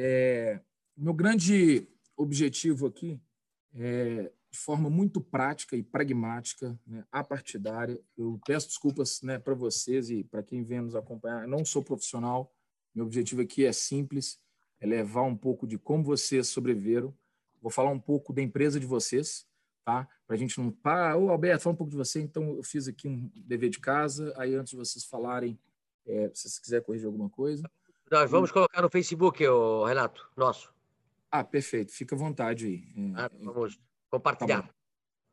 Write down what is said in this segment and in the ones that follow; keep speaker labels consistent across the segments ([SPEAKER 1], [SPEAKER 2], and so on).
[SPEAKER 1] É, meu grande objetivo aqui é, de forma muito prática e pragmática, né, apartidária. Eu peço desculpas né, para vocês e para quem vem nos acompanhar. Eu não sou profissional. Meu objetivo aqui é simples, é levar um pouco de como vocês sobreviveram. Vou falar um pouco da empresa de vocês, tá? Para a gente não. Ah, ô Alberto, fala um pouco de você. Então, eu fiz aqui um dever de casa. Aí, antes de vocês falarem, é, se você quiser corrigir alguma coisa.
[SPEAKER 2] Nós vamos colocar no Facebook, o Renato, nosso.
[SPEAKER 1] Ah, perfeito. Fica à vontade aí.
[SPEAKER 2] É, ah, vamos compartilhar. Tá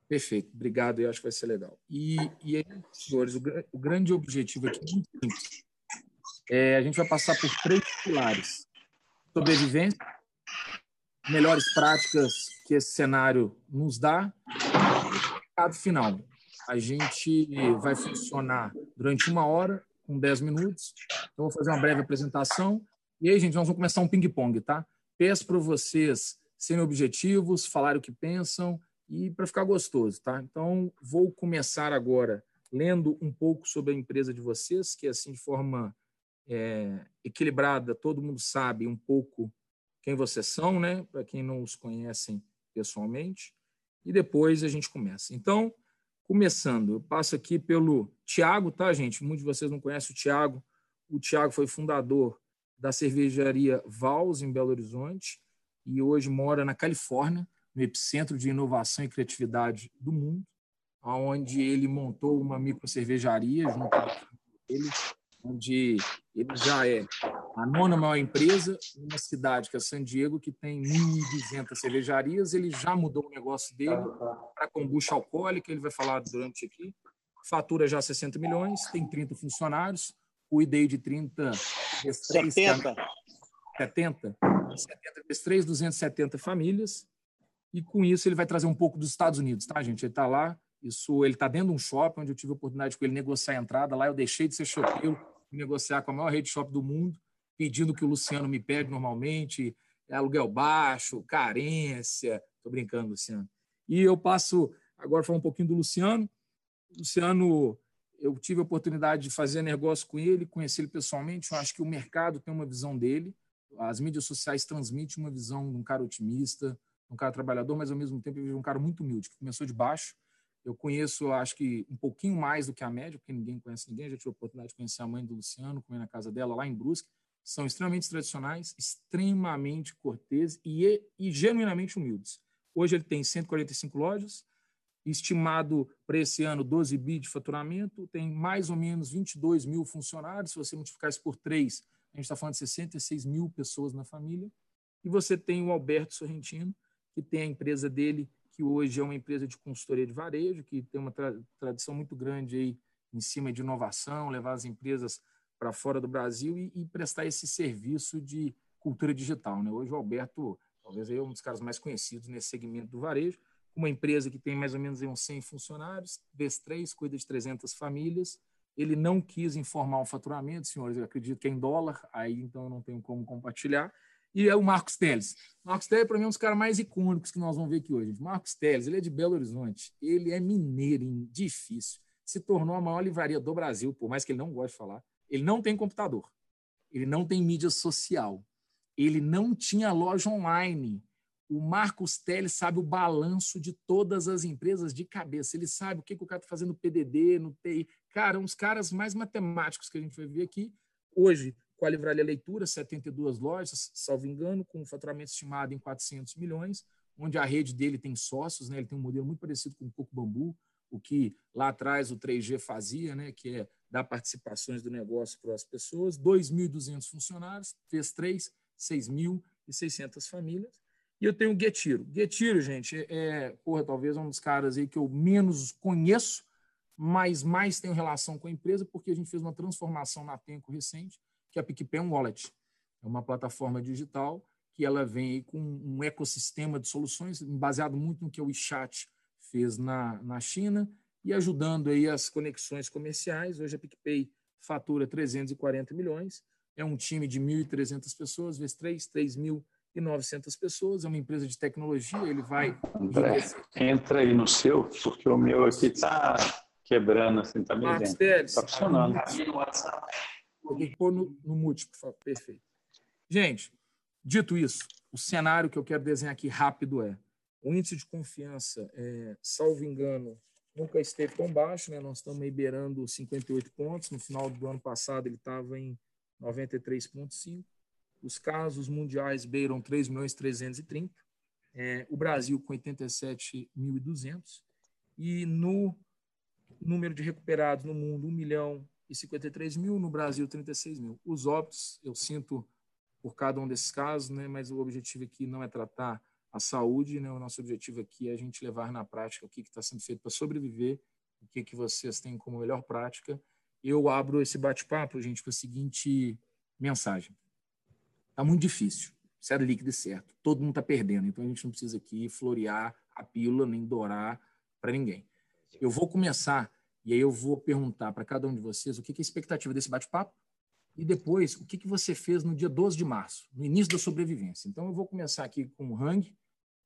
[SPEAKER 1] perfeito. Obrigado. Eu acho que vai ser legal. E, e aí, senhores, o, o grande objetivo aqui é. É, a gente vai passar por três pilares: sobrevivência, melhores práticas que esse cenário nos dá, e mercado final. A gente vai funcionar durante uma hora, com 10 minutos. Então, vou fazer uma breve apresentação. E aí, gente, nós vamos começar um ping-pong, tá? Peço para vocês serem objetivos, falarem o que pensam e para ficar gostoso, tá? Então, vou começar agora lendo um pouco sobre a empresa de vocês, que assim, de forma é, equilibrada, todo mundo sabe um pouco quem vocês são, né? Para quem não os conhecem pessoalmente. E depois a gente começa. Então, começando, eu passo aqui pelo Tiago, tá, gente? Muitos de vocês não conhecem o Tiago. O Tiago foi fundador da cervejaria Vals, em Belo Horizonte, e hoje mora na Califórnia, no epicentro de inovação e criatividade do mundo, onde ele montou uma micro cervejaria junto com ele, onde ele já é a nona maior empresa numa cidade que é San Diego, que tem 1.200 cervejarias. Ele já mudou o negócio dele para kombucha alcoólica, ele vai falar durante aqui. Fatura já 60 milhões, tem 30 funcionários, cuidei de 30
[SPEAKER 2] 70.
[SPEAKER 1] 70? 70 vezes 3, 270 famílias. E com isso ele vai trazer um pouco dos Estados Unidos, tá, gente? Ele está lá, isso, ele está dentro de um shopping onde eu tive a oportunidade com ele negociar a entrada. Lá eu deixei de ser e negociar com a maior rede shop do mundo, pedindo o que o Luciano me pede normalmente, aluguel baixo, carência. Estou brincando, Luciano. E eu passo agora falar um pouquinho do Luciano. O Luciano eu tive a oportunidade de fazer negócio com ele, conhecer ele pessoalmente. Eu acho que o mercado tem uma visão dele. As mídias sociais transmitem uma visão de um cara otimista, um cara trabalhador, mas ao mesmo tempo eu vejo um cara muito humilde, que começou de baixo. Eu conheço, acho que um pouquinho mais do que a média, porque ninguém conhece ninguém. Eu já tive a oportunidade de conhecer a mãe do Luciano, comer na casa dela lá em Brusque. São extremamente tradicionais, extremamente corteses e, e genuinamente humildes. Hoje ele tem 145 lojas, estimado para esse ano 12 bi de faturamento, tem mais ou menos 22 mil funcionários. Se você multiplicar isso por três, a gente está falando de 66 mil pessoas na família. E você tem o Alberto Sorrentino, que tem a empresa dele, que hoje é uma empresa de consultoria de varejo, que tem uma tra tradição muito grande aí em cima de inovação, levar as empresas para fora do Brasil e, e, prestar esse serviço de cultura digital. Né? Hoje o Alberto, talvez é um dos caras mais conhecidos nesse segmento do varejo, uma empresa que tem mais ou menos uns 100 funcionários, vezes três, cuida de 300 famílias. Ele não quis informar o faturamento, senhores, eu acredito que é em dólar, aí então eu não tenho como compartilhar. E é o Marcos Teles. Marcos Teles, para mim, é um dos caras mais icônicos que nós vamos ver aqui hoje. Marcos Teles, ele é de Belo Horizonte, ele é mineiro, difícil, se tornou a maior livraria do Brasil, por mais que ele não goste de falar. Ele não tem computador, ele não tem mídia social, ele não tinha loja online, o Marcos Teles sabe o balanço de todas as empresas de cabeça. Ele sabe o que, que o cara está fazendo no PDD, no TI. Cara, uns caras mais matemáticos que a gente vai ver aqui. Hoje, com a Livraria Leitura, 72 lojas, salvo engano, com um faturamento estimado em 400 milhões, onde a rede dele tem sócios, né? ele tem um modelo muito parecido com o Coco Bambu, o que lá atrás o 3G fazia, né? que é dar participações do negócio para as pessoas. 2.200 funcionários, fez 3, 6.600 famílias e eu tenho o Getiro. Getiro, gente, é, porra, talvez um dos caras aí que eu menos conheço, mas mais tenho relação com a empresa, porque a gente fez uma transformação na Tenco recente, que é a PicPay Wallet. É uma plataforma digital que ela vem com um ecossistema de soluções, baseado muito no que o WeChat fez na, na China e ajudando aí as conexões comerciais. Hoje a PicPay fatura 340 milhões, é um time de 1.300 pessoas, vezes 3, 3 mil e 900 pessoas, é uma empresa de tecnologia, ele vai...
[SPEAKER 3] André, entra aí no seu, porque o meu aqui está quebrando, assim, está me vendo. Está funcionando.
[SPEAKER 1] Vou pôr no, no mute, por favor. Perfeito. Gente, Dito isso, o cenário que eu quero desenhar aqui rápido é o índice de confiança, é, salvo engano, nunca esteve tão baixo, né? Nós estamos beirando 58 pontos. No final do ano passado ele estava em 93,5. Os casos mundiais beiram 3 milhões 330. É, o Brasil com 87.200. E no número de recuperados no mundo, 1 milhão e 53 mil. No Brasil, 36 mil. Os óbitos, eu sinto por cada um desses casos, né? mas o objetivo aqui não é tratar a saúde, né? o nosso objetivo aqui é a gente levar na prática o que está sendo feito para sobreviver, o que, que vocês têm como melhor prática. Eu abro esse bate-papo, gente, com a seguinte mensagem. Está muito difícil, ser líquido e certo. Todo mundo está perdendo, então a gente não precisa aqui florear a pílula, nem dourar para ninguém. Eu vou começar e aí eu vou perguntar para cada um de vocês o que é a expectativa desse bate-papo e depois o que, que você fez no dia 12 de março, no início da sobrevivência. Então eu vou começar aqui com o Hang,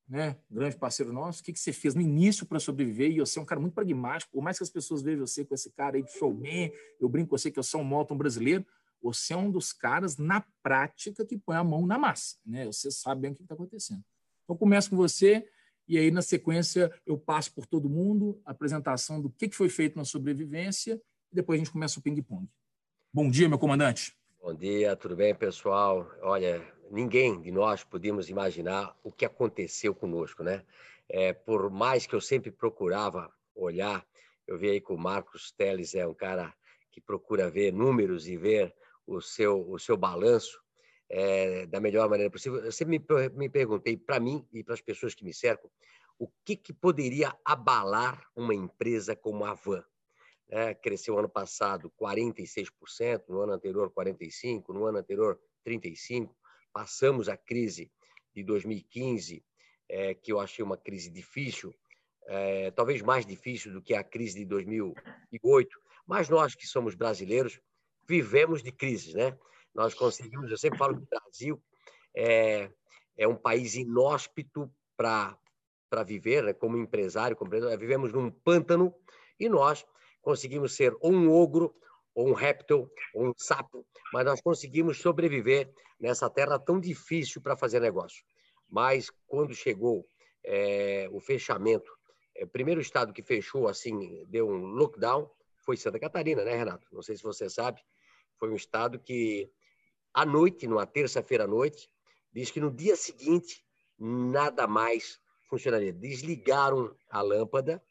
[SPEAKER 1] né, grande parceiro nosso, o que, que você fez no início para sobreviver? E você é um cara muito pragmático, por mais que as pessoas vejam você com esse cara aí de showman, eu brinco com você que eu sou um Molton brasileiro, você é um dos caras na prática que põe a mão na massa, né? Você sabe bem o que está acontecendo. Então, começo com você, e aí, na sequência, eu passo por todo mundo, a apresentação do que foi feito na sobrevivência, e depois a gente começa o ping-pong. Bom dia, meu comandante.
[SPEAKER 2] Bom dia, tudo bem, pessoal? Olha, ninguém de nós podíamos imaginar o que aconteceu conosco, né? É, por mais que eu sempre procurava olhar, eu vi aí que o Marcos Teles é um cara que procura ver números e ver o seu, o seu balanço é, da melhor maneira possível. Eu sempre me, me perguntei, para mim e para as pessoas que me cercam, o que, que poderia abalar uma empresa como a Van? É, cresceu ano passado 46%, no ano anterior 45%, no ano anterior 35%. Passamos a crise de 2015, é, que eu achei uma crise difícil, é, talvez mais difícil do que a crise de 2008, mas nós que somos brasileiros vivemos de crises, né? Nós conseguimos, eu sempre falo que o Brasil é, é um país inóspito para viver, né? como empresário, como empresário, vivemos num pântano e nós conseguimos ser ou um ogro, ou um réptil, ou um sapo, mas nós conseguimos sobreviver nessa terra tão difícil para fazer negócio. Mas quando chegou é, o fechamento, é, o primeiro estado que fechou assim, deu um lockdown, foi Santa Catarina, né, Renato? Não sei se você sabe, foi um estado que, à noite, numa terça-feira à noite, diz que no dia seguinte nada mais funcionaria. Desligaram a lâmpada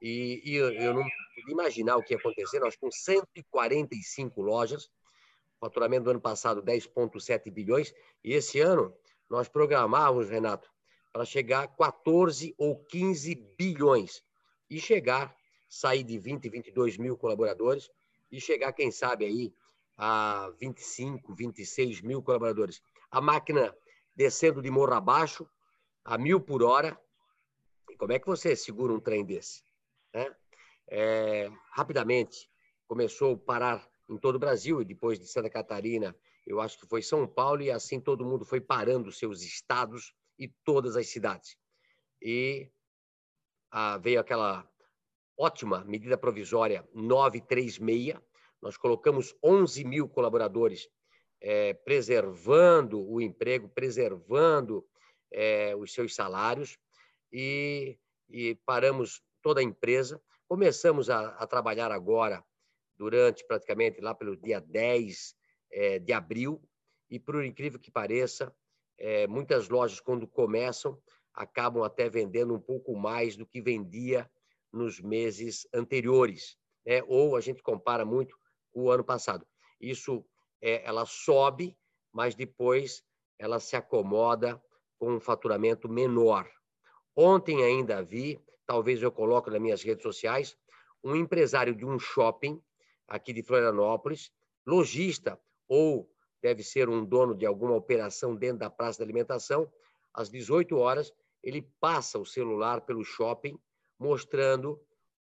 [SPEAKER 2] e, e eu, eu, não podia imaginar o que ia acontecer. Nós com 145 lojas, faturamento do ano passado 10,7 bilhões, e esse ano nós programávamos, Renato, para chegar a 14 ou 15 bilhões e chegar, sair de 20, 22 mil colaboradores e chegar, quem sabe, aí a 25, 26 mil colaboradores. A máquina descendo de morro abaixo, a mil por hora. E como é que você segura um trem desse? Né? É, rapidamente começou a parar em todo o Brasil, e depois de Santa Catarina, eu acho que foi São Paulo, e assim todo mundo foi parando seus estados e todas as cidades. E ah, veio aquela ótima medida provisória 936, nós colocamos 11 mil colaboradores é, preservando o emprego, preservando é, os seus salários e, e, paramos toda a empresa. Começamos a, a, trabalhar agora, durante praticamente lá pelo dia 10 é, de abril, e por incrível que pareça, é, muitas lojas, quando começam, acabam até vendendo um pouco mais do que vendia nos meses anteriores. Né? Ou a gente compara muito o ano passado. Isso é, ela sobe, mas depois ela se acomoda com um faturamento menor. Ontem ainda vi, talvez eu coloque nas minhas redes sociais, um empresário de um shopping aqui de Florianópolis, lojista ou deve ser um dono de alguma operação dentro da praça de alimentação, às 18 horas ele passa o celular pelo shopping mostrando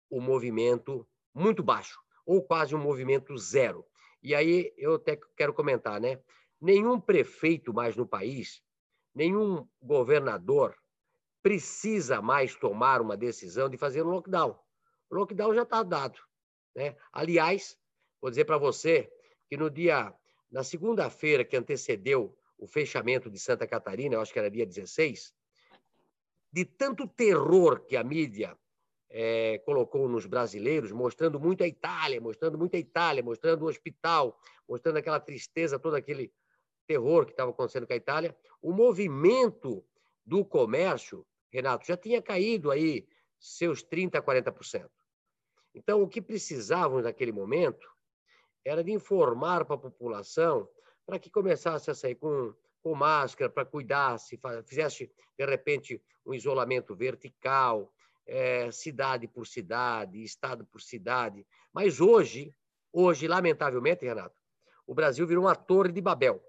[SPEAKER 2] o movimento muito baixo ou quase um movimento zero. E aí eu até quero comentar, né? Nenhum prefeito mais no país, nenhum governador precisa mais tomar uma decisão de fazer um lockdown. O lockdown já está dado. Né? Aliás, vou dizer para você que no dia, na segunda-feira que antecedeu o fechamento de Santa Catarina, eu acho que era dia 16, de tanto terror que a mídia é, colocou nos brasileiros, mostrando muito a Itália, mostrando muito a Itália, mostrando o hospital, mostrando aquela tristeza, todo aquele terror que estava acontecendo com a Itália, o movimento do comércio, Renato, já tinha caído aí seus 30%, 40%. Então, o que precisavam naquele momento era de informar para a população para que começasse a sair com, com máscara, para cuidar, se fizesse, de repente, um isolamento vertical, é, cidade por cidade, estado por cidade. Mas hoje, hoje, lamentavelmente, Renato, o Brasil virou uma torre de Babel.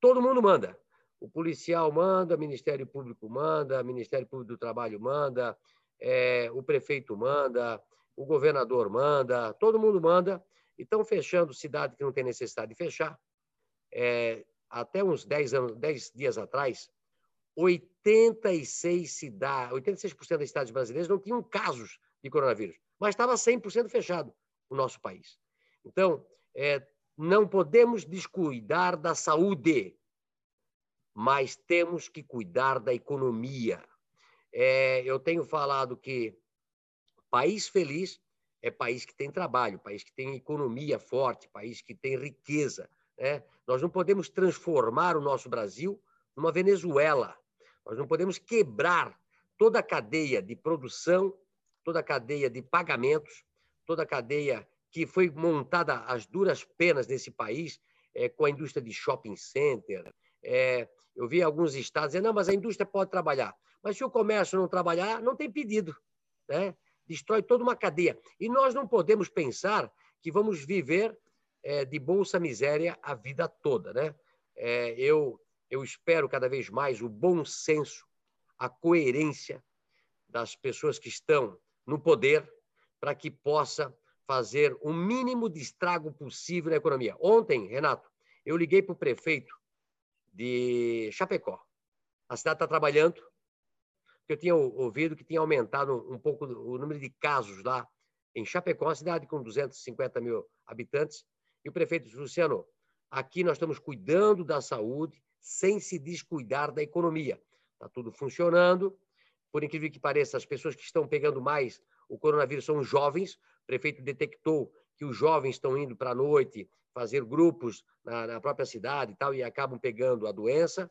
[SPEAKER 2] Todo mundo manda. O policial manda, o Ministério Público manda, o Ministério Público do Trabalho manda, é, o prefeito manda, o governador manda, todo mundo manda. E estão fechando cidade que não tem necessidade de fechar. É, até uns 10, anos, 10 dias atrás, 86 cidades, 86% das cidades brasileiras não tinham casos de coronavírus, mas estava 100% fechado o nosso país. Então, é, não podemos descuidar da saúde, mas temos que cuidar da economia. É, eu tenho falado que país feliz é país que tem trabalho, país que tem economia forte, país que tem riqueza. Né? Nós não podemos transformar o nosso Brasil numa Venezuela. Nós não podemos quebrar toda a cadeia de produção, toda a cadeia de pagamentos, toda a cadeia que foi montada às duras penas nesse país, é, com a indústria de shopping center. É, eu vi alguns estados dizendo, não, mas a indústria pode trabalhar. Mas se o comércio não trabalhar, não tem pedido. Né? Destrói toda uma cadeia. E nós não podemos pensar que vamos viver é, de bolsa miséria a vida toda. Né? Eu eu espero cada vez mais o bom senso, a coerência das pessoas que estão no poder para que possa fazer o mínimo de estrago possível na economia. Ontem, Renato, eu liguei para o prefeito de Chapecó. A cidade está trabalhando, eu tinha ouvido que tinha aumentado um pouco o número de casos lá em Chapecó, uma cidade com 250 mil habitantes, e o prefeito disse, Luciano, aqui nós estamos cuidando da saúde, sem se descuidar da economia. Está tudo funcionando. Por incrível que pareça, as pessoas que estão pegando mais o coronavírus são os jovens. O prefeito detectou que os jovens estão indo para a noite fazer grupos na, na, própria cidade e tal, e acabam pegando a doença.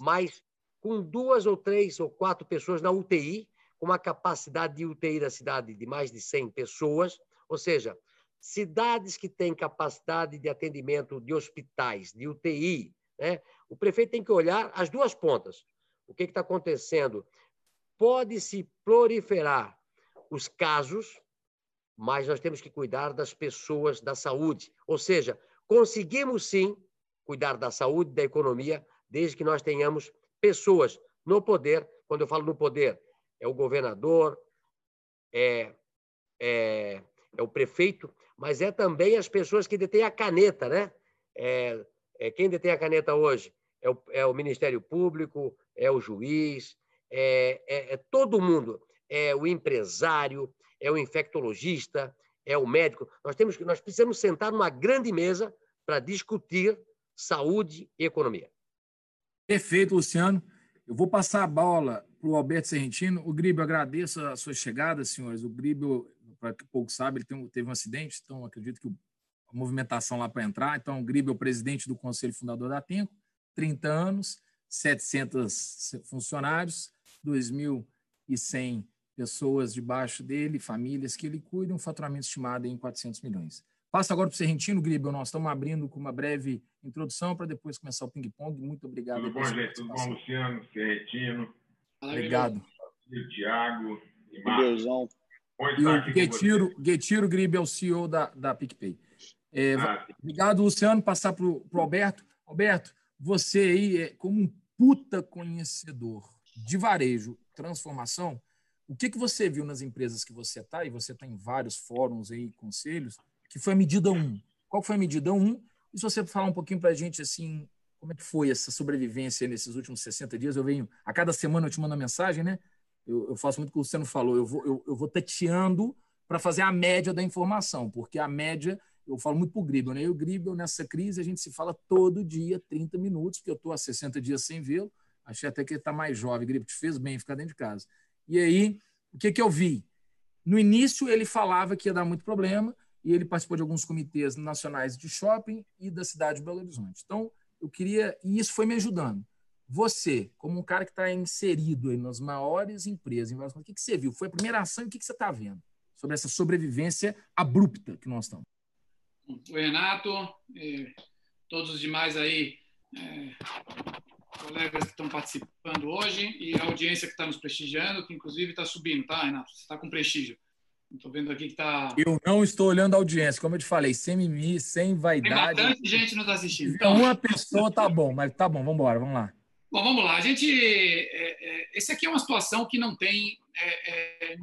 [SPEAKER 2] Mas com duas ou três ou quatro pessoas na UTI, com uma capacidade de UTI da cidade de mais de 100 pessoas, ou seja, cidades que têm capacidade de atendimento de hospitais, de UTI, né? O prefeito tem que olhar as duas pontas. O que está acontecendo? Pode-se proliferar os casos, mas nós temos que cuidar das pessoas, da saúde. Ou seja, conseguimos sim cuidar da saúde, da economia, desde que nós tenhamos pessoas no poder. Quando eu falo no poder, é o governador, é, é, é o prefeito, mas é também as pessoas que detêm a caneta, né? É, é, quem detém a caneta hoje é o, é o Ministério Público, é o juiz, é, é, é todo mundo, é o empresário, é o infectologista, é o médico. Nós temos nós precisamos sentar numa grande mesa para discutir saúde e economia.
[SPEAKER 1] Perfeito, Luciano. Eu vou passar a bola para o Alberto Serrentino. O Gribio, agradeço a sua chegada, senhores. O Gribio, para que pouco sabe, ele teve um acidente, então acredito que a movimentação lá para entrar. Então, o Gribio é o presidente do Conselho Fundador da Tenco, 30 anos, 700 funcionários, 2.100 pessoas debaixo dele, famílias que ele cuida, um faturamento estimado em 400 milhões. Passo agora para o Serrentino, Gribel. Nós estamos abrindo com uma breve introdução para depois começar o ping-pong. Muito obrigado.
[SPEAKER 4] Tudo bom, gente? Tudo bom, Luciano, Serrentino.
[SPEAKER 1] Obrigado.
[SPEAKER 4] Tiago
[SPEAKER 1] e Marcos. E o Guetiro, Guetiro Gribe é o CEO da, da PicPay. É, ah, obrigado, Luciano. Passar para o Alberto. Alberto, você aí, é, como um puta conhecedor de varejo, transformação, o que, que você viu nas empresas que você está, e você está em vários fóruns aí, conselhos, que foi a medida 1? Qual foi a medida 1? E se você falar um pouquinho para a gente, assim, como é que foi essa sobrevivência nesses últimos 60 dias? Eu venho, a cada semana eu te mando uma mensagem, né? Eu, eu faço muito o que o Luciano falou, eu vou, eu, eu vou tateando para fazer a média da informação, porque a média eu falo muito para o Gribel, né? Eu Gribel, nessa crise, a gente se fala todo dia, 30 minutos, porque eu estou há 60 dias sem vê-lo. Achei até que ele está mais jovem. Gribel, te fez bem ficar dentro de casa. E aí, o que, que eu vi? No início, ele falava que ia dar muito problema, e ele participou de alguns comitês nacionais de shopping e da cidade de Belo Horizonte. Então, eu queria, e isso foi me ajudando. Você, como um cara que está inserido aí nas maiores empresas, o que, que você viu? Foi a primeira ação e o que, que você está vendo sobre essa sobrevivência abrupta que nós estamos?
[SPEAKER 5] O Renato, e todos os demais aí, é, colegas que estão participando hoje e a audiência que está nos prestigiando, que inclusive está subindo, tá, Renato? Você está com prestígio. Estou vendo aqui que está.
[SPEAKER 1] Eu não estou olhando a audiência, como eu te falei, sem mimimi, sem vaidade.
[SPEAKER 5] Tem bastante gente nos assistindo.
[SPEAKER 1] Então, uma pessoa tá bom, mas tá bom, vamos embora, vamos lá.
[SPEAKER 5] Bom, vamos lá. A gente, é, é, esse aqui é uma situação que não tem, é, é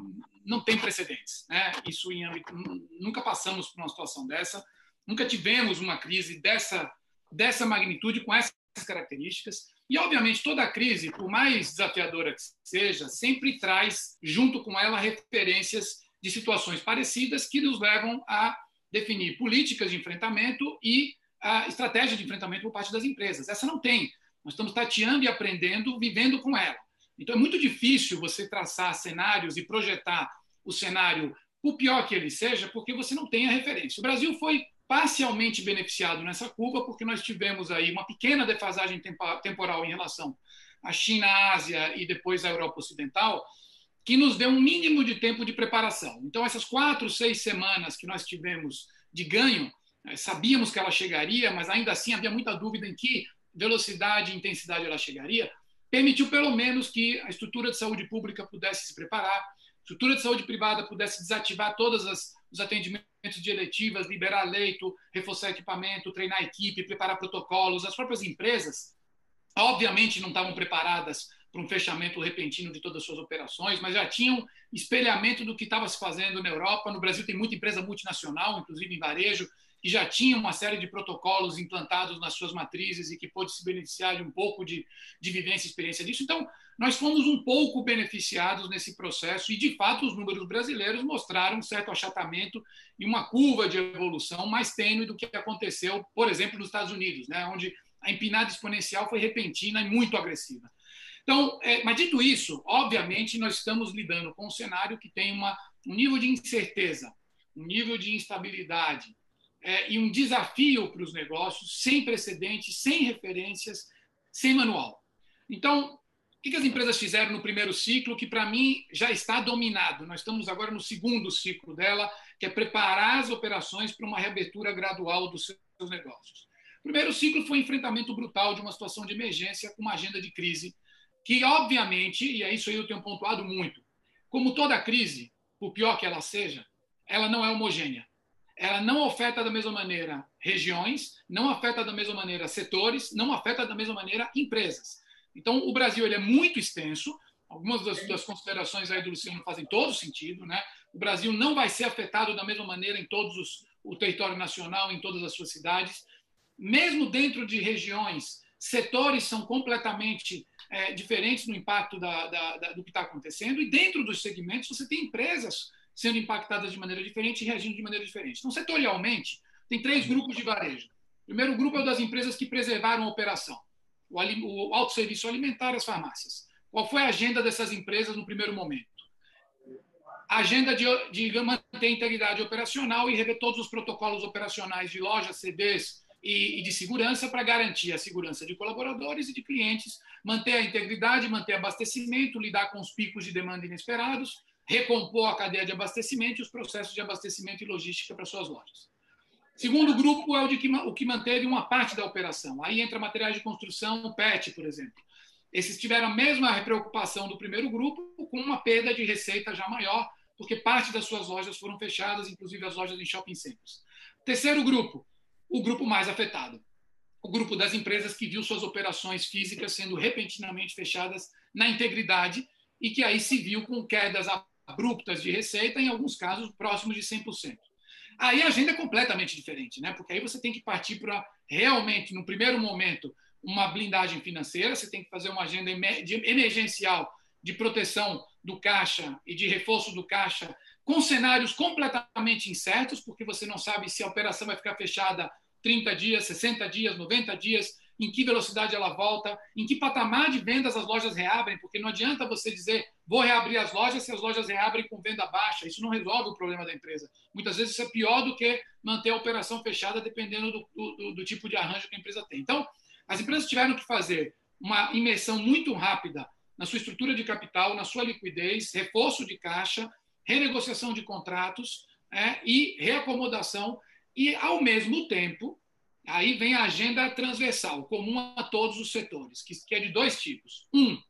[SPEAKER 5] não tem precedentes, né? Isso em âmbito, nunca passamos por uma situação dessa, nunca tivemos uma crise dessa dessa magnitude com essas características. E obviamente toda crise, por mais desafiadora que seja, sempre traz junto com ela referências de situações parecidas que nos levam a definir políticas de enfrentamento e a estratégia de enfrentamento por parte das empresas. Essa não tem. Nós estamos tateando e aprendendo, vivendo com ela. Então é muito difícil você traçar cenários e projetar o cenário, o pior que ele seja, porque você não tem a referência. O Brasil foi parcialmente beneficiado nessa curva, porque nós tivemos aí uma pequena defasagem temporal em relação à China, à Ásia e depois à Europa Ocidental, que nos deu um mínimo de tempo de preparação. Então, essas quatro, seis semanas que nós tivemos de ganho, eh, sabíamos que ela chegaria, mas ainda assim havia muita dúvida em que velocidade e intensidade ela chegaria, permitiu pelo menos que a estrutura de saúde pública pudesse se preparar, a estrutura de saúde privada pudesse desativar todos os atendimentos de eletivas, liberar leito, reforçar equipamento, treinar equipe, preparar protocolos. As próprias empresas, obviamente, não estavam preparadas para um fechamento repentino de todas as suas operações, mas já tinham espelhamento do que estava se fazendo na Europa. No Brasil tem muita empresa multinacional, inclusive em varejo, que já tinha uma série de protocolos implantados nas suas matrizes e que pôde se beneficiar de um pouco de, de vivência e experiência disso. Então, nós fomos um pouco beneficiados nesse processo e, de fato, os números brasileiros mostraram um certo achatamento e uma curva de evolução mais tênue do que aconteceu, por exemplo, nos Estados Unidos, né, onde a empinada exponencial foi repentina e muito agressiva. Então, é, mas dito isso, obviamente nós estamos lidando com um cenário que tem uma, um nível de incerteza, um nível de instabilidade é, e um desafio para os negócios sem precedentes, sem referências, sem manual. Então, o que as empresas fizeram no primeiro ciclo, que para mim já está dominado? Nós estamos agora no segundo ciclo dela, que é preparar as operações para uma reabertura gradual dos seus negócios. O primeiro ciclo foi enfrentamento brutal de uma situação de emergência com uma agenda de crise que, obviamente, e é isso aí eu tenho pontuado muito, como toda crise, por pior que ela seja, ela não é homogênea. Ela não afeta da mesma maneira regiões, não afeta da mesma maneira setores, não afeta da mesma maneira empresas. Então, o Brasil ele é muito extenso, algumas das, das considerações aí do Luciano fazem todo sentido, né? O Brasil não vai ser afetado da mesma maneira em todos os, o território nacional, em todas as suas cidades. Mesmo dentro de regiões, setores são completamente é, diferentes no impacto da, da, da, do que está acontecendo, e dentro dos segmentos você tem empresas sendo impactadas de maneira diferente e reagindo de maneira diferente. Então, setorialmente, tem três grupos de varejo. O primeiro grupo é o das empresas que preservaram a operação, o, o autosserviço alimentar, as farmácias. Qual foi a agenda dessas empresas no primeiro momento? A agenda de, de manter a integridade operacional e rever todos os protocolos operacionais de lojas, CDs, e, de segurança para garantir a segurança de colaboradores e de clientes, manter a integridade, manter abastecimento, lidar com os picos de demanda inesperados, recompor a cadeia de abastecimento e os processos de abastecimento e logística para suas lojas. Segundo grupo é o de que, o que manteve uma parte da operação. Aí entra materiais de construção, PET, por exemplo. Esses tiveram a mesma preocupação do primeiro grupo, com uma perda de receita já maior, porque parte das suas lojas foram fechadas, inclusive as lojas em shopping centers. Terceiro grupo, o grupo mais afetado. O grupo das empresas que viu suas operações físicas sendo repentinamente fechadas na integridade e que aí se viu com quedas abruptas de receita, em alguns casos próximos de 100%. Aí a agenda é completamente diferente, né? porque aí você tem que partir para realmente, no primeiro momento, uma blindagem financeira, você tem que fazer uma agenda emergencial de proteção do caixa e de reforço do caixa com cenários completamente incertos, porque você não sabe se a operação vai ficar fechada 30 dias, 60 dias, 90 dias, em que velocidade ela volta, em que patamar de vendas as lojas reabrem, porque não adianta você dizer vou reabrir as lojas se as lojas reabrem com venda baixa. Isso não resolve o problema da empresa. Muitas vezes isso é pior do que manter a operação fechada, dependendo do, do, do tipo de arranjo que a empresa tem. Então, as empresas tiveram que fazer uma imersão muito rápida na sua estrutura de capital, na sua liquidez, reforço de caixa, renegociação de contratos é, e reacomodação, e, ao mesmo tempo, Aí vem a agenda transversal, comum a todos os setores, que, é de dois tipos. Um,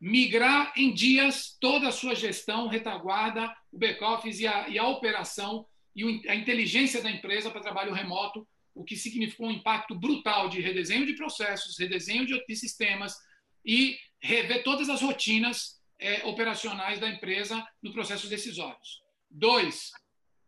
[SPEAKER 5] migrar em dias toda a sua gestão, retaguarda, o back-office e, e, a operação e a inteligência da empresa para trabalho remoto, o que significou um impacto brutal de redesenho de processos, redesenho de, sistemas e rever todas as rotinas é, operacionais da empresa no processo decisórios. Dois,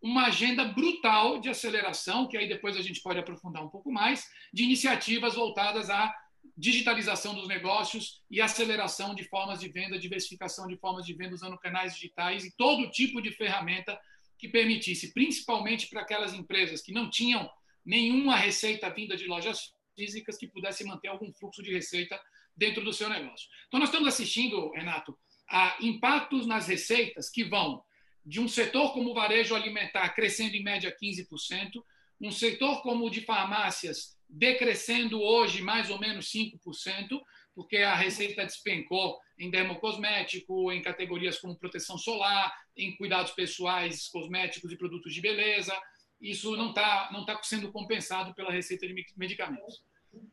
[SPEAKER 5] uma agenda brutal de aceleração, que aí depois a gente pode aprofundar um pouco mais, de iniciativas voltadas à digitalização dos negócios e aceleração de formas de venda, diversificação de formas de venda usando canais digitais e todo tipo de ferramenta que permitisse, principalmente para aquelas empresas que não tinham nenhuma receita vinda de lojas físicas, que pudesse manter algum fluxo de receita dentro do seu negócio. Então, nós estamos assistindo, Renato, a impactos nas receitas que vão de um setor como o varejo alimentar crescendo em média 15%, um setor como o de farmácias decrescendo hoje mais ou menos 5%, porque a receita despencou em dermocosmético, em categorias como proteção solar, em cuidados pessoais, cosméticos e produtos de beleza. Isso não está não tá sendo compensado pela receita de medicamentos.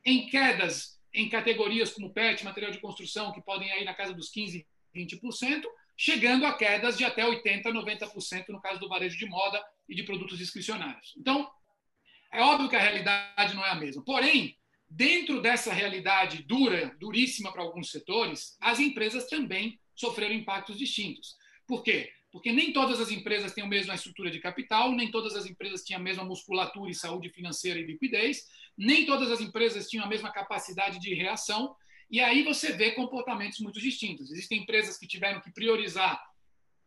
[SPEAKER 5] Em quedas em categorias como PET, material de construção, que podem ir na casa dos 15%, 20%, chegando a quedas de até 80%, 90% no caso do varejo de moda e de produtos discricionários. Então, é óbvio que a realidade não é a mesma. Porém, dentro dessa realidade dura, duríssima para alguns setores, as empresas também sofreram impactos distintos. Por quê? Porque nem todas as empresas têm a mesma estrutura de capital, nem todas as empresas tinham a mesma musculatura e saúde financeira e liquidez, nem todas as empresas tinham a mesma capacidade de reação, e aí você vê comportamentos muito distintos. Existem empresas que tiveram que priorizar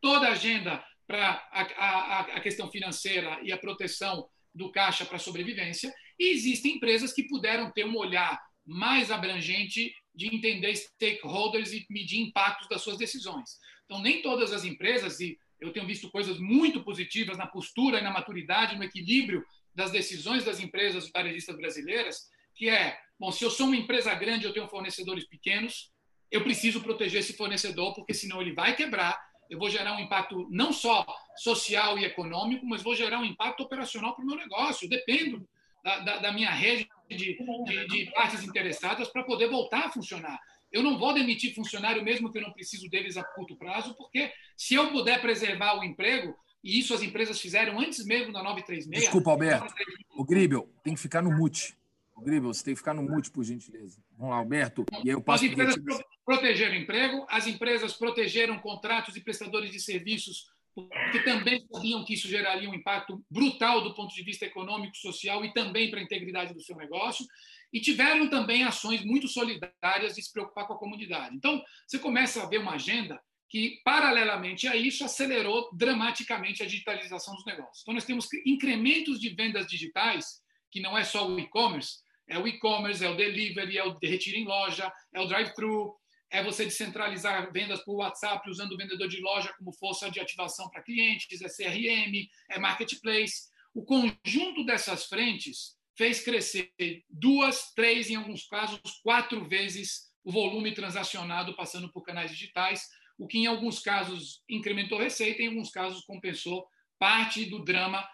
[SPEAKER 5] toda a agenda para a, a, a, questão financeira e a proteção do caixa para a sobrevivência, e existem empresas que puderam ter um olhar mais abrangente de entender stakeholders e medir impactos das suas decisões. Então, nem todas as empresas, e eu tenho visto coisas muito positivas na postura e na maturidade, no equilíbrio das decisões das empresas varejistas brasileiras, que é Bom, se eu sou uma empresa grande, eu tenho fornecedores pequenos, eu preciso proteger esse fornecedor, porque senão ele vai quebrar. Eu vou gerar um impacto não só social e econômico, mas vou gerar um impacto operacional para o meu negócio. Eu dependo da, da, da minha rede de, de, de partes interessadas para poder voltar a funcionar. Eu não vou demitir funcionário mesmo que eu não preciso deles a curto prazo, porque se eu puder preservar o emprego, e isso as empresas fizeram antes mesmo da 936.
[SPEAKER 1] Desculpa, Alberto. O Gribel tem que ficar no mute. Gribel, você tem que ficar no mute, por gentileza. Vamos lá, Alberto. E aí eu passo
[SPEAKER 5] as empresas pro protegeram emprego, as empresas protegeram contratos e prestadores de serviços, porque também sabiam que isso geraria um impacto brutal do ponto de vista econômico, social e também para a integridade do seu negócio, e tiveram também ações muito solidárias de se preocupar com a comunidade. Então, você começa a ver uma agenda que, paralelamente a isso, acelerou dramaticamente a digitalização dos negócios. Então, nós temos incrementos de vendas digitais, que não é só o e-commerce, é o e-commerce, é o delivery, é o retiro em loja, é o drive-thru, é você descentralizar vendas por WhatsApp usando o vendedor de loja como força de ativação para clientes, é CRM, é marketplace. O conjunto dessas frentes fez crescer duas, três, em alguns casos, quatro vezes o volume transacionado passando por canais digitais, o que em alguns casos incrementou receita, em alguns casos compensou parte do drama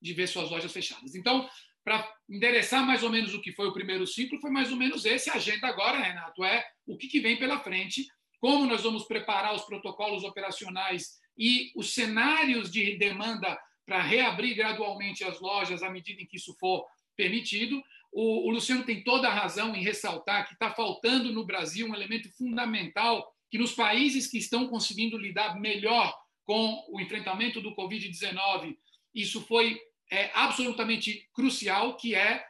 [SPEAKER 5] de ver suas lojas fechadas. Então, para endereçar mais ou menos o que foi o primeiro ciclo, foi mais ou menos esse. A agenda agora, Renato, é o que, que vem pela frente, como nós vamos preparar os protocolos operacionais e os cenários de demanda para reabrir gradualmente as lojas à medida em que isso for permitido. O, o Luciano tem toda a razão em ressaltar que está faltando no Brasil um elemento fundamental que nos países que estão conseguindo lidar melhor com o enfrentamento do Covid-19, isso foi é absolutamente crucial, que é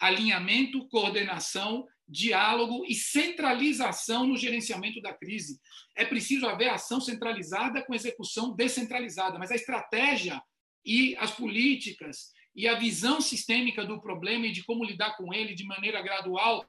[SPEAKER 5] alinhamento, coordenação diálogo e centralização no gerenciamento da crise. É preciso haver ação centralizada com execução descentralizada, mas a estratégia e as políticas e a visão sistêmica do problema e de como lidar com ele de maneira gradual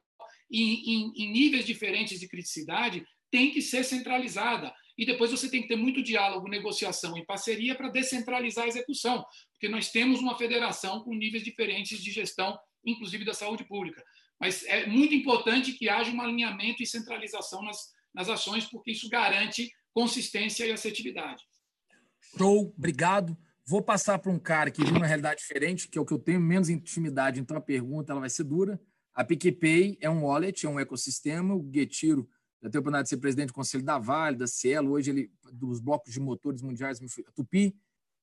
[SPEAKER 5] em, em, em níveis diferentes de criticidade tem que ser centralizada. E depois você tem que ter muito diálogo, negociação e parceria para descentralizar a execução, porque nós temos uma federação com níveis diferentes de gestão, inclusive da saúde pública. Mas é muito importante que haja um alinhamento e centralização nas, nas ações, porque isso garante consistência e assertividade.
[SPEAKER 1] Show, obrigado. Vou passar para um cara que vive uma realidade diferente, que é o que eu tenho menos intimidade, então a pergunta ela vai ser dura. A PicPay é um wallet, é um ecossistema. O Getiro já teve a oportunidade de ser presidente do Conselho da Vale, da Cielo, hoje ele dos blocos de motores mundiais, Tupi.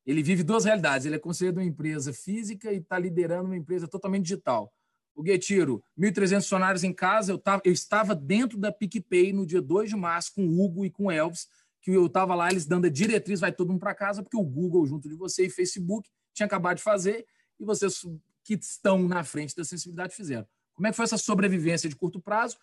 [SPEAKER 1] Ele vive duas realidades. Ele é conselheiro de uma empresa física e está liderando uma empresa totalmente digital. O Getiro, 1.300 funcionários em casa. Eu, tava, eu estava dentro da PicPay no dia 2 de março com o Hugo e com o Elvis que eu estava lá, eles dando a diretriz, vai todo mundo para casa, porque o Google, junto de você, e Facebook, tinha acabado de fazer, e vocês que estão na frente da sensibilidade fizeram. Como é que foi essa sobrevivência de curto prazo?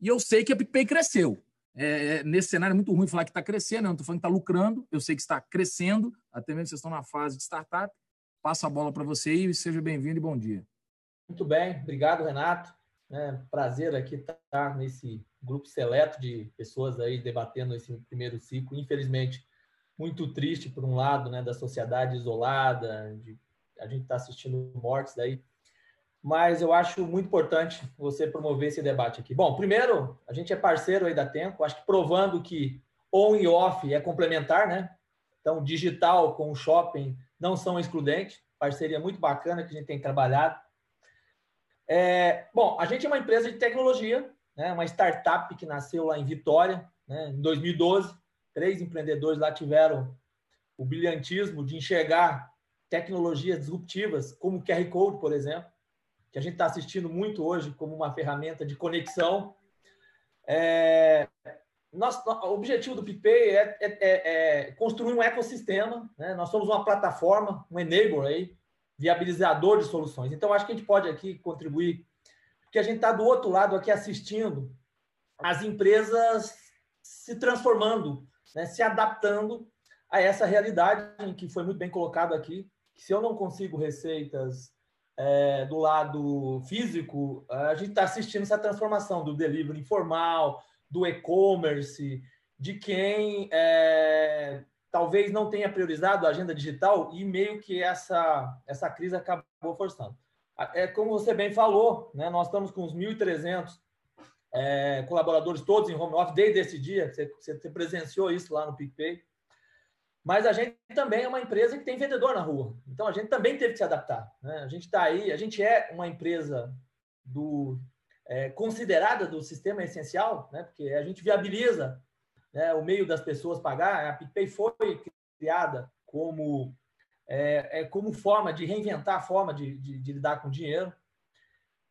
[SPEAKER 1] E eu sei que a PicPay cresceu. É, é, nesse cenário é muito ruim falar que está crescendo, eu não estou falando que está lucrando, eu sei que está crescendo, até mesmo vocês estão na fase de startup. Passo a bola para você e seja bem-vindo e bom dia.
[SPEAKER 6] Muito bem, obrigado, Renato. É, prazer aqui estar nesse grupo seleto de pessoas aí debatendo esse primeiro ciclo. Infelizmente, muito triste por um lado, né, da sociedade isolada, de, a gente está assistindo mortes daí. Mas eu acho muito importante você promover esse debate aqui. Bom, primeiro, a gente é parceiro aí da Tempo, acho que provando que on e off é complementar, né? Então, digital com shopping não são excludentes. Parceria muito bacana que a gente tem trabalhado. É, bom, a gente é uma empresa de tecnologia, né, uma startup que nasceu lá em Vitória, né, em 2012. Três empreendedores lá tiveram o brilhantismo de enxergar tecnologias disruptivas, como o QR Code, por exemplo, que a gente está assistindo muito hoje como uma ferramenta de conexão. É, o objetivo do PicPay é, é, é, é, construir um ecossistema. Né? Nós somos uma plataforma, um enabler aí, viabilizador de soluções. Então, acho que a gente pode aqui contribuir, porque a gente está do outro lado aqui assistindo as empresas se transformando, né, se adaptando a essa realidade que foi muito bem colocado aqui, que se eu não consigo receitas é, do lado físico, a gente está assistindo essa transformação do delivery informal, do e-commerce, de quem é, talvez não tenha priorizado a agenda digital e meio que essa, essa crise acabou forçando. É como você bem falou, né, nós estamos com uns 1.300 é, colaboradores todos em home office desde esse dia, você, você presenciou isso lá no PicPay. Mas a gente também é uma empresa que tem vendedor na rua. Então a gente também teve que se adaptar. Né? A gente está aí, a gente é uma empresa do é, considerada do sistema essencial, né? porque a gente viabiliza né, o meio das pessoas pagar. A PicPay foi criada como, é, é, como forma de reinventar a forma de, de, de lidar com dinheiro.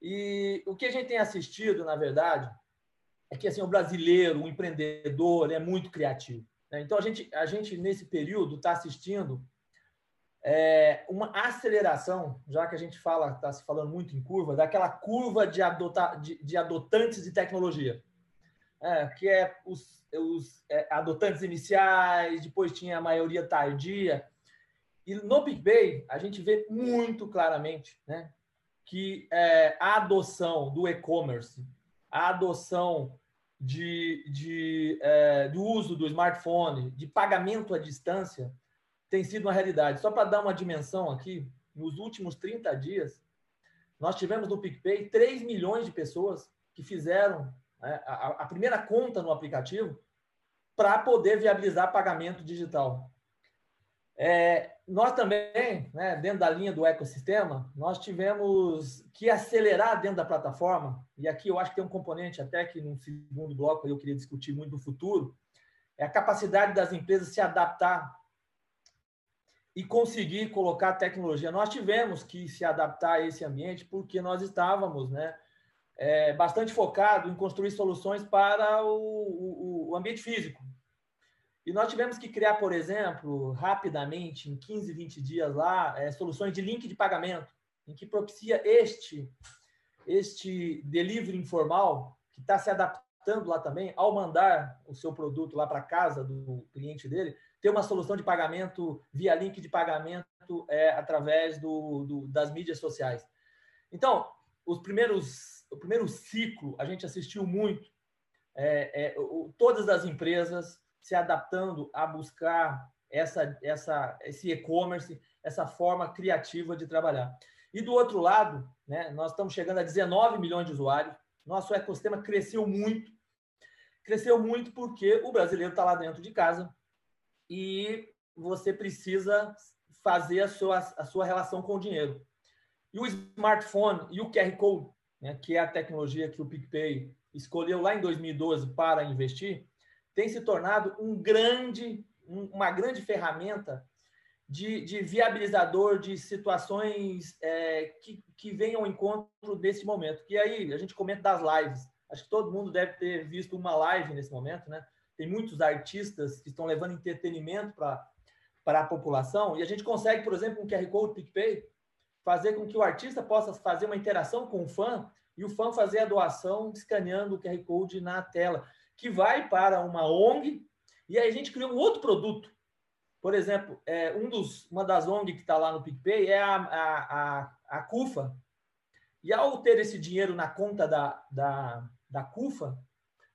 [SPEAKER 6] E o que a gente tem assistido, na verdade, é que assim, o brasileiro, o empreendedor, é muito criativo. Né? Então, a gente, a gente, nesse período, está assistindo é, uma aceleração, já que a gente fala, está se falando muito em curva, daquela curva de, adota, de, de adotantes de tecnologia é, que é os, os é, adotantes iniciais, depois tinha a maioria tardia. E no PicPay, a gente vê muito claramente né, que é, a adoção do e-commerce, a adoção de, de, é, do uso do smartphone, de pagamento à distância, tem sido uma realidade. Só para dar uma dimensão aqui, nos últimos 30 dias, nós tivemos no PicPay 3 milhões de pessoas que fizeram né, a, a primeira conta no aplicativo para poder viabilizar pagamento digital. É, nós também, né, dentro da linha do ecossistema, nós tivemos que acelerar dentro da plataforma, e aqui eu acho que tem um componente até que no segundo bloco eu queria discutir muito no futuro, é a capacidade das empresas se adaptar e conseguir colocar tecnologia. Nós tivemos que se adaptar a esse ambiente porque nós estávamos né, é, bastante focado em construir soluções para o, o, o, ambiente físico. E nós tivemos que criar, por exemplo, rapidamente, em 15, 20 dias lá, é, soluções de link de pagamento, em que propicia este este delivery informal que está se adaptando lá também, ao mandar o seu produto lá para casa do cliente dele, ter uma solução de pagamento via link de pagamento é, através do, do, das mídias sociais. Então, os primeiros, o primeiro ciclo a gente assistiu muito é, é, o, todas as empresas se adaptando a buscar essa, essa, esse e-commerce, essa forma criativa de trabalhar. E do outro lado, né, nós estamos chegando a 19 milhões de usuários, nosso ecossistema cresceu muito, cresceu muito porque o brasileiro está lá dentro de casa e você precisa fazer a sua, a sua relação com o dinheiro. E o smartphone e o QR Code, né, que é a tecnologia que o PicPay escolheu lá em 2012 para investir, tem se tornado um grande, uma grande ferramenta de, de viabilizador de situações é, que, que venham ao encontro desse momento. E aí, a gente comenta das lives. Acho que todo mundo deve ter visto uma live nesse momento, né? Tem muitos artistas que estão levando entretenimento para para a população, e a gente consegue, por exemplo, com um QR Code PicPay, fazer com que o artista possa fazer uma interação com o fã e o fã fazer a doação escaneando o QR Code na tela, que vai para uma ONG, e aí a gente criou um outro produto por exemplo, é, um dos, uma das ONG que está lá no PicPay é a, a, a, a CUFA. E ao ter esse dinheiro na conta da, da, da CUFA,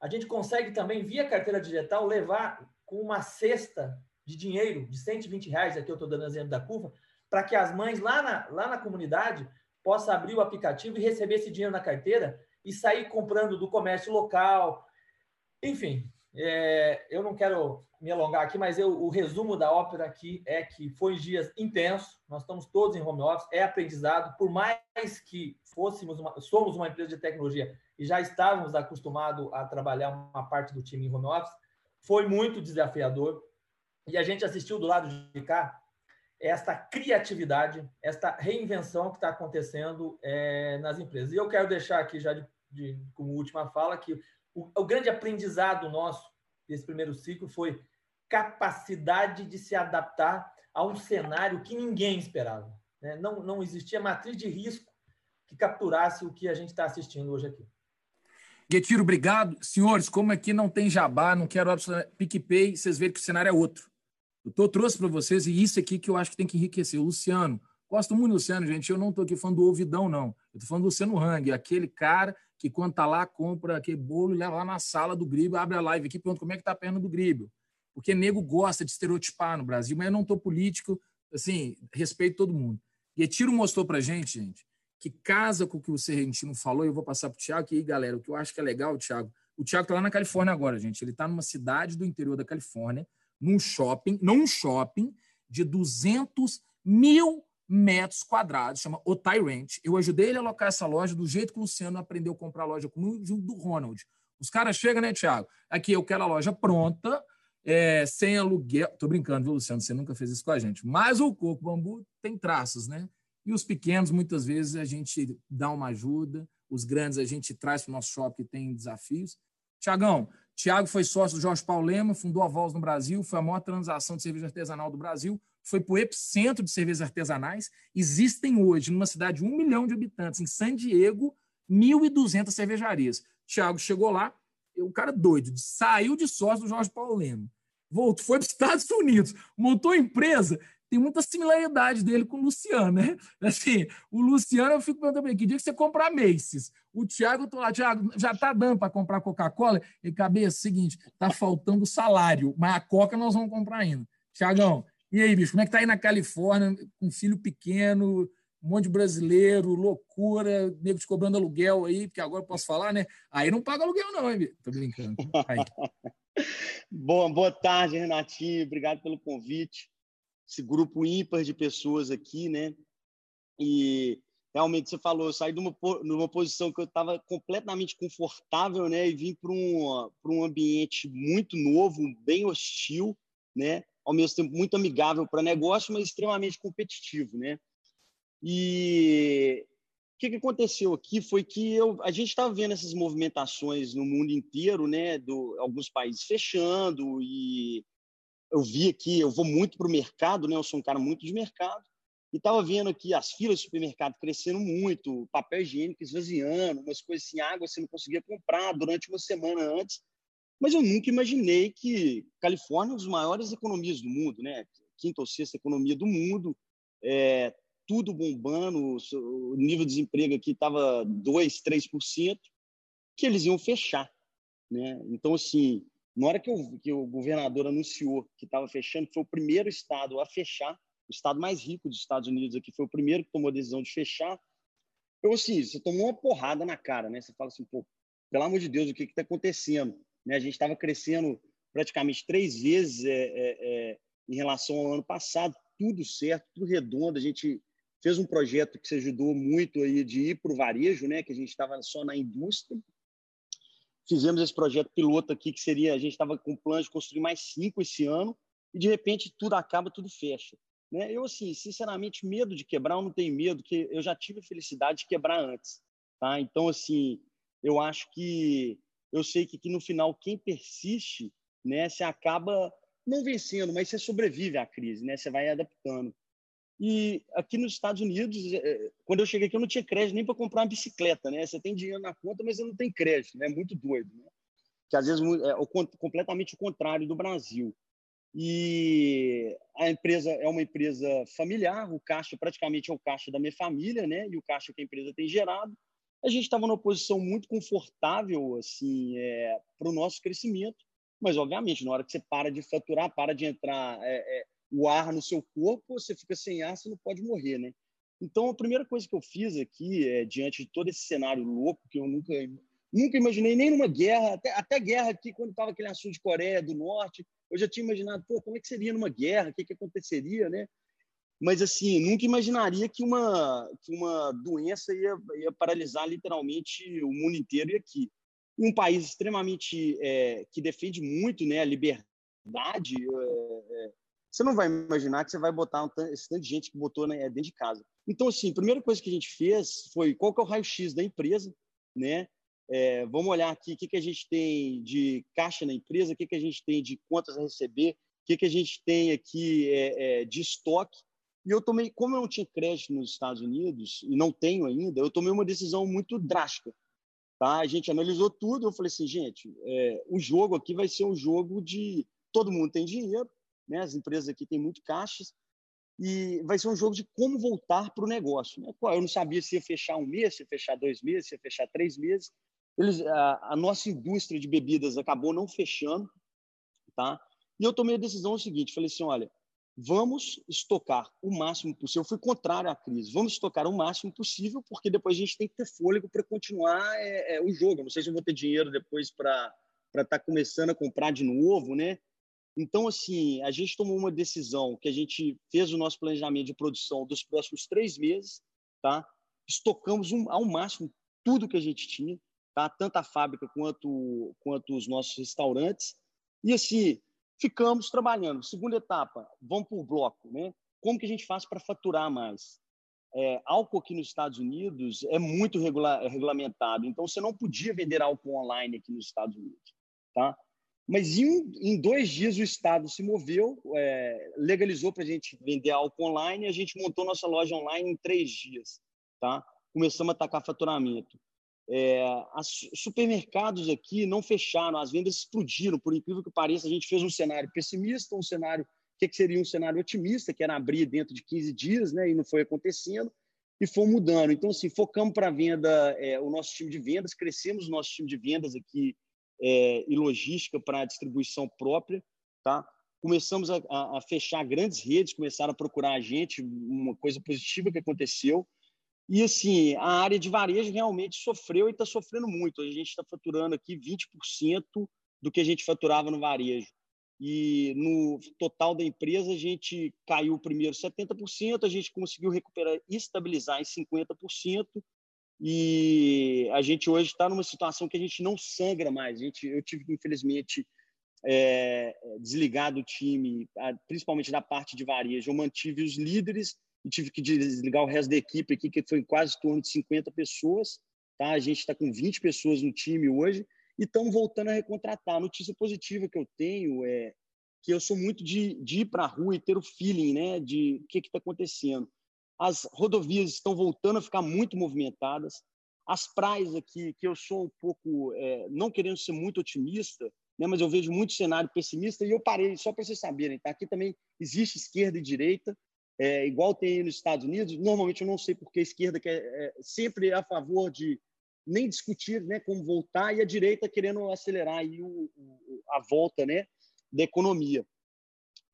[SPEAKER 6] a gente consegue também, via carteira digital, levar com uma cesta de dinheiro de 120 reais, aqui eu estou dando exemplo da CUFA, para que as mães lá na, lá na comunidade possam abrir o aplicativo e receber esse dinheiro na carteira e sair comprando do comércio local. Enfim, é, eu não quero me alongar aqui, mas eu, o resumo da ópera aqui é que foi dias intensos, nós estamos todos em home office, é aprendizado, por mais que fôssemos uma, somos uma empresa de tecnologia e já estávamos acostumados a trabalhar uma parte do time em home office, foi muito desafiador. E a gente assistiu do lado de cá esta criatividade, esta reinvenção que está acontecendo é, nas empresas. E eu quero deixar aqui já de, de, como última fala que o, o grande aprendizado nosso desse primeiro ciclo foi capacidade de se adaptar a um cenário que ninguém esperava. Né? Não, não existia matriz de risco que capturasse o que a gente está assistindo hoje aqui.
[SPEAKER 1] Getiro, obrigado. Senhores, como aqui não tem jabá, não quero absolutamente PicPay, vocês veem que o cenário é outro. Eu tô, trouxe para vocês e isso aqui que eu acho que tem que enriquecer. O Luciano, gosto muito do Luciano, gente. Eu não estou aqui falando do ouvidão, não. Eu estou falando do Luciano Hang, aquele cara que quando tá lá, compra aquele bolo e leva lá na sala do Gribble, abre a live aqui pergunta como é que tá a perna do Gribble porque nego gosta de estereotipar no Brasil, mas eu não estou político, assim, respeito todo mundo. E Tiro mostrou para gente, gente, que casa com o que o Serrentino falou, eu vou passar para o Tiago, e aí, galera, o que eu acho que é legal, Tiago, o Tiago está lá na Califórnia agora, gente, ele está numa cidade do interior da Califórnia, num shopping, num shopping de 200 mil metros quadrados, chama Otai Ranch. Eu ajudei ele a alocar essa loja do jeito que o Luciano aprendeu a comprar a loja comigo, junto do Ronald. Os caras chegam, né, Tiago? Aqui eu quero a loja pronta, é, sem aluguel. Tô brincando, viu, Luciano? Você nunca fez isso com a gente. Mas o coco bambu tem traços, né? E os pequenos, muitas vezes, a gente dá uma ajuda. Os grandes a gente traz para o nosso shopping que tem desafios. Tiagão, Tiago foi sócio do Jorge Paulo Lema, fundou a Voz no Brasil, foi a maior transação de cerveja artesanal do Brasil, foi para o epicentro de cervejas artesanais. Existem hoje, numa cidade de um milhão de habitantes, em San Diego, 1.200 cervejarias. Tiago chegou lá, o cara doido, saiu de sócio do Jorge Paulo Lema, voltou, foi para os Estados Unidos, montou a empresa, tem muita similaridade dele com o Luciano, né? Assim, o Luciano, eu fico perguntando para ele, que dia que você comprar Macy's? O Thiago, eu tô lá, Thiago, já tá dando para comprar Coca-Cola? E cabeça, seguinte, tá faltando salário, mas a Coca nós vamos comprar ainda. Tiagão, e aí, bicho, como é que tá aí na Califórnia, com um filho pequeno, um monte de brasileiro, loucura, nego te cobrando aluguel aí, porque agora eu posso falar, né? Aí não paga aluguel, não, hein, Tô brincando.
[SPEAKER 7] boa, boa tarde, Renatinho. Obrigado pelo convite. Esse grupo ímpar de pessoas aqui, né? E realmente você falou, eu saí de uma, numa posição que eu estava completamente confortável, né? E vim para um, um ambiente muito novo, bem hostil, né? Ao mesmo tempo muito amigável para negócio, mas extremamente competitivo, né? E o que, que aconteceu aqui foi que eu, a gente estava vendo essas movimentações no mundo inteiro, né, do alguns países fechando e eu vi aqui, eu vou muito para o mercado, né, eu sou um cara muito de mercado e estava vendo aqui as filas do supermercado crescendo muito, papel higiênico esvaziando, umas coisas assim, água você não conseguia comprar durante uma semana antes. Mas eu nunca imaginei que Califórnia é uma das maiores economias do mundo, né? Quinta ou sexta economia do mundo, é, tudo bombando, o nível de desemprego aqui estava 2%, 3%, que eles iam fechar. Né? Então, assim, na hora que, eu, que o governador anunciou que estava fechando, foi o primeiro estado a fechar, o estado mais rico dos Estados Unidos aqui, foi o primeiro que tomou a decisão de fechar. Eu, assim, você tomou uma porrada na cara, né? Você fala assim, pô, pelo amor de Deus, o que está acontecendo? Né? A gente estava crescendo praticamente três vezes é, é, é, em relação ao ano passado, tudo certo, tudo redondo. A gente fez um projeto que se ajudou muito aí de ir para o varejo, né? Que a gente estava só na indústria. Fizemos esse projeto piloto aqui que seria a gente estava com plano de construir mais cinco esse ano e de repente tudo acaba, tudo fecha. Né? Eu assim, sinceramente, medo de quebrar eu não tenho medo, que eu já tive a felicidade de quebrar antes, tá? Então assim, eu acho que eu sei que, que no final quem persiste, né, você acaba não vencendo, mas você sobrevive à crise, né? Você vai adaptando. E aqui nos Estados Unidos, é, é, quando eu cheguei aqui, eu não tinha crédito nem para comprar uma bicicleta, né? Você tem dinheiro na conta, mas você não tem crédito, né? Muito doido, né? Que às vezes é completamente o contrário do Brasil. E a empresa é uma empresa familiar, o caixa praticamente é o caixa da minha família, né? E o caixa que a empresa tem gerado. A gente estava numa posição muito confortável, assim, é, para o nosso crescimento. Mas, obviamente, na hora que você para de faturar, para de entrar é, é, o ar no seu corpo, você fica sem ar, você não pode morrer, né? Então, a primeira coisa que eu fiz aqui, é, diante de todo esse cenário louco, que eu nunca, nunca imaginei, nem numa guerra, até, até guerra aqui, quando estava aquele assunto de Coreia do Norte, eu já tinha imaginado, pô, como é que seria numa guerra, o que, que aconteceria, né? Mas, assim, nunca imaginaria que uma, que uma doença ia, ia paralisar literalmente o mundo inteiro e aqui. Um país extremamente é, que defende muito né, a liberdade, é, é você não vai imaginar que você vai botar um, esse tanto de gente que botou né, dentro de casa. Então, assim, a primeira coisa que a gente fez foi qual que é o raio-x da empresa, né? É, vamos olhar aqui o que, que a gente tem de caixa na empresa, o que, que a gente tem de contas a receber, o que, que a gente tem aqui é, é, de estoque. E eu tomei, como eu não tinha crédito nos Estados Unidos, e não tenho ainda, eu tomei uma decisão muito drástica. Tá? A gente analisou tudo, eu falei assim, gente, é, o jogo aqui vai ser um jogo de todo mundo tem dinheiro, né? As empresas aqui têm muito caixas e vai ser um jogo de como voltar para o negócio. Né? Eu não sabia se ia fechar um mês, se ia fechar dois meses, se ia fechar três meses. Eles, a, a nossa indústria de bebidas acabou não fechando, tá? E eu tomei a decisão o seguinte, falei assim, olha, vamos estocar o máximo possível. Eu fui contrário à crise. Vamos estocar o máximo possível, porque depois a gente tem que ter fôlego para continuar é, é, o jogo. Eu não sei se eu vou ter dinheiro depois para estar tá começando a comprar de novo, né? Então, assim, a gente tomou uma decisão que a gente fez o nosso planejamento de produção dos próximos três meses, tá? Estocamos um, ao máximo tudo que a gente tinha, tá? Tanto a fábrica quanto, quanto os nossos restaurantes. E, assim, ficamos trabalhando. Segunda etapa, vamos por bloco, né? Como que a gente faz para faturar mais? É, álcool aqui nos Estados Unidos é muito regula regulamentado, então você não podia vender álcool online aqui nos Estados Unidos, tá? Mas em, em dois dias o Estado se moveu, é, legalizou para a gente vender álcool online e a gente montou nossa loja online em três dias. Tá? Começamos a atacar faturamento. É, as supermercados aqui não fecharam, as vendas explodiram, por incrível que pareça. A gente fez um cenário pessimista, um cenário que, seria um cenário otimista, que era abrir dentro de 15 dias, né, e não foi acontecendo, e foi mudando. Então, assim, focamos para a venda, é, o nosso time de vendas, crescemos o nosso time de vendas aqui é, e logística para distribuição própria, tá? Começamos a, a, fechar grandes redes, começaram a procurar a gente, uma coisa positiva que aconteceu. E assim, a área de varejo realmente sofreu e está sofrendo muito. A gente está faturando aqui 20% do que a gente faturava no varejo. E no total da empresa, a gente caiu primeiro 70%, a gente conseguiu recuperar e estabilizar em 50%, e a gente hoje está numa situação que a gente não sangra mais. A gente, eu tive infelizmente, é, desligar do time, principalmente da parte de varejo. Eu mantive os líderes e tive que desligar o resto da equipe aqui, que foi quase em torno de 50 pessoas. Tá? A gente está com 20 pessoas no time hoje e estamos voltando a recontratar. A notícia positiva que eu tenho é que eu sou muito de, de ir para a rua e ter o feeling né, de o que está acontecendo. as rodovias estão voltando a ficar muito movimentadas, as praias aqui, que eu sou um pouco, é, não querendo ser muito otimista, né, mas eu vejo muito cenário pessimista e eu parei, só para vocês saberem, tá? aqui também existe esquerda e direita, é, igual tem nos Estados Unidos. Normalmente eu não sei porque a esquerda quer, é, sempre é a favor de nem discutir né, como voltar e a direita querendo acelerar aí o, o, a volta né, da economia.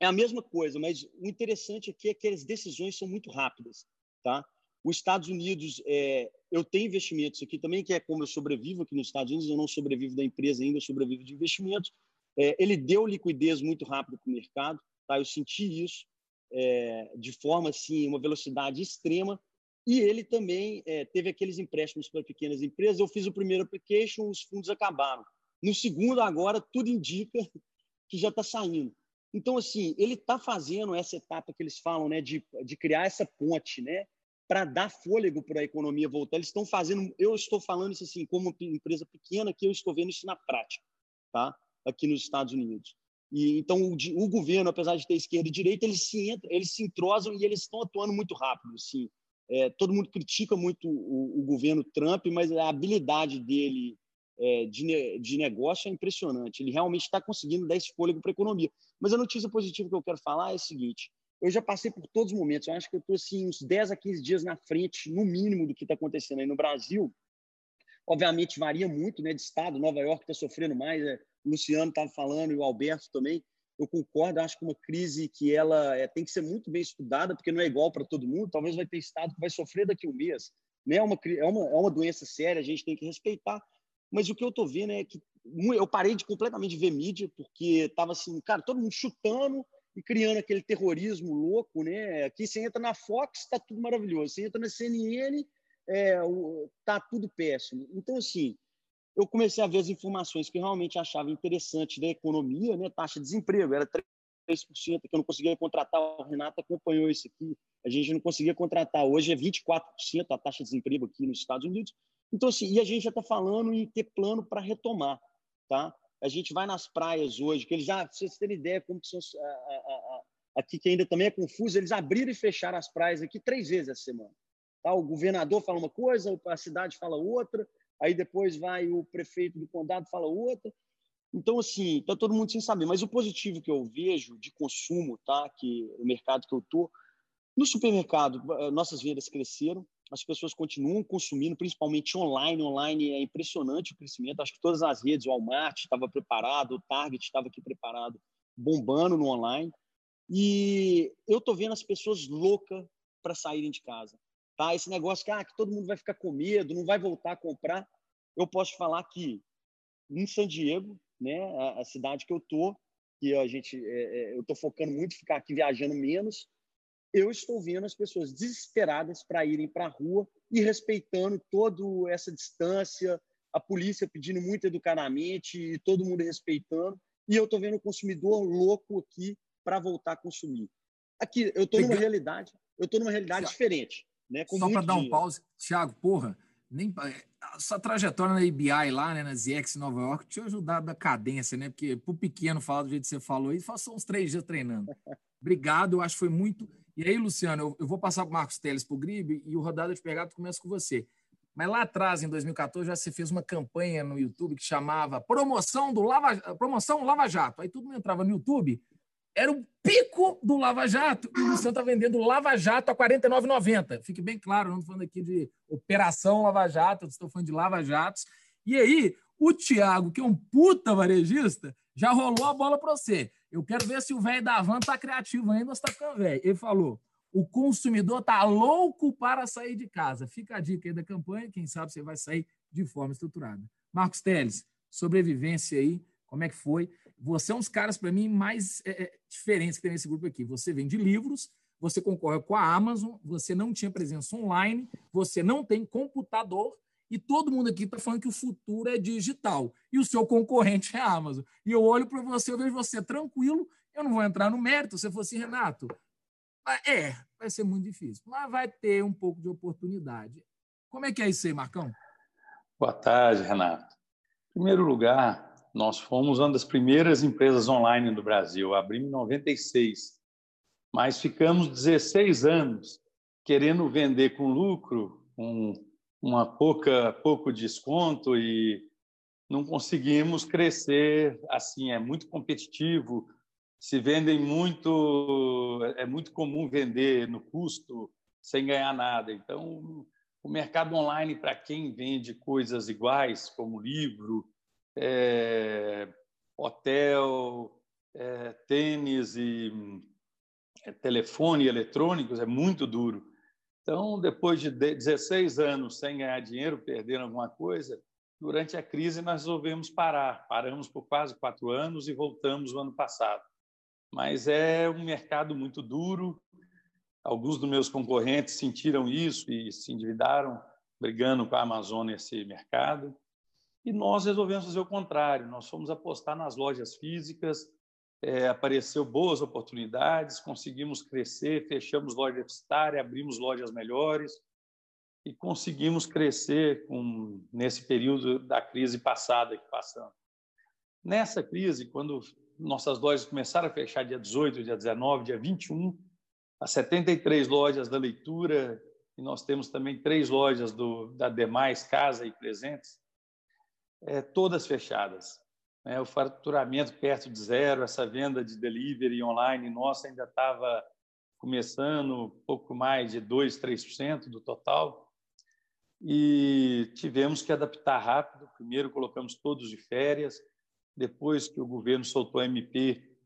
[SPEAKER 7] É a mesma coisa, mas o interessante aqui é que as decisões são muito rápidas. Tá? Os Estados Unidos, é, eu tenho investimentos aqui também, que é como eu sobrevivo aqui nos Estados Unidos, eu não sobrevivo da empresa ainda, eu sobrevivo de investimentos. É, ele deu liquidez muito rápido para o mercado, tá? eu senti isso é, de forma, assim, uma velocidade extrema, e ele também é, teve aqueles empréstimos para pequenas empresas. Eu fiz o primeiro application, os fundos acabaram. No segundo, agora, tudo indica que já está saindo. Então, assim, ele está fazendo essa etapa que eles falam, né, de, de criar essa ponte, né, para dar fôlego para a economia voltar. Eles estão fazendo, eu estou falando isso assim, como empresa pequena, que eu estou vendo isso na prática, tá? aqui nos Estados Unidos. E, então, o, o governo, apesar de ter esquerda e direita, eles se, entram, eles se entrosam e eles estão atuando muito rápido. Assim. É, todo mundo critica muito o, o, governo Trump, mas a habilidade dele é, de, de negócio é impressionante. Ele realmente está conseguindo dar esse fôlego para a economia. Mas a notícia positiva que eu quero falar é a seguinte: eu já passei por todos os momentos. Eu acho que eu estou assim, uns 10 a 15 dias na frente, no mínimo, do que está acontecendo aí no Brasil. Obviamente, varia muito né, de estado. Nova York está sofrendo mais. É, o Luciano estava falando e o Alberto também. Eu concordo, acho que uma crise que ela é, tem que ser muito bem estudada, porque não é igual para todo mundo. Talvez vai ter estado que vai sofrer daqui a um mês. Né? É, uma, é, uma, é uma doença séria, a gente tem que respeitar. Mas o que eu estou vendo é que eu parei de completamente ver mídia, porque estava assim, cara, todo mundo chutando, e criando aquele terrorismo louco, né? Aqui você entra na Fox, está tudo maravilhoso. Você entra na CNN, é, tá tudo péssimo. Então, assim, eu comecei a ver as informações que eu realmente achava interessante da economia, né? Taxa de desemprego era 3%, que eu não conseguia contratar. O Renato acompanhou isso aqui. A gente não conseguia contratar. Hoje é 24% a taxa de desemprego aqui nos Estados Unidos. Então, assim, e a gente já está falando em ter plano para retomar, tá? A gente vai nas praias hoje, que eles já, pra vocês terem ideia como que são a, a, a, aqui que ainda também é confuso, eles abriram e fecharam as praias aqui três vezes essa semana. Tá? O governador fala uma coisa, a cidade fala outra, aí depois vai o prefeito do condado fala outra. Então, assim, está todo mundo sem saber. Mas o positivo que eu vejo de consumo, tá? que o mercado que eu estou, no supermercado, eh, nossas vendas cresceram, as pessoas continuam consumindo, principalmente online. Online é impressionante o crescimento. Acho que todas as redes, o Walmart estava preparado, o Target estava aqui preparado, bombando no online. E eu estou vendo as pessoas loucas para saírem de casa. Tá? Esse negócio que, ah, que todo mundo vai ficar com medo, não vai voltar a comprar. Eu posso falar que em San Diego, né, a, a cidade que eu tô, que a gente, é, é, eu estou focando muito em ficar aqui viajando menos, eu estou vendo as pessoas desesperadas para irem para a rua e respeitando toda essa distância, a polícia pedindo muito educadamente e todo mundo respeitando. E eu estou vendo o consumidor louco aqui para voltar a consumir. Aqui, eu estou numa realidade, eu estou numa realidade diferente. Né,
[SPEAKER 1] Só para dar um pause, Thiago, porra, nem, essa trajetória na IBI lá, né, na ZX Nova York, tinha ajudado a cadência, né? Porque pro pequeno falar do jeito que você falou aí, passou uns três dias treinando. Obrigado, eu acho que foi muito e aí, Luciano, eu, eu vou passar para o Marcos Teles para o Gribe e o Rodada de Pergato começa com você. Mas lá atrás, em 2014, já você fez uma campanha no YouTube que chamava Promoção do Lava, Promoção Lava Jato. Aí mundo entrava no YouTube, era o pico do Lava Jato e o Luciano está vendendo Lava Jato a R$ 49,90. Fique bem claro, não estou falando aqui de Operação Lava Jato, estou falando de Lava Jatos. E aí, o Thiago, que é um puta varejista, já rolou a bola para você. Eu quero ver se o velho da van tá criativo ainda ou está ficando velho. Ele falou: o consumidor tá louco para sair de casa. Fica a dica aí da campanha, quem sabe você vai sair de forma estruturada. Marcos Teles, sobrevivência aí, como é que foi? Você é um dos caras, para mim, mais é, é, diferentes que tem nesse grupo aqui. Você vende livros, você concorre com a Amazon, você não tinha presença online, você não tem computador e todo mundo aqui está falando que o futuro é digital e o seu concorrente é a Amazon. E eu olho para você, eu vejo você tranquilo, eu não vou entrar no mérito. Se fosse Renato, é, vai ser muito difícil, mas vai ter um pouco de oportunidade. Como é que é isso aí, Marcão?
[SPEAKER 3] Boa tarde, Renato. Em primeiro lugar, nós fomos uma das primeiras empresas online do Brasil, abrimos em 96, mas ficamos 16 anos querendo vender com lucro, com uma pouca pouco desconto e não conseguimos crescer. Assim, é muito competitivo, se vendem muito, é muito comum vender no custo sem ganhar nada. Então, o mercado online para quem vende coisas iguais, como livro, é, hotel, é, tênis e é, telefone eletrônicos, é muito duro. Então, depois de 16 anos sem ganhar dinheiro, perdendo alguma coisa, durante a crise nós resolvemos parar. Paramos por quase quatro anos e voltamos no ano passado. Mas é um mercado muito duro. Alguns dos meus concorrentes sentiram isso e se endividaram brigando com a Amazônia nesse mercado. E nós resolvemos fazer o contrário. Nós fomos apostar nas lojas físicas, é, apareceu boas oportunidades, conseguimos crescer, fechamos loja deficitária, abrimos lojas melhores e conseguimos crescer com, nesse período da crise passada que passamos. Nessa crise, quando nossas lojas começaram a fechar dia 18, dia 19, dia 21, as 73 lojas da leitura, e nós temos também três lojas do, da Demais Casa e Presentes, é, todas fechadas né, o faturamento perto de zero, essa venda de delivery online nossa ainda estava começando pouco mais de 2, 3% do total. E tivemos que adaptar rápido. Primeiro colocamos todos de férias, depois que o governo soltou a MP,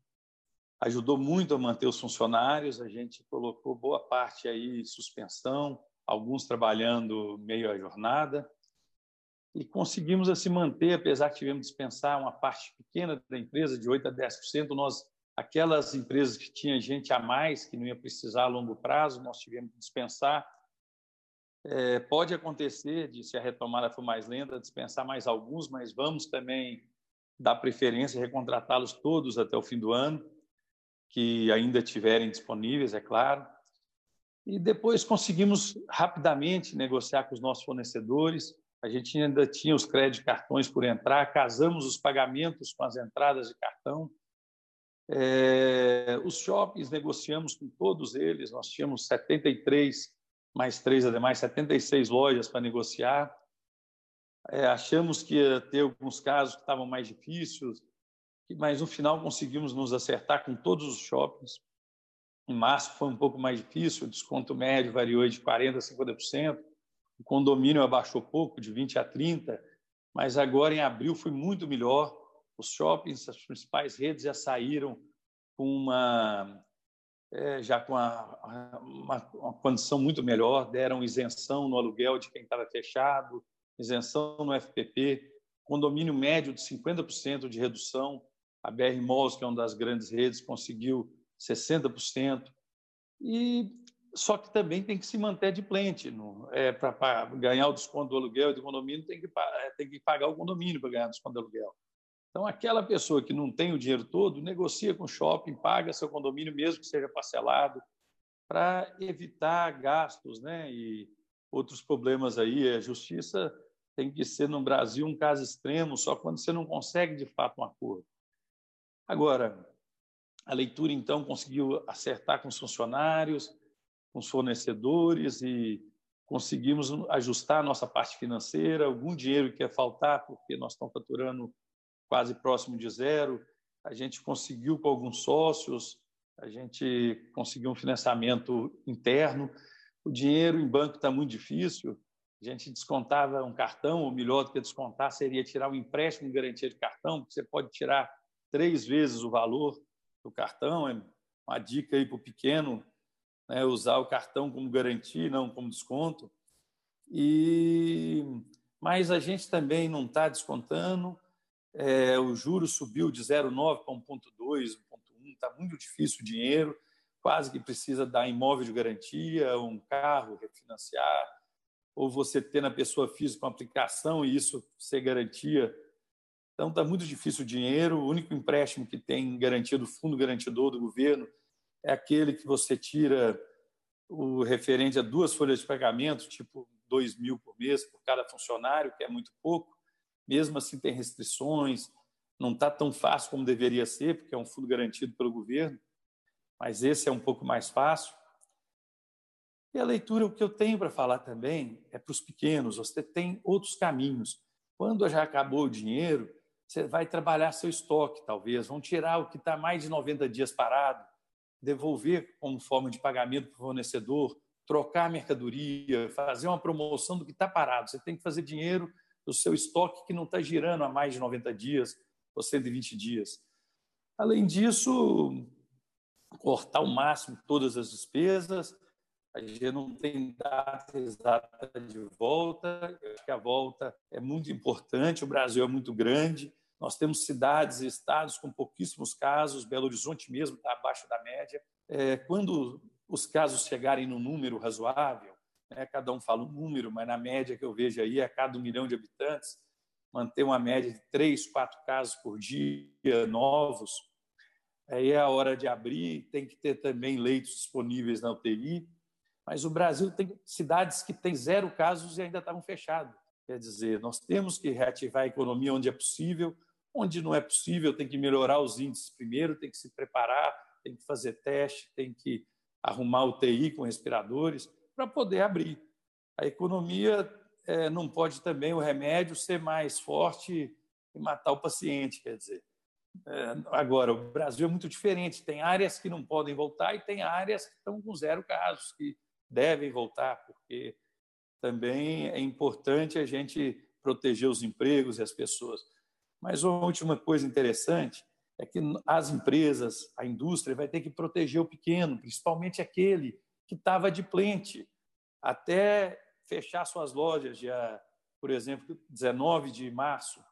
[SPEAKER 3] ajudou muito a manter os funcionários, a gente colocou boa parte aí suspensão, alguns trabalhando meio jornada e conseguimos assim manter, apesar que tivemos dispensar uma parte pequena da empresa, de 8% a 10%, nós, aquelas empresas que tinham gente a mais, que não ia precisar a longo prazo, nós tivemos que dispensar. É, pode acontecer de, se a retomada for mais lenta, dispensar mais alguns, mas vamos também dar preferência e recontratá-los todos até o fim do ano, que ainda tiverem disponíveis, é claro. E depois conseguimos rapidamente negociar com os nossos fornecedores, a gente ainda tinha os créditos cartões por entrar, casamos os pagamentos com as entradas de cartão. É, os shoppings negociamos com todos eles, nós tínhamos 73, mais três ademais, 76 lojas para negociar. É, achamos que ia ter alguns casos que estavam mais difíceis, mas no final conseguimos nos acertar com todos os shoppings. Em março foi um pouco mais difícil, o desconto médio variou de 40% a 50%. O condomínio abaixou pouco, de 20 a 30, mas agora em abril foi muito melhor. Os shoppings, as principais redes já saíram com uma é, já com a, uma, uma, condição muito melhor, deram isenção no aluguel de quem estava fechado, isenção no FPP, condomínio médio de 50% de redução. A BR Malls, que é uma das grandes redes, conseguiu 60%. E só que também tem que se manter de plente. É, para ganhar o desconto do aluguel do condomínio, tem que, é, tem que pagar o condomínio para ganhar o desconto do aluguel. Então, aquela pessoa que não tem o dinheiro todo, negocia com o shopping, paga seu condomínio, mesmo que seja parcelado, para evitar gastos né? e outros problemas aí. A justiça tem que ser, no Brasil, um caso extremo, só quando você não consegue, de fato, um acordo. Agora, a leitura, então, conseguiu acertar com os funcionários, com os fornecedores e conseguimos ajustar a nossa parte financeira, algum dinheiro que ia faltar, porque nós estamos faturando quase próximo de zero. A gente conseguiu com alguns sócios, a gente conseguiu um financiamento interno. O dinheiro em banco está muito difícil. A gente descontava um cartão, ou melhor do que descontar, seria tirar um empréstimo de garantia de cartão, porque você pode tirar três vezes o valor do cartão. É uma dica aí para o pequeno né, usar o cartão como garantia, não como desconto. E mas a gente também não está descontando. É, o juro subiu de 0,9 para 1,2, 1,1. Está muito difícil o dinheiro. Quase que precisa dar imóvel de garantia, um carro, refinanciar, ou você ter na pessoa física uma aplicação e isso ser garantia. Então está muito difícil o dinheiro. O único empréstimo que tem garantia do fundo garantidor do governo é aquele que você tira o referente a duas folhas de pagamento, tipo dois mil por mês por cada funcionário, que é muito pouco. Mesmo assim, tem restrições, não está tão fácil como deveria ser, porque é um fundo garantido pelo governo, mas esse é um pouco mais fácil. E a leitura, o que eu tenho para falar também é para os pequenos, você tem outros caminhos. Quando já acabou o dinheiro, você vai trabalhar seu estoque, talvez, vão tirar o que está mais de 90 dias parado, devolver como forma de pagamento para o fornecedor, trocar a mercadoria, fazer uma promoção do que está parado. Você tem que fazer dinheiro do seu estoque que não está girando há mais de 90 dias ou 120 dias. Além disso, cortar ao máximo todas as despesas. A gente não tem data exata de volta. Acho que a volta é muito importante. O Brasil é muito grande. Nós temos cidades e estados com pouquíssimos casos. Belo Horizonte mesmo está abaixo da média. É, quando os casos chegarem no número razoável, né, cada um fala um número, mas na média que eu vejo aí, a cada um milhão de habitantes, manter uma média de três, quatro casos por dia novos, aí é a hora de abrir, tem que ter também leitos disponíveis na UTI, mas o Brasil tem cidades que têm zero casos e ainda estavam fechadas. Quer dizer, nós temos que reativar a economia onde é possível, onde não é possível, tem que melhorar os índices primeiro, tem que se preparar, tem que fazer teste, tem que arrumar UTI com respiradores para poder abrir. A economia é, não pode também o remédio ser mais forte e matar o paciente, quer dizer. É, agora, o Brasil é muito diferente. Tem áreas que não podem voltar e tem áreas que estão com zero casos, que devem voltar, porque também é importante a gente proteger os empregos e as pessoas. Mas uma última coisa interessante é que as empresas, a indústria, vai ter que proteger o pequeno, principalmente aquele que estava de plente, até fechar suas lojas, dia, por exemplo, 19 de março.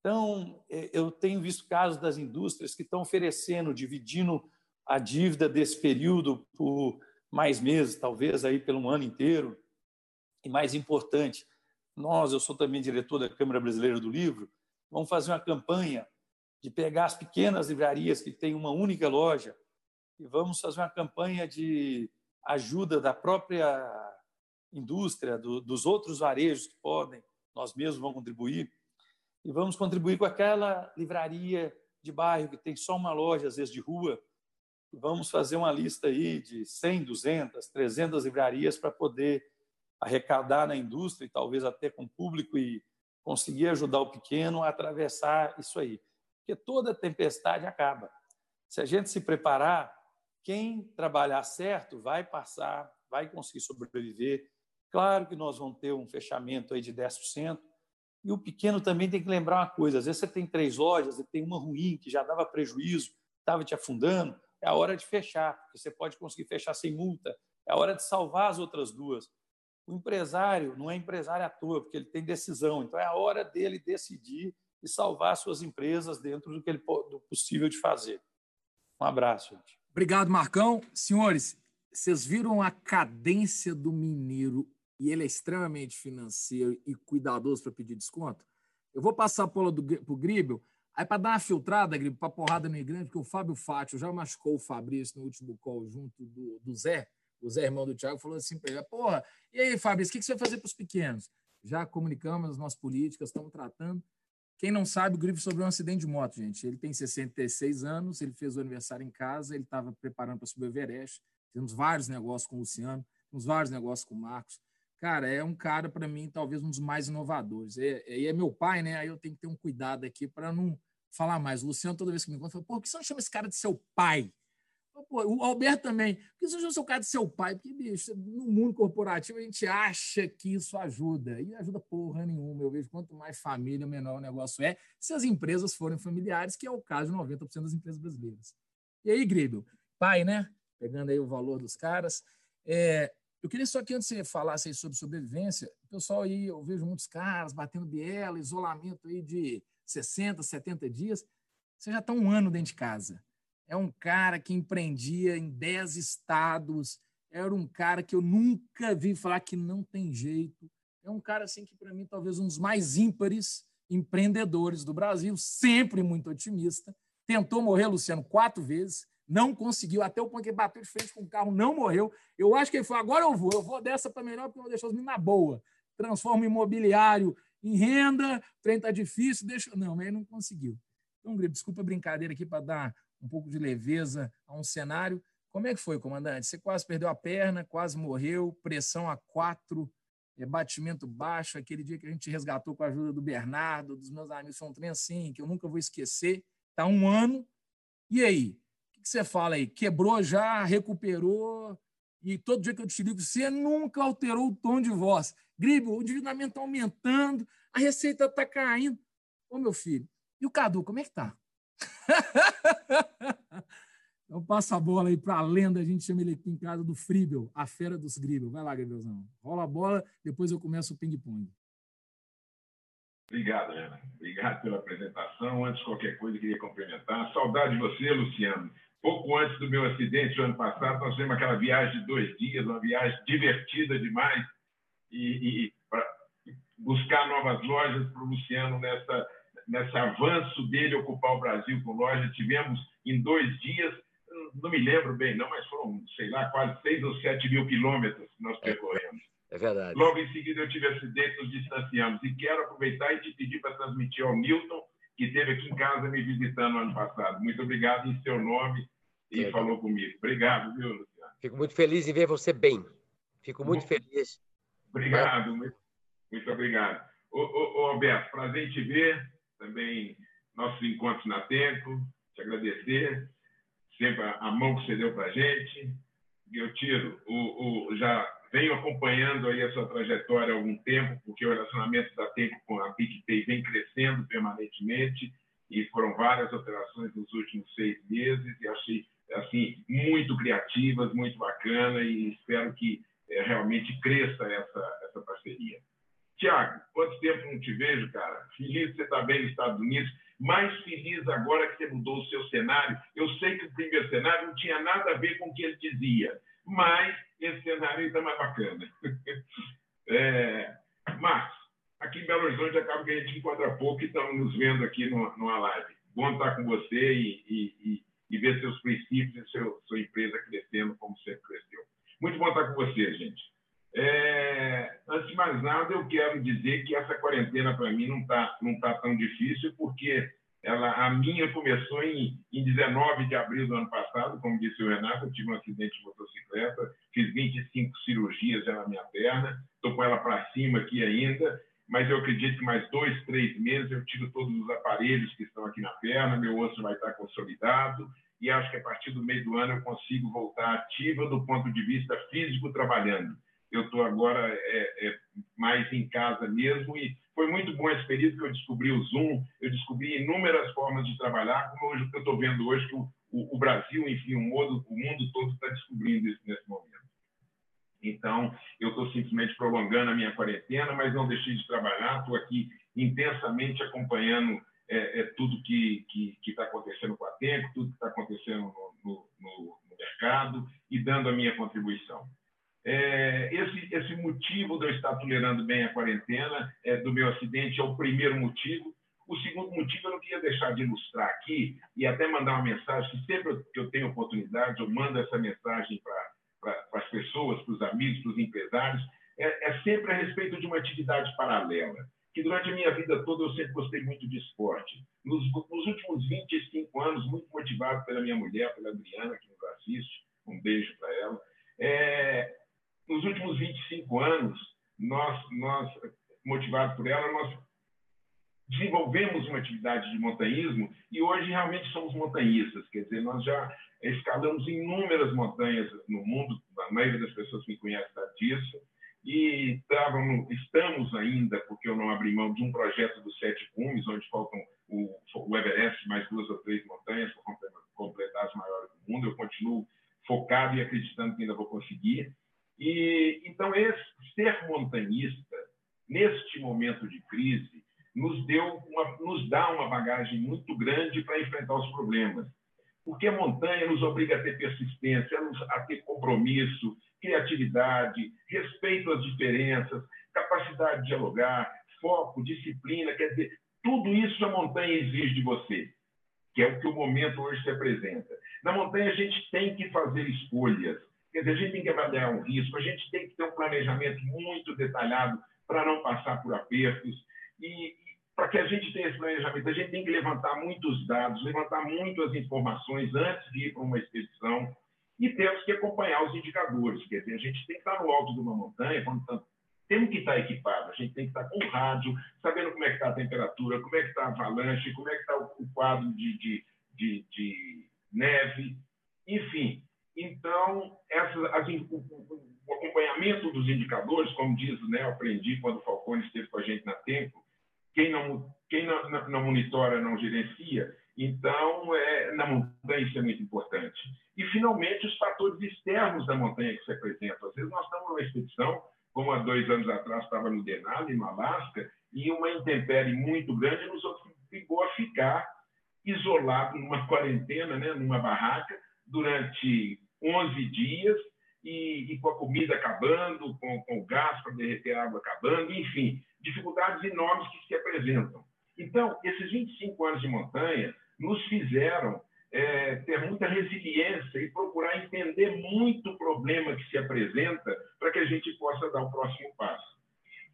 [SPEAKER 3] Então, é, eu tenho visto casos das indústrias que estão oferecendo, dividindo a dívida desse período por mais meses, talvez aí pelo ano inteiro. E mais importante, nós, eu sou também diretor da Câmara Brasileira do Livro, vamos fazer uma campanha de pegar as pequenas livrarias que têm uma única loja e vamos fazer uma campanha de ajuda da própria indústria, do, dos outros varejos que podem, nós mesmos vamos contribuir, e vamos contribuir com aquela livraria de bairro que tem só uma loja, às vezes de rua, e vamos fazer uma lista aí de 100, 200, 300 livrarias para poder arrecadar na indústria e talvez até com público e conseguir ajudar o pequeno a atravessar isso aí. Porque toda tempestade acaba. Se a gente se preparar, quem trabalhar certo vai passar, vai conseguir sobreviver, Claro que nós vamos ter um fechamento aí de 10%. E o pequeno também tem que lembrar uma coisa: às vezes você tem três lojas e tem uma ruim que já dava prejuízo, estava te afundando, é a hora de fechar, porque você pode conseguir fechar sem multa. É a hora de salvar as outras duas. O empresário não é empresário à toa, porque ele tem decisão. Então é a hora dele decidir e salvar suas empresas dentro do que ele do possível de fazer. Um abraço, gente.
[SPEAKER 1] Obrigado, Marcão. Senhores, vocês viram a cadência do mineiro e ele é extremamente financeiro e cuidadoso para pedir desconto, eu vou passar a bola para o Gribel, aí para dar uma filtrada, Gribel, para porrada meio grande, porque o Fábio Fátio já machucou o Fabrício no último call junto do, do Zé, o Zé, irmão do Thiago, falou assim para ele: porra, e aí, Fabrício, o que, que você vai fazer para os pequenos? Já comunicamos as nossas políticas, estamos tratando. Quem não sabe, o Grifo sofreu um acidente de moto, gente. Ele tem 66 anos, ele fez o aniversário em casa, ele estava preparando para subir o Everest. Temos vários negócios com o Luciano, temos vários negócios com o Marcos cara, é um cara, para mim, talvez um dos mais inovadores. E é, é, meu pai, né? Aí eu tenho que ter um cuidado aqui para não falar mais. O Luciano, toda vez que me encontra, fala, por que você não chama esse cara de seu pai? O Alberto também, por que você não chama seu cara de seu pai? Porque, bicho, no mundo corporativo a gente acha que isso ajuda. E ajuda porra nenhuma. Eu vejo quanto mais família, menor o negócio é, se as empresas forem familiares, que é o caso de 90% das empresas brasileiras. E aí, Gribel, pai, né? Pegando aí o valor dos caras. É, eu queria só que antes você falasse aí sobre sobrevivência, o pessoal aí, eu vejo muitos caras batendo biela, isolamento aí de 60, 70 dias. Você já está um ano dentro de casa. É um cara que empreendia em 10 estados, era um cara que eu nunca vi falar que não tem jeito. É um cara assim que para mim talvez um dos mais ímpares empreendedores do Brasil, sempre muito otimista. Tentou morrer Luciano quatro vezes, não conseguiu, até o ponto que bateu de frente com o carro, não morreu. Eu acho que ele falou: agora eu vou, eu vou dessa para melhor, porque eu vou deixar os meninos na boa. Transforma o imobiliário em renda, o trem está difícil, deixa. Não, mas ele não conseguiu. Então, desculpa a brincadeira aqui para dar um pouco de leveza a um cenário. Como é que foi, comandante? Você quase perdeu a perna, quase morreu, pressão a quatro, é, batimento baixo. Aquele dia que a gente resgatou com a ajuda do Bernardo, dos meus amigos, foi um trem assim que eu nunca vou esquecer. Está um ano. E aí? O que você fala aí? Quebrou já, recuperou? E todo dia que eu te ligo, você nunca alterou o tom de voz. Gribe, o endividamento está aumentando, a receita está caindo. Ô, meu filho, e o Cadu, como é que tá? então passa a bola aí para a lenda, a gente chama ele aqui em casa do Fribel, a fera dos Gribel. Vai lá, Gribelzão. Rola a bola, depois eu começo o ping-pong.
[SPEAKER 4] Obrigado, Ana. Obrigado pela apresentação. Antes de qualquer coisa, queria cumprimentar. Saudade de você, Luciano. Pouco antes do meu acidente, no ano passado, nós fizemos aquela viagem de dois dias, uma viagem divertida demais, e, e para buscar novas lojas para o Luciano nessa nesse avanço dele ocupar o Brasil com loja. Tivemos em dois dias, não me lembro bem, não, mas foram, sei lá, quase seis ou sete mil quilômetros que nós é, percorremos.
[SPEAKER 2] É, é verdade.
[SPEAKER 4] Logo em seguida eu tive acidente, nos distanciamos. E quero aproveitar e te pedir para transmitir ao Milton, que esteve aqui em casa me visitando no ano passado. Muito obrigado em seu nome e é. falou comigo. Obrigado, viu, Luciano?
[SPEAKER 2] Fico muito feliz em ver você bem. Fico muito, muito feliz.
[SPEAKER 4] Obrigado, muito, muito obrigado. Ô, ô, ô, Alberto, prazer em te ver também nossos encontros na Tempo, te agradecer, sempre a mão que você deu para a gente. Eu tiro, o, o, já venho acompanhando aí a sua trajetória há algum tempo, porque o relacionamento da Tempo com a PicPay vem crescendo permanentemente e foram várias operações nos últimos seis meses e achei assim muito criativas, muito bacana e espero que é, realmente cresça essa, essa parceria. Tiago, quanto tempo não te vejo, cara? Feliz que você está bem nos Estados Unidos. Mais feliz agora que você mudou o seu cenário. Eu sei que o primeiro cenário não tinha nada a ver com o que ele dizia, mas esse cenário está mais bacana. é, Marcos, aqui em Belo Horizonte acaba que a gente encontra pouco e estamos nos vendo aqui numa, live. Bom estar com você e, e, e, e ver seus princípios e seu, sua empresa crescendo como sempre cresceu. Muito bom estar com você, gente. É, antes de mais nada, eu quero dizer que essa quarentena para mim não está não tá tão difícil, porque ela, a minha começou em, em 19 de abril do ano passado, como disse o Renato, eu tive um acidente de motocicleta, fiz 25 cirurgias já na minha perna, estou com ela para cima aqui ainda, mas eu acredito que mais dois, três meses eu tiro todos os aparelhos que estão aqui na perna, meu osso vai estar consolidado, e acho que a partir do meio do ano eu consigo voltar ativa do ponto de vista físico trabalhando eu estou agora é, é, mais em casa mesmo e foi muito bom esse período que eu descobri o Zoom, eu descobri inúmeras formas de trabalhar, como hoje, eu estou vendo hoje que o, o, o, Brasil, enfim, o mundo, o mundo todo está descobrindo isso nesse momento. Então, eu estou simplesmente prolongando a minha quarentena, mas não deixei de trabalhar, estou aqui intensamente acompanhando é, é, tudo que está acontecendo com a Tempo, tudo que está acontecendo no, no, no mercado e dando a minha contribuição. É, esse, esse motivo de eu estar tolerando bem a quarentena, é, do meu acidente, é o primeiro motivo. O segundo motivo, eu não queria deixar de ilustrar aqui e até mandar uma mensagem, que sempre que eu tenho oportunidade, eu mando essa mensagem para as pessoas, para os amigos, para os empresários, é, é sempre a respeito de uma atividade paralela que durante a minha vida toda eu sempre gostei muito de esporte. Nos, nos, últimos 25 anos, muito motivado pela minha mulher, pela Adriana, que nos assiste, um beijo para ela, é, nos últimos 25 anos, nós, nós motivados por ela, nós desenvolvemos uma atividade de montanhismo e hoje realmente somos montanhistas, quer dizer, nós já escalamos inúmeras montanhas no mundo, a maioria das pessoas que me conhecem sabe disso, e estamos ainda, porque eu não abri mão de um projeto dos Sete Cumes, onde faltam o, o Everest, mais duas ou três montanhas para completar as maiores do mundo. Eu continuo focado e acreditando que ainda vou conseguir. E então esse ser montanhista neste momento de crise nos deu uma, nos dá uma bagagem muito grande para enfrentar os problemas, porque a montanha nos obriga a ter persistência, a ter compromisso, criatividade, respeito às diferenças, capacidade de dialogar, foco, disciplina, quer dizer, tudo isso a montanha exige de você, que é o que o momento hoje se apresenta. Na montanha a gente tem que fazer escolhas, Quer dizer, a gente tem que avaliar um risco, a gente tem que ter um planejamento muito detalhado para não passar por apertos. E, para que a gente tenha esse planejamento, a gente tem que levantar muitos dados, levantar muitas informações antes de ir para uma expedição. E temos que acompanhar os indicadores, quer dizer, a gente tem que estar no alto de uma montanha, quando tá, temos que estar equipado, a gente tem que estar com rádio, sabendo como é que está a temperatura, como é que está a avalanche, como é que está o quadro de, de, de, de neve, enfim. Então, essa, assim, o, o, acompanhamento dos indicadores, como diz, né, eu aprendi quando o Falcone esteve com a gente na Tempo, quem não, quem não, não monitora não gerencia, então, é, na montanha isso é muito importante. E, finalmente, os fatores externos da montanha que se apresentam. Às vezes nós estamos numa expedição, como há dois anos atrás estava no Denali, no Alasca, e uma intempérie muito grande nos obrigou a ficar isolado numa quarentena, né, numa barraca, durante 11 dias, e, e com a comida acabando, com, com o gás para derreter a água acabando, enfim, dificuldades enormes que se apresentam. Então, esses 25 anos de montanha nos fizeram é, ter muita resiliência e procurar entender muito o problema que se apresenta para que a gente possa dar o próximo passo.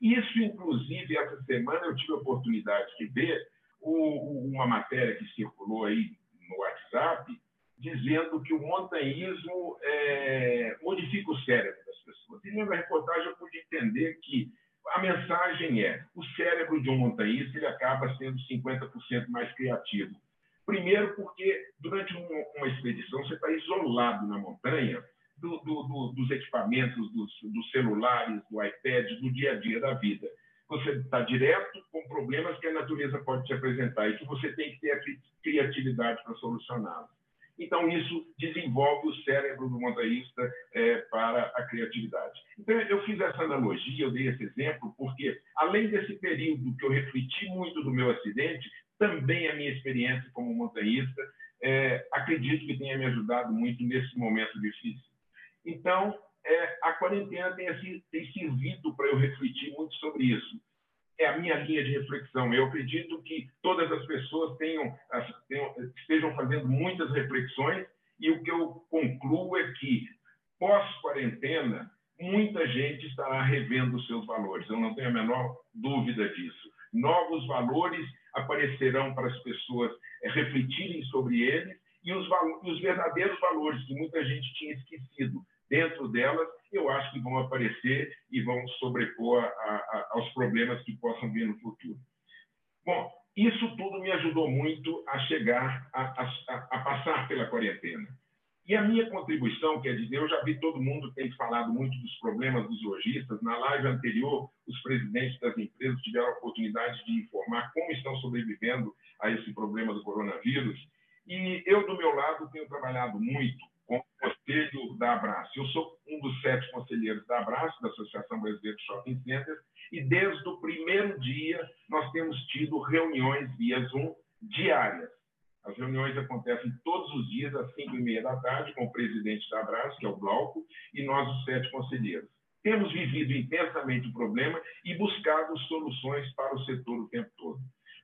[SPEAKER 4] Isso, inclusive, essa semana eu tive a oportunidade de ver o, uma matéria que circulou aí no WhatsApp, dizendo que o montanhismo é, modifica o cérebro das pessoas. E lendo a reportagem eu pude entender que a mensagem é: o cérebro de um montanhista ele acaba sendo 50% mais criativo. Primeiro, porque durante uma expedição você está isolado na montanha do, do, do, dos equipamentos, dos, dos, celulares, do iPad, do dia a dia da vida. Você está direto com problemas que a natureza pode te apresentar e que você tem que ter a criatividade para solucioná-los. Então, isso desenvolve o cérebro do montanhista é, para a criatividade. Então, eu fiz essa analogia, eu dei esse exemplo, porque, além desse período que eu refleti muito do meu acidente, também a minha experiência como montanhista, é, acredito que tenha me ajudado muito nesse momento difícil. Então, é, a quarentena tem, tem servido para eu refletir muito sobre isso é a minha linha de reflexão. Eu acredito que todas as pessoas tenham, tenham, estejam fazendo muitas reflexões e o que eu concluo é que, pós-quarentena, muita gente estará revendo os seus valores. Eu não tenho a menor dúvida disso. Novos valores aparecerão para as pessoas é, refletirem sobre eles e os, os verdadeiros valores que muita gente tinha esquecido dentro delas, eu acho que vão aparecer e vão sobrepor a, a, aos problemas que possam vir no futuro. Bom, isso tudo me ajudou muito a chegar, a, a passar pela quarentena. E a minha contribuição, quer dizer, eu já vi todo mundo tem falado muito dos problemas dos lojistas. Na live anterior, os presidentes das empresas tiveram a oportunidade de informar como estão sobrevivendo a esse problema do coronavírus. E eu, do meu lado, tenho trabalhado muito conselho da Abraço. Eu sou um dos sete conselheiros da Abraço, da Associação Brasileira de Shopping Centers, e desde o primeiro dia nós temos tido reuniões via Zoom diárias. As reuniões acontecem todos os dias às cinco e meia da tarde com o presidente da Abraço, que é o Glauco, e nós, os sete conselheiros. Temos vivido intensamente o problema e buscado soluções para o setor o tempo todo.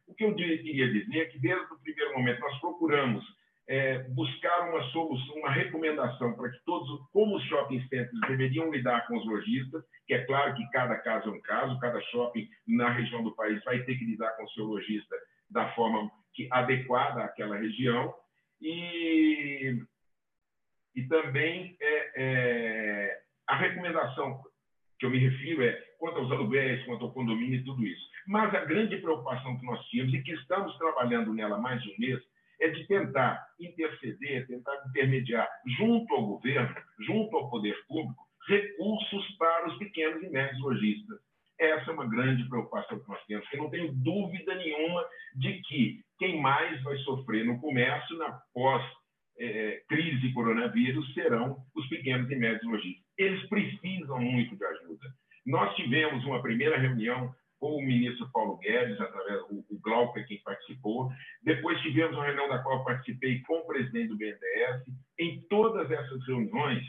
[SPEAKER 4] O que eu queria dizer é que, desde o primeiro momento, nós procuramos é, buscar uma solução, uma recomendação para que todos, como os shopping centers deveriam lidar com os lojistas, que é claro que cada caso é um caso, cada shopping na região do país vai ter que lidar com o seu lojista da forma que, adequada àquela região, e, e também é, é, a recomendação que eu me refiro é quanto aos aluguéis, quanto ao condomínio e tudo isso. Mas a grande preocupação que nós tínhamos e que estamos trabalhando nela mais um mês é de tentar interceder, tentar intermediar junto ao governo, junto ao poder público, recursos para os pequenos e médios lojistas. Essa é uma grande preocupação que nós temos, porque não tenho dúvida nenhuma de que quem mais vai sofrer no comércio na pós-crise é, coronavírus serão os pequenos e médios lojistas. Eles precisam muito de ajuda. Nós tivemos uma primeira reunião o ministro Paulo Guedes, através o, o Glauco é quem participou. Depois tivemos uma reunião da qual participei com o presidente do BNDES. Em todas essas reuniões,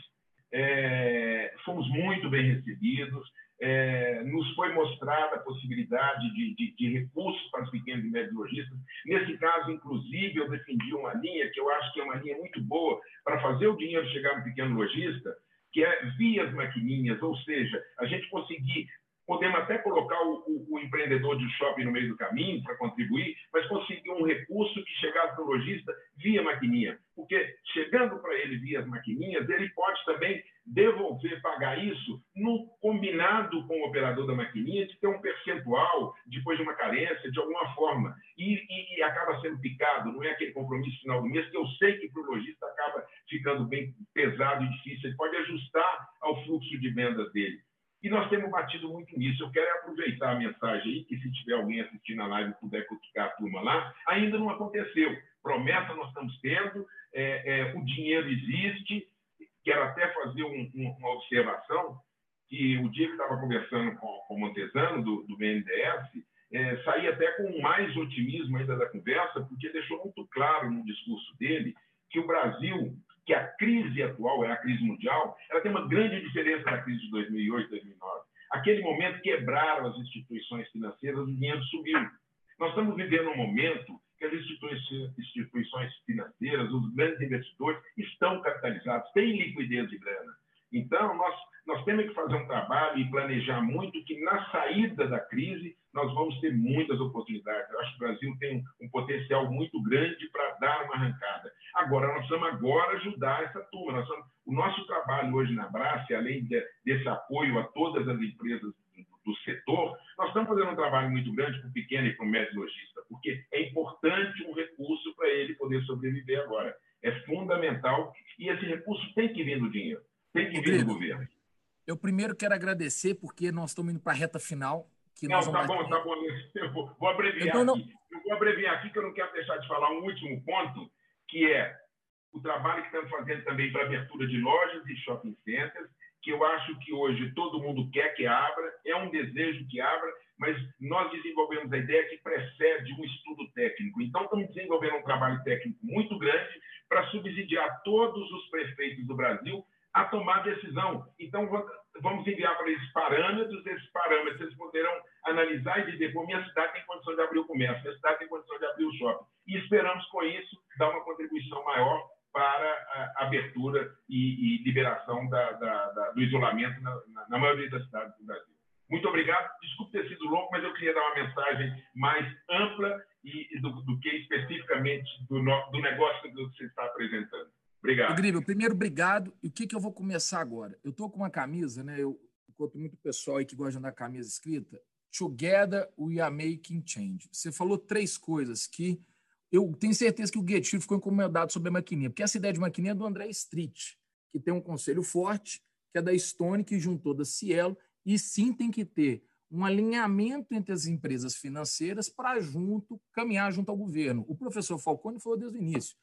[SPEAKER 4] é, fomos muito bem recebidos. É, nos foi mostrada a possibilidade de, de, de, recursos para os pequenos e médios lojistas. Nesse caso, inclusive, eu defendi uma linha que eu acho que é uma linha muito boa para fazer o dinheiro chegar no pequeno lojista, que é via as maquininhas, ou seja, a gente conseguir Podemos até colocar o, o, o empreendedor de shopping no meio do caminho para contribuir, mas conseguir um recurso que chegasse para o lojista via maquininha. Porque chegando para ele via as maquininhas, ele pode também devolver, pagar isso no combinado com o operador da maquininha de ter um percentual depois de uma carência, de alguma forma. E, e, e acaba sendo picado, não é aquele compromisso final do mês que eu sei que para o lojista acaba ficando bem pesado e difícil. Ele pode ajustar ao fluxo de vendas dele. E nós temos batido muito nisso. Eu quero aproveitar a mensagem aí, que se tiver alguém assistindo a live e puder cutucar a turma lá, ainda não aconteceu. Promessa nós estamos tendo, é, é, o dinheiro existe. Quero até fazer um, um, uma observação, que o dia que estava conversando com, com o Montesano, do, do BNDES, é, saí até com mais otimismo ainda da conversa, porque deixou muito claro no discurso dele que o Brasil que a crise atual é a crise mundial, ela tem uma grande diferença da crise de 2008, 2009. Aquele momento quebraram as instituições financeiras, o dinheiro subiu. Nós estamos vivendo um momento que as instituições financeiras, os grandes investidores, estão capitalizados, têm liquidez de grana. Então, nós, nós temos que fazer um trabalho e planejar muito que na saída da crise nós vamos ter muitas oportunidades. Eu acho que o Brasil tem um potencial muito grande para dar uma arrancada. Agora, nós precisamos agora ajudar essa turma. Nós somos, o nosso trabalho hoje na Brace, além de, desse apoio a todas as empresas do, do setor, nós estamos fazendo um trabalho muito grande para o pequeno e para o médio lojista, porque é importante um recurso para ele poder sobreviver agora. É fundamental e esse recurso tem que vir do dinheiro, tem que vir do governo.
[SPEAKER 1] Eu primeiro quero agradecer, porque nós estamos indo para a reta final
[SPEAKER 4] que não, tá bom, tá bom. Eu vou, vou abreviar então, aqui. Eu vou abreviar aqui, que eu não quero deixar de falar um último ponto, que é o trabalho que estamos fazendo também para abertura de lojas e shopping centers, que eu acho que hoje todo mundo quer que abra, é um desejo que abra, mas nós desenvolvemos a ideia que precede um estudo técnico. Então, estamos desenvolvendo um trabalho técnico muito grande para subsidiar todos os prefeitos do Brasil a tomar decisão. Então, vamos enviar para eles parâmetros, esses parâmetros eles poderão analisar e dizer, pô, minha cidade tem condição de abrir o comércio, minha cidade tem condição de abrir o shopping. E esperamos, com isso, dar uma contribuição maior para a abertura e, e liberação da, da, da, do isolamento na, na, na, maioria das cidades do Brasil. Muito obrigado. Desculpe ter sido longo, mas eu queria dar uma mensagem mais ampla e, do, do que especificamente do, no, do negócio que você está apresentando. Obrigado.
[SPEAKER 1] Primeiro, obrigado. E o que, que eu vou começar agora? Eu estou com uma camisa, né? Eu encontro muito pessoal aí que gosta de andar camisa escrita. Together we are making change. Você falou três coisas que eu tenho certeza que o Getúlio ficou incomodado sobre a maquininha, porque essa ideia de maquininha é do André Street, que tem um conselho forte, que é da Stone, que juntou da Cielo, e sim tem que ter um alinhamento entre as empresas financeiras para junto caminhar junto ao governo. O professor Falcone falou desde o início.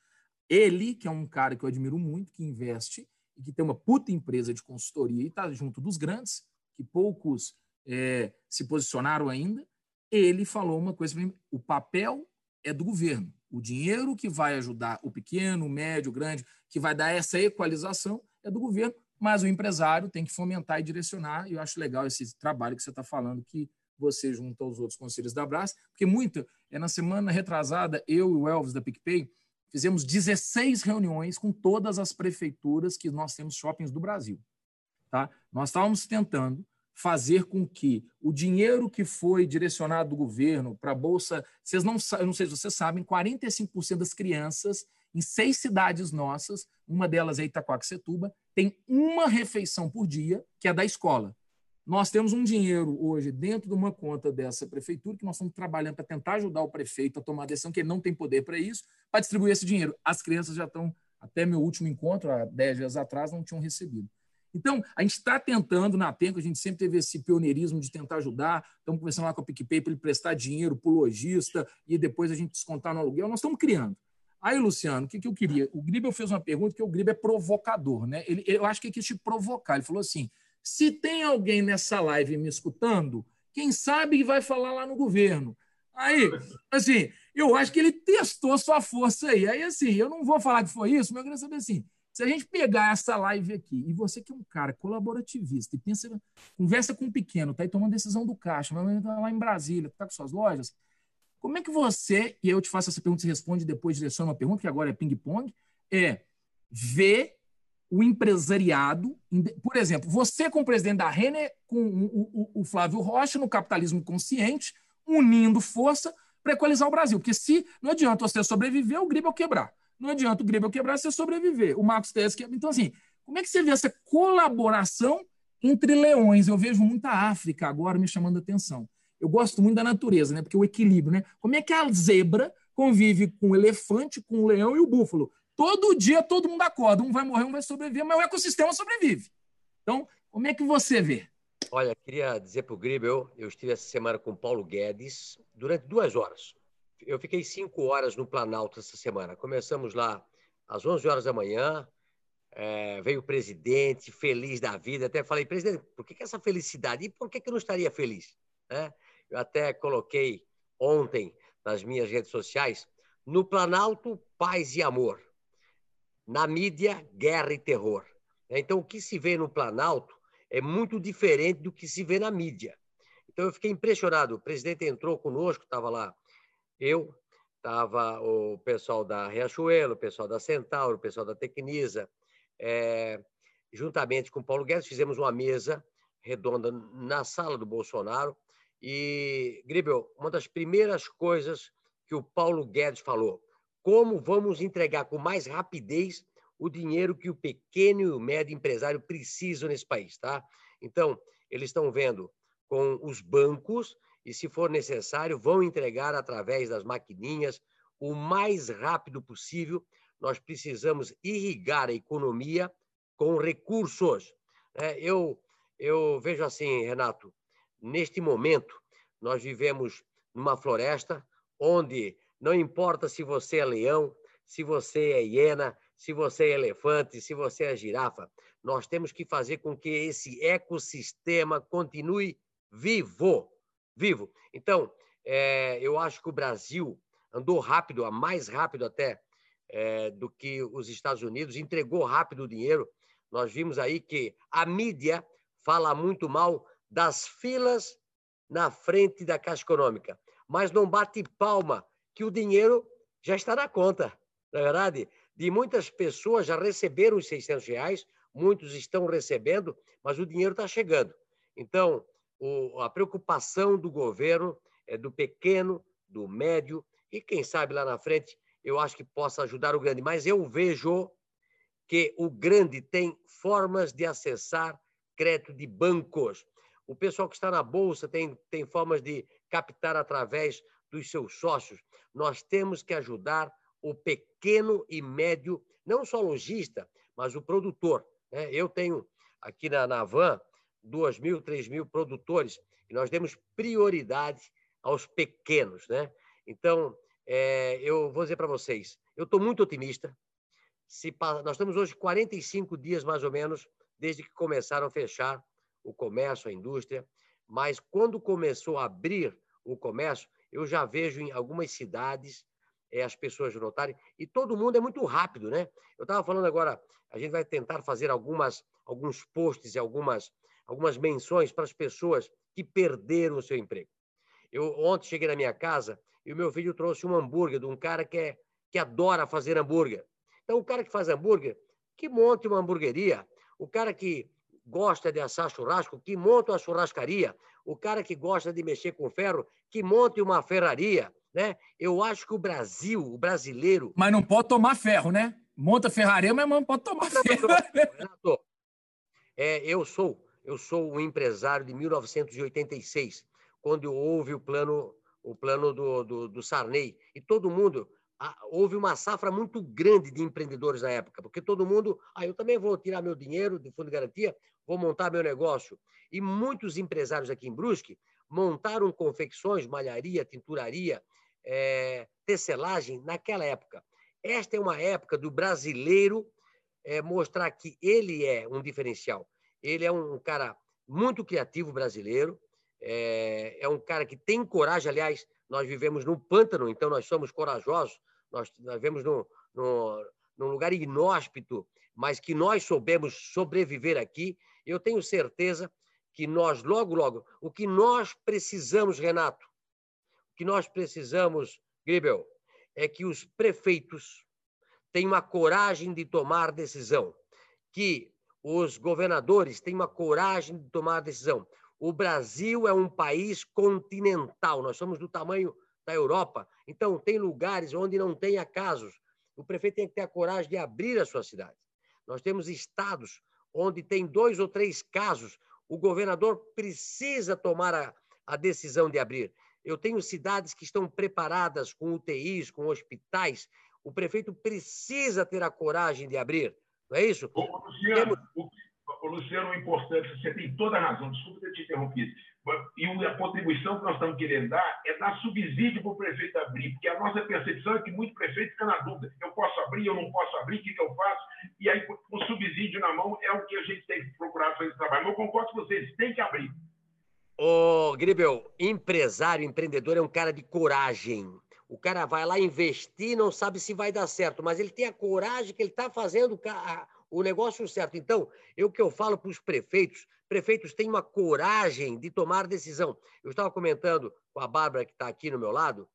[SPEAKER 1] Ele, que é um cara que eu admiro muito, que investe e que tem uma puta empresa de consultoria e está junto dos grandes, que poucos é, se posicionaram ainda, ele falou uma coisa para mim: o papel é do governo. O dinheiro que vai ajudar o pequeno, o médio, o grande, que vai dar essa equalização é do governo, mas o empresário tem que fomentar e direcionar. E eu acho legal esse trabalho que você está falando, que você junto aos outros conselhos da Brás, porque muita, é na semana retrasada, eu e o Elvis da PicPay, Fizemos 16 reuniões com todas as prefeituras que nós temos shoppings do Brasil. Tá? Nós estávamos tentando fazer com que o dinheiro que foi direcionado do governo para a Bolsa, vocês não, eu não sei se vocês sabem, 45% das crianças em seis cidades nossas, uma delas é Itaquaquecetuba, tem uma refeição por dia que é da escola. Nós temos um dinheiro hoje dentro de uma conta dessa prefeitura que nós estamos trabalhando para tentar ajudar o prefeito a tomar a decisão, que ele não tem poder para isso, para distribuir esse dinheiro. As crianças já estão, até meu último encontro, há 10 dias atrás, não tinham recebido. Então, a gente está tentando, na Tenco, a gente sempre teve esse pioneirismo de tentar ajudar. Estamos conversando lá com a PicPay para ele prestar dinheiro para o lojista e depois a gente descontar no aluguel. Nós estamos criando. Aí, Luciano, o que, que eu queria? O Gribel fez uma pergunta que o Gribel é provocador, né? Ele, eu acho que ele quis te provocar. Ele falou assim: se tem alguém nessa live me escutando, quem sabe vai falar lá no governo. Aí, assim, eu acho que ele testou sua força aí. Aí, assim, eu não vou falar que foi isso, mas eu queria saber assim: se a gente pegar essa live aqui, e você que é um cara colaborativista, e pensa, conversa com um pequeno, tá aí tomando decisão do caixa, mas tá lá em Brasília, tá com suas lojas, como é que você, e eu te faço essa pergunta, você responde depois direciona uma pergunta, que agora é ping-pong, é ver o empresariado, por exemplo, você com o presidente da Renner, com o, o, o Flávio Rocha no capitalismo consciente, unindo força para equalizar o Brasil. Porque se não adianta você sobreviver, o Gribel quebrar. Não adianta o Gribel quebrar você sobreviver. O Marcos Teles quebrar. Então, assim, como é que você vê essa colaboração entre leões? Eu vejo muita África agora me chamando a atenção. Eu gosto muito da natureza, né? Porque o equilíbrio, né? Como é que a zebra convive com o elefante, com o leão e o búfalo? Todo dia todo mundo acorda, um vai morrer, um vai sobreviver, mas o ecossistema sobrevive. Então, como é que você vê?
[SPEAKER 2] Olha, queria dizer para o Gribel, eu estive essa semana com o Paulo Guedes durante duas horas. Eu fiquei cinco horas no Planalto essa semana. Começamos lá às 11 horas da manhã, é, veio o presidente, feliz da vida. Até falei, presidente, por que, que essa felicidade? E por que, que eu não estaria feliz? É, eu até coloquei ontem nas minhas redes sociais, no Planalto, paz e amor. Na mídia, guerra e terror. Então, o que se vê no Planalto é muito diferente do que se vê na mídia. Então, eu fiquei impressionado. O presidente entrou conosco, estava lá eu, estava o pessoal da Riachuelo, o pessoal da Centauro, o pessoal da Tecnisa, é, juntamente com o Paulo Guedes, fizemos uma mesa redonda na sala do Bolsonaro. E, Gribel, uma das primeiras coisas que o Paulo Guedes falou, como vamos entregar com mais rapidez o dinheiro que o pequeno e o médio empresário precisam nesse país, tá? Então, eles estão vendo com os bancos e, se for necessário, vão entregar através das maquininhas o mais rápido possível. Nós precisamos irrigar a economia com recursos. É, eu, eu vejo assim, Renato, neste momento, nós vivemos numa floresta onde não importa se você é leão, se você é hiena, se você é elefante, se você é girafa. Nós temos que fazer com que esse ecossistema continue vivo. Vivo. Então, é, eu acho que o Brasil andou rápido, mais rápido até é, do que os Estados Unidos, entregou rápido o dinheiro. Nós vimos aí que a mídia fala muito mal das filas na frente da Caixa Econômica, mas não bate palma que o dinheiro já está na conta, na é verdade? de muitas pessoas já receberam os 600 reais, muitos estão recebendo, mas o dinheiro está chegando. Então, o, a preocupação do governo é do pequeno, do médio e, quem sabe, lá na frente, eu acho que possa ajudar o grande. Mas eu vejo que o grande tem formas de acessar crédito de bancos. O pessoal que está na Bolsa tem, tem formas de captar através dos seus sócios. Nós temos que ajudar o pequeno e médio, não só lojista, mas o produtor. Né? Eu tenho aqui na, na Van duas mil, três mil produtores e nós demos prioridade aos pequenos. Né? Então, é, eu vou dizer para vocês, eu estou muito otimista. Se, nós temos hoje 45 dias, mais ou menos, desde que começaram a fechar o comércio, a indústria, mas quando começou a abrir o comércio, eu já vejo em algumas cidades é, as pessoas notarem. E todo mundo é muito rápido, né? Eu estava falando agora, a gente vai tentar fazer algumas, alguns posts e algumas, algumas menções para as pessoas que perderam o seu emprego. Eu ontem cheguei na minha casa e o meu filho trouxe um hambúrguer de um cara que, é, que adora fazer hambúrguer. Então, o cara que faz hambúrguer, que monte uma hamburgueria. O cara que gosta de assar churrasco, que monta uma churrascaria. O cara que gosta de mexer com ferro, que monte uma ferraria. Né? Eu acho que o Brasil, o brasileiro.
[SPEAKER 1] Mas não pode tomar ferro, né? Monta ferraria, mas não pode tomar não, ferro. Renato,
[SPEAKER 2] é, eu sou eu sou um empresário de 1986, quando houve o plano o plano do, do, do Sarney e todo mundo houve uma safra muito grande de empreendedores na época, porque todo mundo, ah, eu também vou tirar meu dinheiro do fundo de garantia, vou montar meu negócio. E muitos empresários aqui em Brusque montaram confecções, malharia, tinturaria, é, tecelagem naquela época. Esta é uma época do brasileiro é, mostrar que ele é um diferencial. Ele é um cara muito criativo brasileiro, é, é um cara que tem coragem. Aliás, nós vivemos num pântano, então nós somos corajosos, nós, vivemos num, num, num lugar inóspito, mas que nós soubemos sobreviver aqui. Eu tenho certeza que nós, logo, logo, o que nós precisamos, Renato, o que nós precisamos, Gribel, é que os prefeitos tenham a coragem de tomar decisão, que os governadores têm uma coragem de tomar a decisão. O Brasil é um país continental, nós somos do tamanho da Europa, então tem lugares onde não tenha casos. O prefeito tem que ter a coragem de abrir a sua cidade. Nós temos estados onde tem dois ou três casos, o governador precisa tomar a, a decisão de abrir. Eu tenho cidades que estão preparadas com UTIs, com hospitais. O prefeito precisa ter a coragem de abrir. Não é isso?
[SPEAKER 4] Ô, Luciano, Temos... o, o, Luciano, o importante, você tem toda a razão, desculpa ter te interrompido. E a contribuição que nós estamos querendo dar é dar subsídio para o prefeito abrir, porque a nossa percepção é que muito prefeito fica na dúvida: eu posso abrir, eu não posso abrir, o que, que eu faço? E aí, o subsídio na mão é o que a gente tem que procurar fazer esse trabalho. Eu concordo com vocês, tem que abrir.
[SPEAKER 2] Ô, Gribel, empresário, empreendedor é um cara de coragem. O cara vai lá investir, não sabe se vai dar certo, mas ele tem a coragem que ele está fazendo o negócio certo. Então, eu que eu falo para os prefeitos, prefeitos têm uma coragem de tomar decisão. Eu estava comentando com a Bárbara, que está aqui no meu lado,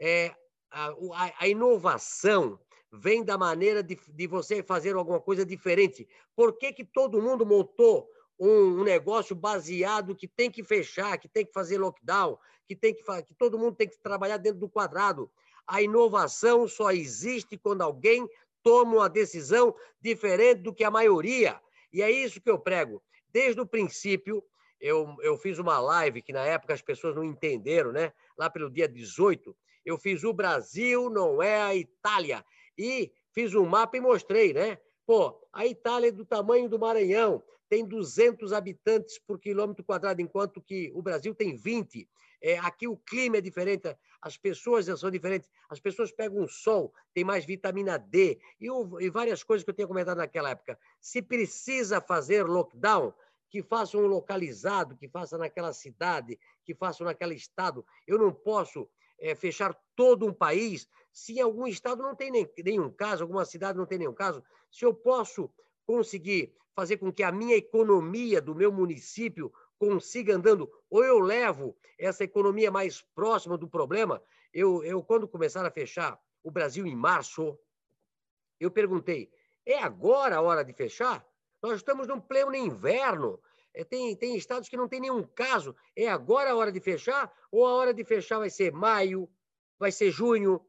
[SPEAKER 2] é, a, a, a inovação vem da maneira de, de, você fazer alguma coisa diferente. Por que, que todo mundo montou um, um, negócio baseado que tem que fechar, que tem que fazer lockdown, que tem que que todo mundo tem que trabalhar dentro do quadrado. A inovação só existe quando alguém toma uma decisão diferente do que a maioria. E é isso que eu prego. Desde o princípio, eu, eu fiz uma live que na época as pessoas não entenderam, né? Lá pelo dia 18, eu fiz o Brasil não é a Itália. E fiz um mapa e mostrei, né? Pô, a Itália é do tamanho do Maranhão, tem 200 habitantes por quilômetro quadrado, enquanto que o Brasil tem 20. É, aqui o clima é diferente, as pessoas são diferentes, as pessoas pegam sol, tem mais vitamina D e, e várias coisas que eu tinha comentado naquela época. Se precisa fazer lockdown, que faça um localizado, que faça naquela cidade, que faça naquele estado. Eu não posso é, fechar todo um país se em algum estado não tem nem, nenhum caso, alguma cidade não tem nenhum caso. Se eu posso conseguir fazer com que a minha economia do meu município consiga andando, ou eu levo essa economia mais próxima do problema. Eu, eu quando começaram a fechar o Brasil em março, eu perguntei: é agora a hora de fechar? Nós estamos num pleno inverno. É, tem, tem estados que não tem nenhum caso. É agora a hora de fechar? Ou a hora de fechar vai ser maio, vai ser junho,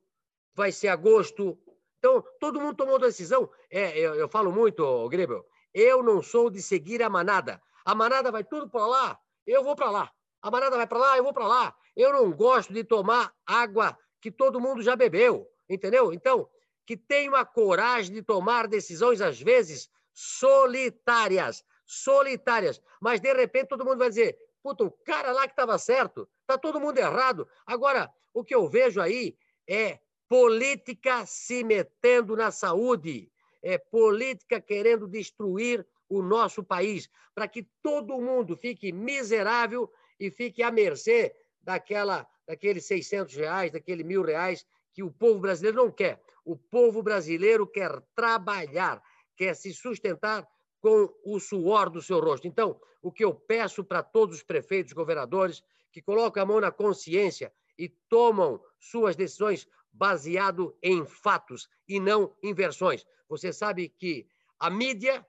[SPEAKER 2] vai ser agosto? Então, todo mundo tomou decisão. É, eu, eu falo muito, Grebel, eu não sou de seguir a manada. A manada vai tudo para lá, eu vou para lá. A manada vai para lá, eu vou para lá. Eu não gosto de tomar água que todo mundo já bebeu, entendeu? Então, que tenha a coragem de tomar decisões, às vezes, solitárias. Solitárias. Mas, de repente, todo mundo vai dizer: puta, o cara lá que estava certo, está todo mundo errado. Agora, o que eu vejo aí é política se metendo na saúde é, política querendo destruir o nosso país, para que todo mundo fique miserável e fique à mercê daquela, daqueles 600 reais, daquele mil reais que o povo brasileiro não quer. O povo brasileiro quer trabalhar, quer se sustentar com o suor do seu rosto. Então, o que eu peço para todos os prefeitos, governadores, que colocam a mão na consciência e tomam suas decisões baseado em fatos e não em versões. Você sabe que a mídia,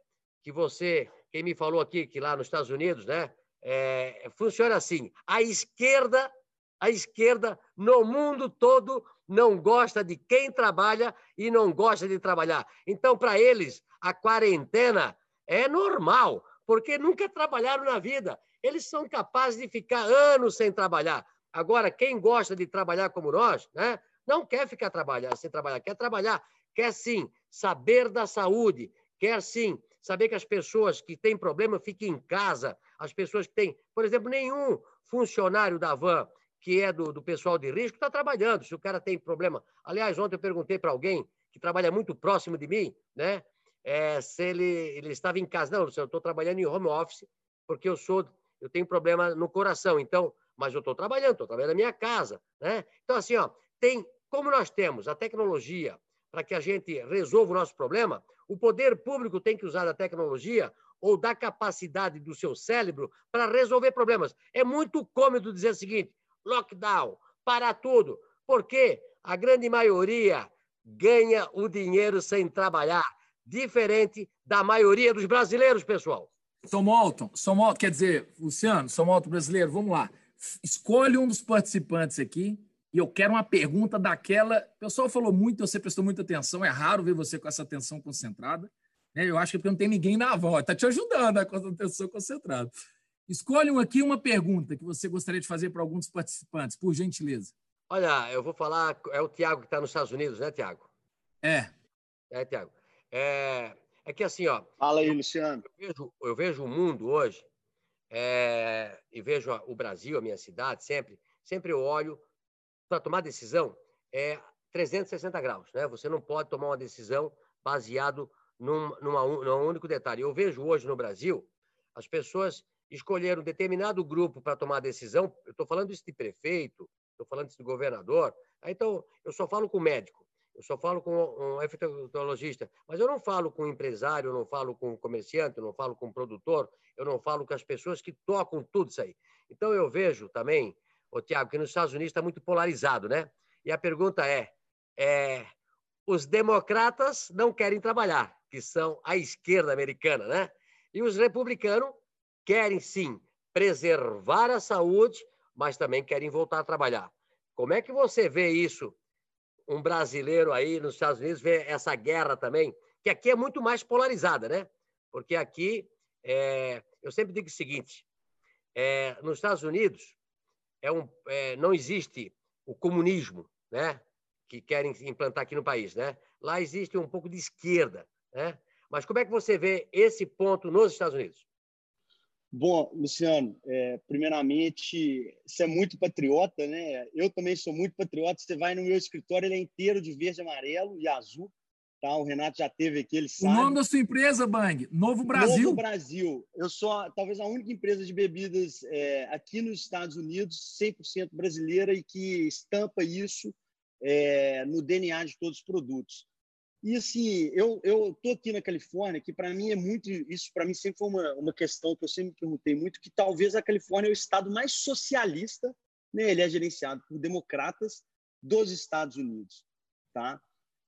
[SPEAKER 2] que você, quem me falou aqui, que lá nos Estados Unidos, né, é, funciona assim: a esquerda, a esquerda no mundo todo não gosta de quem trabalha e não gosta de trabalhar. Então, para eles, a quarentena é normal, porque nunca trabalharam na vida. Eles são capazes de ficar anos sem trabalhar. Agora, quem gosta de trabalhar como nós, né, não quer ficar trabalhar, sem trabalhar, quer trabalhar, quer sim saber da saúde, quer sim saber que as pessoas que têm problema fiquem em casa, as pessoas que têm, por exemplo, nenhum funcionário da van que é do, do pessoal de risco está trabalhando. Se o cara tem problema. Aliás, ontem eu perguntei para alguém que trabalha muito próximo de mim, né? É, se ele, ele estava em casa. Não, eu estou trabalhando em home office porque eu sou, eu tenho problema no coração. Então, mas eu estou trabalhando, estou trabalhando na minha casa, né? Então, assim, ó, tem como nós temos a tecnologia para que a gente resolva o nosso problema, o poder público tem que usar a tecnologia ou da capacidade do seu cérebro para resolver problemas. É muito cômodo dizer o seguinte: lockdown, para tudo, porque a grande maioria ganha o dinheiro sem trabalhar. diferente da maioria dos brasileiros, pessoal.
[SPEAKER 1] São Molton, quer dizer, Luciano, São brasileiro, vamos lá. Escolhe um dos participantes aqui e eu quero uma pergunta daquela. O pessoal falou muito, você prestou muita atenção, é raro ver você com essa atenção concentrada. Né? Eu acho que é porque não tem ninguém na volta, está te ajudando a atenção concentrada. Escolhe um aqui uma pergunta que você gostaria de fazer para alguns participantes, por gentileza.
[SPEAKER 2] Olha, eu vou falar, é o Tiago que está nos Estados Unidos, né, Tiago?
[SPEAKER 1] É.
[SPEAKER 2] É, Tiago. É, é que assim, ó.
[SPEAKER 7] Fala aí, Luciano.
[SPEAKER 2] Eu vejo, eu vejo o mundo hoje é, e vejo o Brasil, a minha cidade, sempre, sempre eu olho para tomar decisão é 360 graus, né? Você não pode tomar uma decisão baseado num, numa, num único detalhe. Eu vejo hoje no Brasil as pessoas escolheram um determinado grupo para tomar decisão. Eu estou falando isso de prefeito, estou falando isso de governador. Então, eu só falo com médico eu só falo com um infectologista, mas eu não falo com empresário, eu não falo com comerciante, eu não falo com produtor, eu não falo com as pessoas que tocam tudo isso aí. Então eu vejo também, o Tiago, que nos Estados Unidos está muito polarizado, né? E a pergunta é, é, os democratas não querem trabalhar, que são a esquerda americana, né? E os republicanos querem sim preservar a saúde, mas também querem voltar a trabalhar. Como é que você vê isso um brasileiro aí nos Estados Unidos vê essa guerra também, que aqui é muito mais polarizada, né? Porque aqui, é, eu sempre digo o seguinte: é, nos Estados Unidos é um, é, não existe o comunismo, né? Que querem implantar aqui no país, né? Lá existe um pouco de esquerda, né? Mas como é que você vê esse ponto nos Estados Unidos?
[SPEAKER 7] Bom, Luciano, é, primeiramente, você é muito patriota, né? Eu também sou muito patriota. Você vai no meu escritório, ele é inteiro de verde, amarelo e azul. Tá? O Renato já teve aqui, ele sabe.
[SPEAKER 1] O nome da sua empresa, Bang? Novo Brasil.
[SPEAKER 7] Novo Brasil. Eu sou talvez a única empresa de bebidas é, aqui nos Estados Unidos, 100% brasileira e que estampa isso é, no DNA de todos os produtos. E assim, eu eu tô aqui na Califórnia, que para mim é muito isso para mim sempre foi uma, uma questão que eu sempre perguntei muito, que talvez a Califórnia é o estado mais socialista, né? Ele é gerenciado por democratas dos Estados Unidos, tá?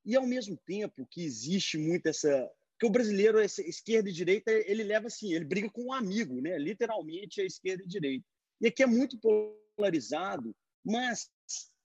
[SPEAKER 7] E ao mesmo tempo que existe muito essa que o brasileiro essa esquerda e direita, ele leva assim, ele briga com um amigo, né? Literalmente é esquerda e direita. E aqui é muito polarizado, mas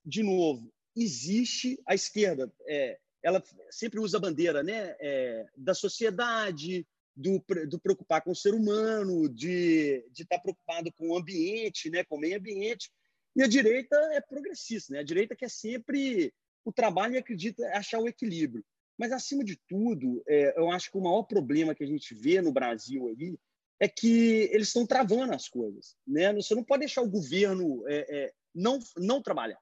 [SPEAKER 7] de novo, existe a esquerda, é, ela sempre usa a bandeira né, é, da sociedade, do, do, preocupar com o ser humano, de, estar preocupado com o ambiente, né, com o meio ambiente. E a direita é progressista, né? a direita quer sempre o trabalho e acredita achar o equilíbrio. Mas, acima de tudo, é, eu acho que o maior problema que a gente vê no Brasil aí é que eles estão travando as coisas. Né? Você não pode deixar o governo é, é, não, não trabalhar.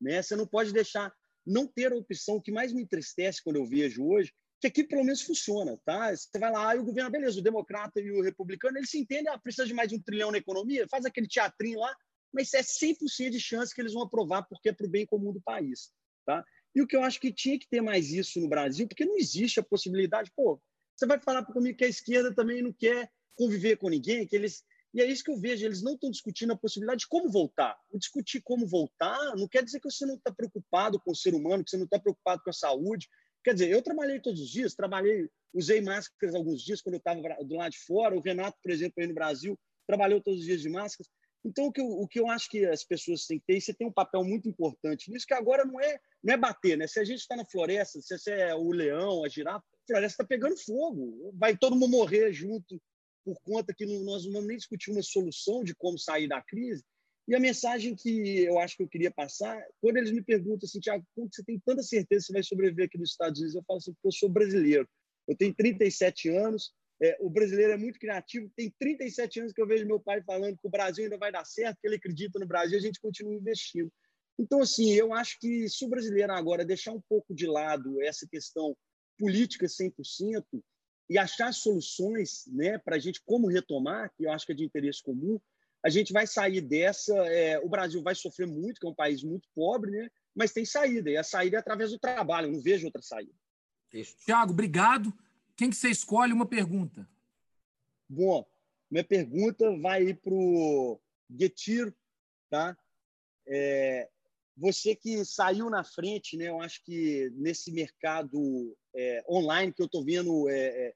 [SPEAKER 7] Né? Você não pode deixar não ter a opção, o que mais me entristece quando eu vejo hoje, que aqui pelo menos funciona, tá? Você vai lá e o governo, beleza, o democrata e o republicano, eles se entendem, ah, precisa de mais um trilhão na economia, faz aquele teatrinho lá, mas é 100% de chance que eles vão aprovar porque é para o bem comum do país, tá? E o que eu acho que tinha que ter mais isso no Brasil, porque não existe a possibilidade, pô, você vai falar comigo que a esquerda também não quer conviver com ninguém, que eles e é isso que eu vejo, eles não estão discutindo a possibilidade de como voltar. O discutir como voltar não quer dizer que você não está preocupado com o ser humano, que você não está preocupado com a saúde. Quer dizer, eu trabalhei todos os dias, trabalhei, usei máscaras alguns dias quando eu estava do lado de fora. O Renato, por exemplo, aí no Brasil, trabalhou todos os dias de máscaras. Então, o que, eu, o que eu acho que as pessoas têm que ter, e você tem um papel muito importante nisso, que agora não é, não é bater, né? Se a gente está na floresta, se você é o leão, a girafa, a floresta está pegando fogo, vai todo mundo morrer junto por conta que nós não vamos nem discutir uma solução de como sair da crise. E a mensagem que eu acho que eu queria passar, quando eles me perguntam assim, Tiago, como você tem tanta certeza que você vai sobreviver aqui nos Estados Unidos? Eu falo assim, porque eu sou brasileiro. Eu tenho 37 anos, é, o brasileiro é muito criativo. Tem 37 anos que eu vejo meu pai falando que o Brasil ainda vai dar certo, que ele acredita no Brasil, a gente continua investindo. Então, assim, eu acho que se o brasileiro agora deixar um pouco de lado essa questão política 100%, e achar soluções né, para a gente como retomar, que eu acho que é de interesse comum, a gente vai sair dessa. É, o Brasil vai sofrer muito, que é um país muito pobre, né, mas tem saída, e a saída é através do trabalho, eu não vejo outra saída.
[SPEAKER 1] Tiago, obrigado. Quem que você escolhe uma pergunta?
[SPEAKER 7] Bom, minha pergunta vai para o Getir, tá? É, você que saiu na frente, né? Eu acho que nesse mercado é, online que eu estou vendo é, é,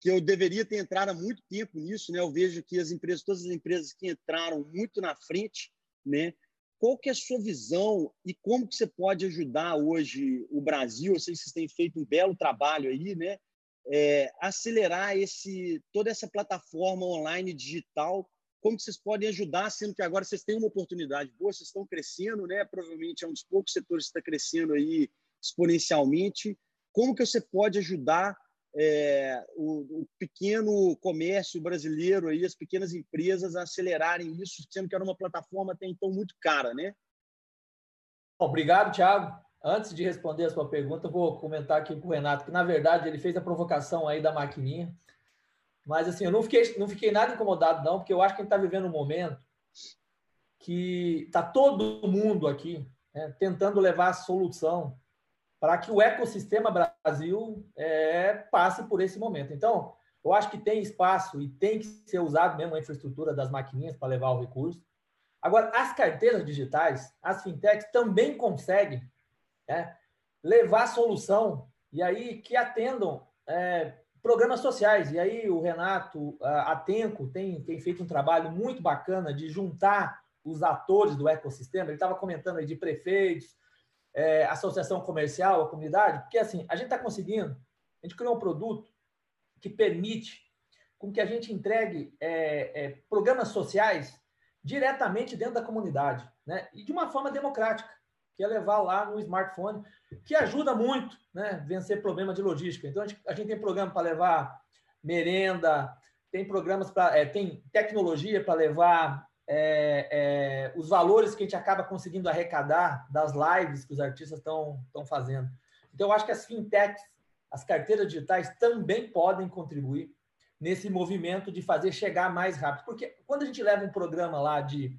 [SPEAKER 7] que eu deveria ter entrado há muito tempo nisso, né? Eu vejo que as empresas, todas as empresas que entraram muito na frente, né? Qual que é a sua visão e como que você pode ajudar hoje o Brasil? Eu sei que vocês têm feito um belo trabalho aí, né? É, acelerar esse toda essa plataforma online digital como vocês podem ajudar, sendo que agora vocês têm uma oportunidade boa, vocês estão crescendo, né? Provavelmente é um dos poucos setores que está crescendo aí exponencialmente. Como que você pode ajudar é, o, o, pequeno comércio brasileiro aí, as pequenas empresas a acelerarem isso, sendo que era uma plataforma até então muito cara, né?
[SPEAKER 6] Obrigado, Thiago. Antes de responder a sua pergunta, vou comentar aqui com o Renato que, na verdade, ele fez a provocação aí da maquininha. Mas, assim, eu não fiquei, não fiquei nada incomodado, não, porque eu acho que a gente está vivendo um momento que está todo mundo aqui né, tentando levar a solução para que o ecossistema Brasil é, passe por esse momento. Então, eu acho que tem espaço e tem que ser usado mesmo a infraestrutura das maquininhas para levar o recurso. Agora, as carteiras digitais, as fintechs também conseguem né, levar solução e aí que atendam é, programas sociais. E aí o Renato Atenco tem, tem feito um trabalho muito bacana de juntar os atores do ecossistema. Ele estava comentando aí de prefeitos, é, associação comercial, a comunidade, porque assim, a gente está conseguindo, a gente criou um produto que permite com que a gente entregue é, é, programas sociais diretamente dentro da comunidade, né? E de uma forma democrática, que é levar lá no smartphone, que ajuda muito, né? Vencer problema de logística. Então a gente, a gente tem programa para levar merenda, tem programas para, é, tem tecnologia para levar é, é, os valores que a gente acaba conseguindo arrecadar das lives que os artistas estão fazendo. Então, eu acho que as fintechs, as carteiras digitais também podem contribuir nesse movimento de fazer chegar mais rápido. Porque quando a gente leva um programa lá de,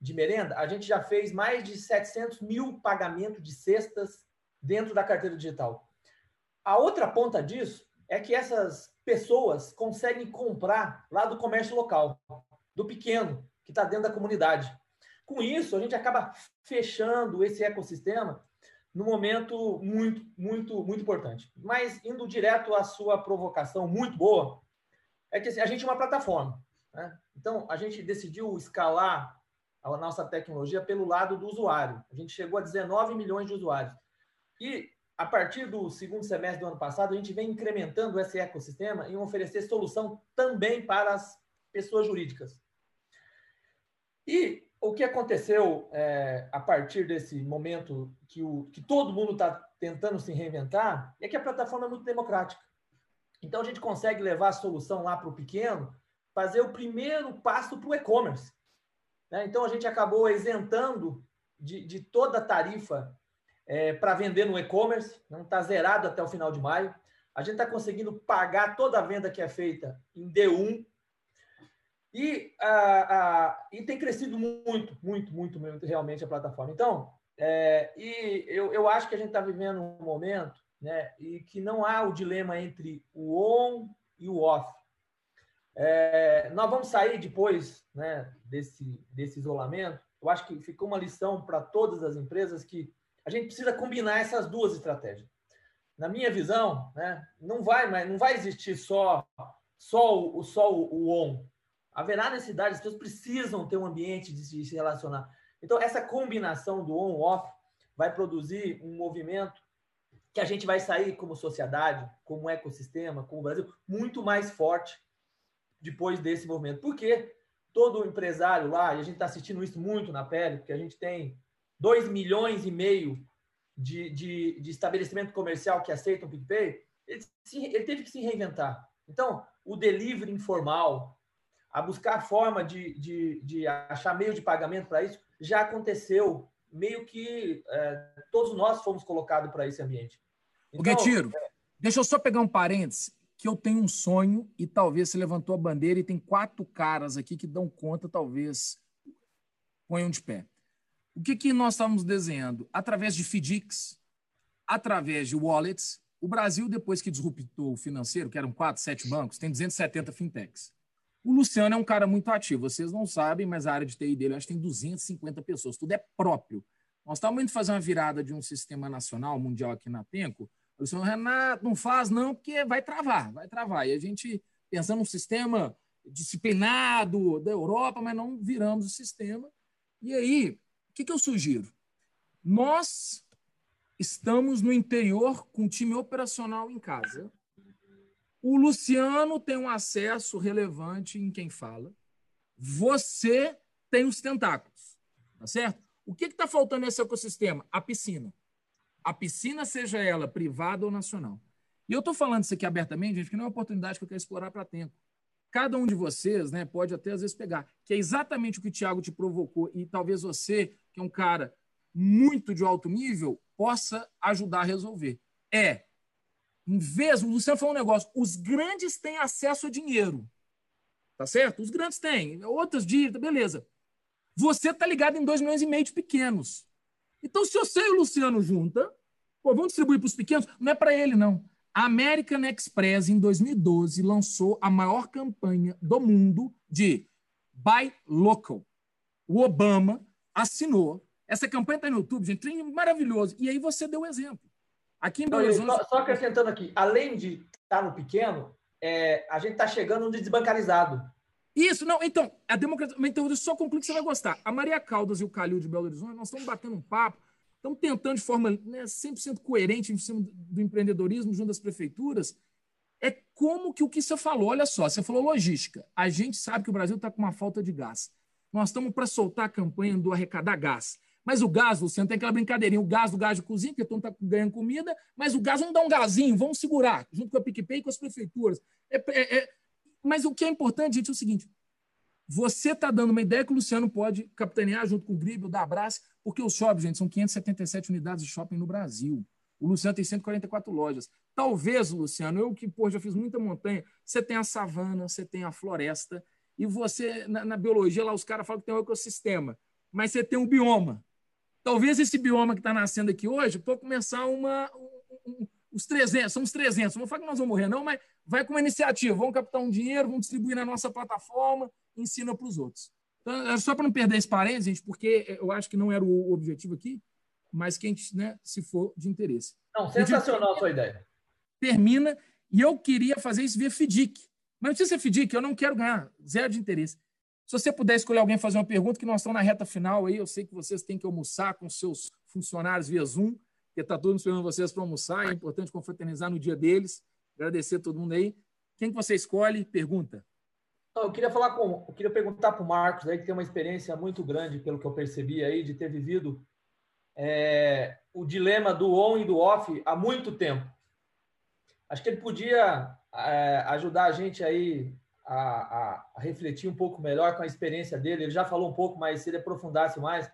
[SPEAKER 6] de merenda, a gente já fez mais de 700 mil pagamentos de cestas dentro da carteira digital. A outra ponta disso é que essas pessoas conseguem comprar lá do comércio local, do pequeno, que está dentro da comunidade. Com isso, a gente acaba fechando esse ecossistema no momento muito, muito, muito importante. Mas indo direto à sua provocação muito boa, é que assim, a gente é uma plataforma. Né? Então, a gente decidiu escalar a nossa tecnologia pelo lado do usuário. A gente chegou a 19 milhões de usuários. E, a partir do segundo semestre do ano passado, a gente vem incrementando esse ecossistema em oferecer solução também para as pessoas jurídicas. E o que aconteceu é, a partir desse momento que, o, que todo mundo está tentando se reinventar é que a plataforma é muito democrática. Então a gente consegue levar a solução lá para o pequeno, fazer o primeiro passo para o e-commerce. Né? Então a gente acabou isentando de, de toda a tarifa é, para vender no e-commerce, não está zerado até o final de maio. A gente está conseguindo pagar toda a venda que é feita em D1, e, e tem crescido muito, muito, muito, muito realmente a plataforma. Então, é, e eu, eu acho que a gente está vivendo um momento né, e que não há o dilema entre o on e o off. É, nós vamos sair depois né, desse, desse isolamento. Eu acho que ficou uma lição para todas as empresas que a gente precisa combinar essas duas estratégias. Na minha visão, né, não vai não vai existir só só o, só o on haverá necessidade, as pessoas precisam ter um ambiente de se relacionar. Então, essa combinação do on-off vai produzir um movimento que a gente vai sair como sociedade, como ecossistema, como Brasil, muito mais forte depois desse movimento. Porque todo empresário lá, e a gente está assistindo isso muito na pele, porque a gente tem 2 milhões e meio de, de, de estabelecimento comercial que aceitam o PicPay, ele, ele teve que se reinventar. Então, o delivery informal, a buscar forma de, de, de achar meio de pagamento para isso, já aconteceu. Meio que é, todos nós fomos colocados para esse ambiente.
[SPEAKER 1] Então, o Getiro, é... deixa eu só pegar um parênteses, que eu tenho um sonho e talvez você levantou a bandeira e tem quatro caras aqui que dão conta, talvez ponham de pé. O que, que nós estamos desenhando? Através de FDICs, através de wallets, o Brasil, depois que disruptou o financeiro, que eram quatro, sete bancos, tem 270 fintechs. O Luciano é um cara muito ativo. Vocês não sabem, mas a área de TI dele acho que tem 250 pessoas. Tudo é próprio. Nós estamos indo fazer uma virada de um sistema nacional, mundial aqui na Tenco. O senhor Renato, não faz não, porque vai travar, vai travar. E a gente pensando num sistema disciplinado da Europa, mas não viramos o sistema. E aí, o que, que eu sugiro? Nós estamos no interior com o time operacional em casa. O Luciano tem um acesso relevante em quem fala. Você tem os tentáculos, tá certo? O que está faltando nesse ecossistema? A piscina. A piscina, seja ela privada ou nacional. E eu estou falando isso aqui abertamente, gente, que não é uma oportunidade que eu quero explorar para tempo. Cada um de vocês né, pode até às vezes pegar, que é exatamente o que o Tiago te provocou, e talvez você, que é um cara muito de alto nível, possa ajudar a resolver. É, em vez, o Luciano falou um negócio, os grandes têm acesso a dinheiro. Tá certo? Os grandes têm, outras dívidas, beleza. Você tá ligado em 2 milhões e meio de pequenos. Então, se você e o Luciano junta, pô, vamos distribuir para os pequenos, não é para ele, não. A American Express, em 2012, lançou a maior campanha do mundo de Buy Local. O Obama assinou. Essa campanha está no YouTube, gente, maravilhoso. E aí você deu o um exemplo. Aqui em Belo Horizonte...
[SPEAKER 6] Só, só, acrescentando aqui, além de estar tá no pequeno, é, a gente está chegando no desbancarizado.
[SPEAKER 1] Isso, não, então, a democracia. Então, eu só concluo que você vai gostar. A Maria Caldas e o Calil de Belo Horizonte, nós estamos batendo um papo estão tentando de forma né, 100% coerente em cima do empreendedorismo junto às prefeituras, é como que o que você falou, olha só, você falou logística. A gente sabe que o Brasil está com uma falta de gás. Nós estamos para soltar a campanha do arrecadar gás. Mas o gás, Luciano, tem aquela brincadeirinha, o gás do gás de cozinha, porque todo mundo está ganhando comida, mas o gás, vamos dar um gazinho, vamos segurar, junto com a PicPay e com as prefeituras. É, é, é... Mas o que é importante, gente, é o seguinte, você está dando uma ideia que o Luciano pode capitanear junto com o Gribel, da Abraço, porque os shoppings, gente, são 577 unidades de shopping no Brasil. O Luciano tem 144 lojas. Talvez, Luciano, eu que pô, já fiz muita montanha, você tem a savana, você tem a floresta, e você, na, na biologia, lá os caras falam que tem um ecossistema, mas você tem um bioma. Talvez esse bioma que está nascendo aqui hoje pode começar uma, um, um, os 300, são os 300, não falar que nós vamos morrer, não, mas vai com uma iniciativa, vamos captar um dinheiro, vamos distribuir na nossa plataforma, ensina para os outros. Então, só para não perder esse parênteses, gente, porque eu acho que não era o objetivo aqui, mas quem, né, se for de interesse.
[SPEAKER 6] Não, sensacional a sua ideia.
[SPEAKER 1] Termina, e eu queria fazer isso via FDIC. Mas não precisa ser FDIC, eu não quero ganhar, zero de interesse. Se você puder escolher alguém fazer uma pergunta, que nós estamos na reta final aí, eu sei que vocês têm que almoçar com seus funcionários via Zoom, porque está todo mundo esperando vocês para almoçar, é importante confraternizar no dia deles, agradecer a todo mundo aí. Quem que você escolhe? Pergunta.
[SPEAKER 6] Eu queria falar com, eu queria perguntar para o Marcos aí que tem uma experiência muito grande, pelo que eu percebi aí, de ter vivido é, o dilema do on e do off há muito tempo. Acho que ele podia é, ajudar a gente aí a, a, a, refletir um pouco melhor com a experiência dele. Ele já falou um pouco, mas se ele aprofundasse mais,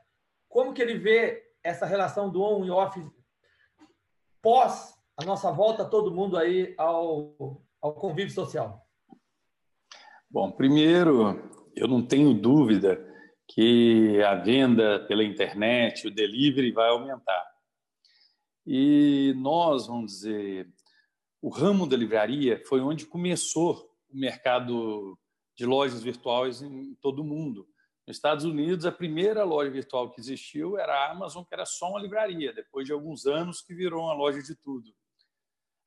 [SPEAKER 6] como que ele vê essa relação do on e off pós a nossa volta todo mundo aí ao, ao convívio social?
[SPEAKER 3] Bom, primeiro, eu não tenho dúvida que a venda pela internet, o delivery vai aumentar. E nós, vamos dizer, o ramo da livraria foi onde começou o mercado de lojas virtuais em todo o mundo. Nos Estados Unidos, a primeira loja virtual que existiu era a Amazon, que era só uma livraria, depois de alguns anos que virou uma loja de tudo.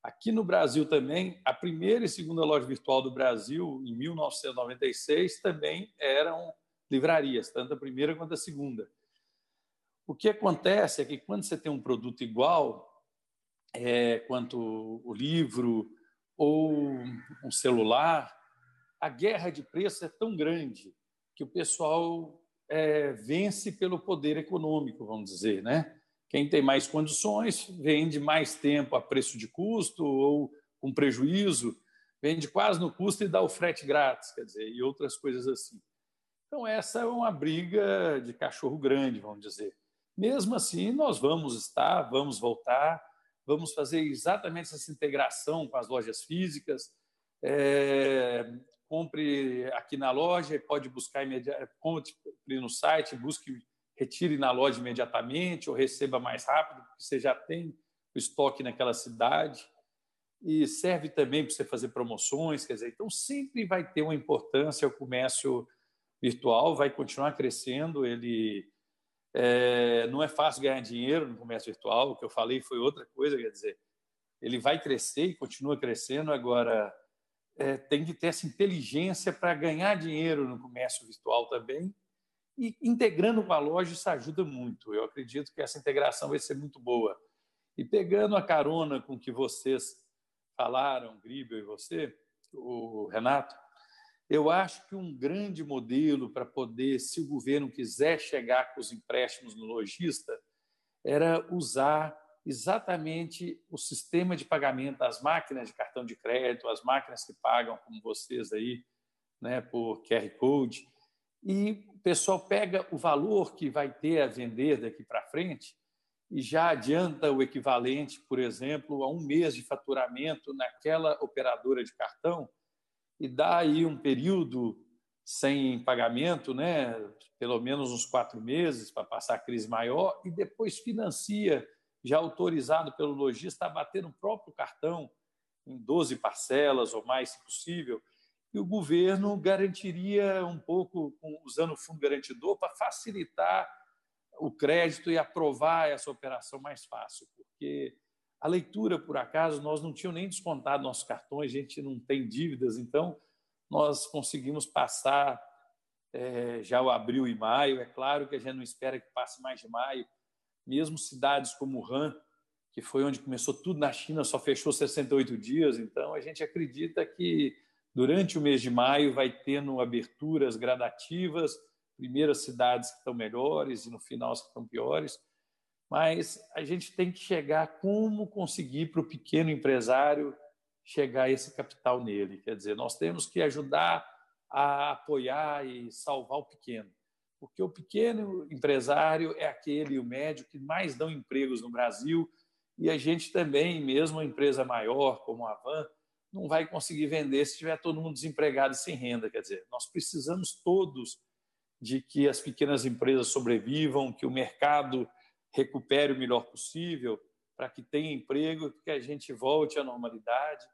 [SPEAKER 3] Aqui no Brasil também, a primeira e segunda loja virtual do Brasil, em 1996, também eram livrarias, tanto a primeira quanto a segunda. O que acontece é que quando você tem um produto igual, é, quanto o livro ou um celular, a guerra de preço é tão grande que o pessoal é, vence pelo poder econômico, vamos dizer, né? Quem tem mais condições vende mais tempo a preço de custo ou com prejuízo, vende quase no custo e dá o frete grátis, quer dizer, e outras coisas assim. Então, essa é uma briga de cachorro grande, vamos dizer. Mesmo assim, nós vamos estar, vamos voltar, vamos fazer exatamente essa integração com as lojas físicas. É, compre aqui na loja, pode buscar imediatamente, compre no site, busque retire na loja imediatamente ou receba mais rápido, porque você já tem o estoque naquela cidade. E serve também para você fazer promoções, quer dizer, então sempre vai ter uma importância o comércio virtual, vai continuar crescendo. Ele é, não é fácil ganhar dinheiro no comércio virtual, o que eu falei foi outra coisa, quer dizer, ele vai crescer e continua crescendo. Agora, é, tem que ter essa inteligência para ganhar dinheiro no comércio virtual também. E integrando com a loja, isso ajuda muito. Eu acredito que essa integração vai ser muito boa. E pegando a carona com que vocês falaram, Gribel e você, o Renato, eu acho que um grande modelo para poder, se o governo quiser chegar com os empréstimos no lojista, era usar exatamente o sistema de pagamento, as máquinas de cartão de crédito, as máquinas que pagam, como vocês aí, né, por QR Code, e o pessoal pega o valor que vai ter a vender daqui para frente e já adianta o equivalente, por exemplo, a um mês de faturamento naquela operadora de cartão e dá aí um período sem pagamento, né, pelo menos uns quatro meses para passar a crise maior e depois financia já autorizado pelo lojista a bater no próprio cartão em 12 parcelas ou mais, se possível, e o governo garantiria um pouco, usando o fundo garantidor, para facilitar o crédito e aprovar essa operação mais fácil, porque a leitura, por acaso, nós não tínhamos nem descontado nossos cartões, a gente não tem dívidas, então nós conseguimos passar é, já o abril e maio. É claro que a gente não espera que passe mais de maio, mesmo cidades como Han, que foi onde começou tudo na China, só fechou 68 dias. Então, a gente acredita que durante o mês de maio vai tendo aberturas gradativas, primeiras cidades que estão melhores e no final as que estão piores. Mas a gente tem que chegar como conseguir para o pequeno empresário chegar esse capital nele. Quer dizer, nós temos que ajudar a apoiar e salvar o pequeno porque o pequeno empresário é aquele, o médio, que mais dão empregos no Brasil, e a gente também, mesmo a empresa maior, como a Van, não vai conseguir vender se tiver todo mundo desempregado e sem renda. Quer dizer, nós precisamos todos de que as pequenas empresas sobrevivam, que o mercado recupere o melhor possível, para que tenha emprego, que a gente volte à normalidade.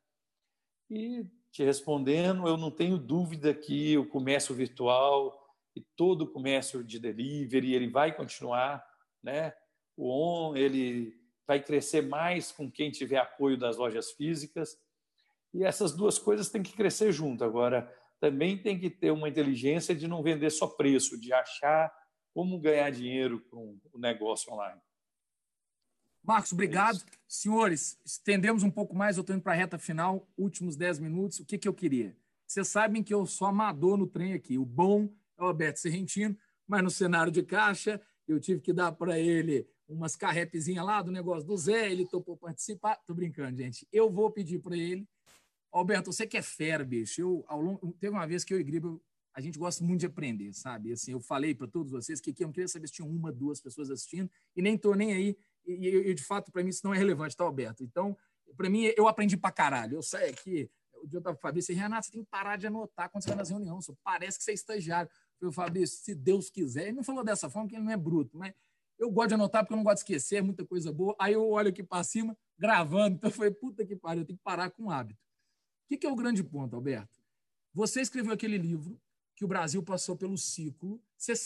[SPEAKER 3] E te respondendo, eu não tenho dúvida que o comércio virtual e todo o comércio de delivery ele vai continuar, né? O on ele vai crescer mais com quem tiver apoio das lojas físicas e essas duas coisas têm que crescer junto. Agora também tem que ter uma inteligência de não vender só preço, de achar como ganhar dinheiro com o negócio online.
[SPEAKER 1] Marcos, obrigado. É Senhores, estendemos um pouco mais, eu estou indo para a reta final, últimos 10 minutos. O que, que eu queria? Vocês sabem que eu sou amador no trem aqui. O bom é o Alberto Serrentino, mas no cenário de caixa eu tive que dar para ele umas carrepezinhas lá do negócio do Zé, ele topou participar. Tô brincando, gente. Eu vou pedir para ele. Alberto, você que é fera, bicho. Eu, ao longo, teve uma vez que eu e Gribo, a gente gosta muito de aprender, sabe? Assim, eu falei para todos vocês que aqui eu não queria saber se tinha uma, duas pessoas assistindo, e nem tô nem aí. E, de fato, para mim, isso não é relevante, tá, Alberto? Então, para mim, eu aprendi para caralho. Eu saio aqui, o dia eu com o Fabrício, Renato, você tem que parar de anotar quando você vai nas reuniões. Parece que você é estagiário. Eu falei, se Deus quiser. Ele não falou dessa forma, porque ele não é bruto, mas eu gosto de anotar porque eu não gosto de esquecer, é muita coisa boa. Aí eu olho aqui para cima, gravando, então foi puta que pariu, eu tenho que parar com o hábito. O que, é o grande ponto, Alberto? Você escreveu aquele livro que o Brasil passou pelo ciclo. Você,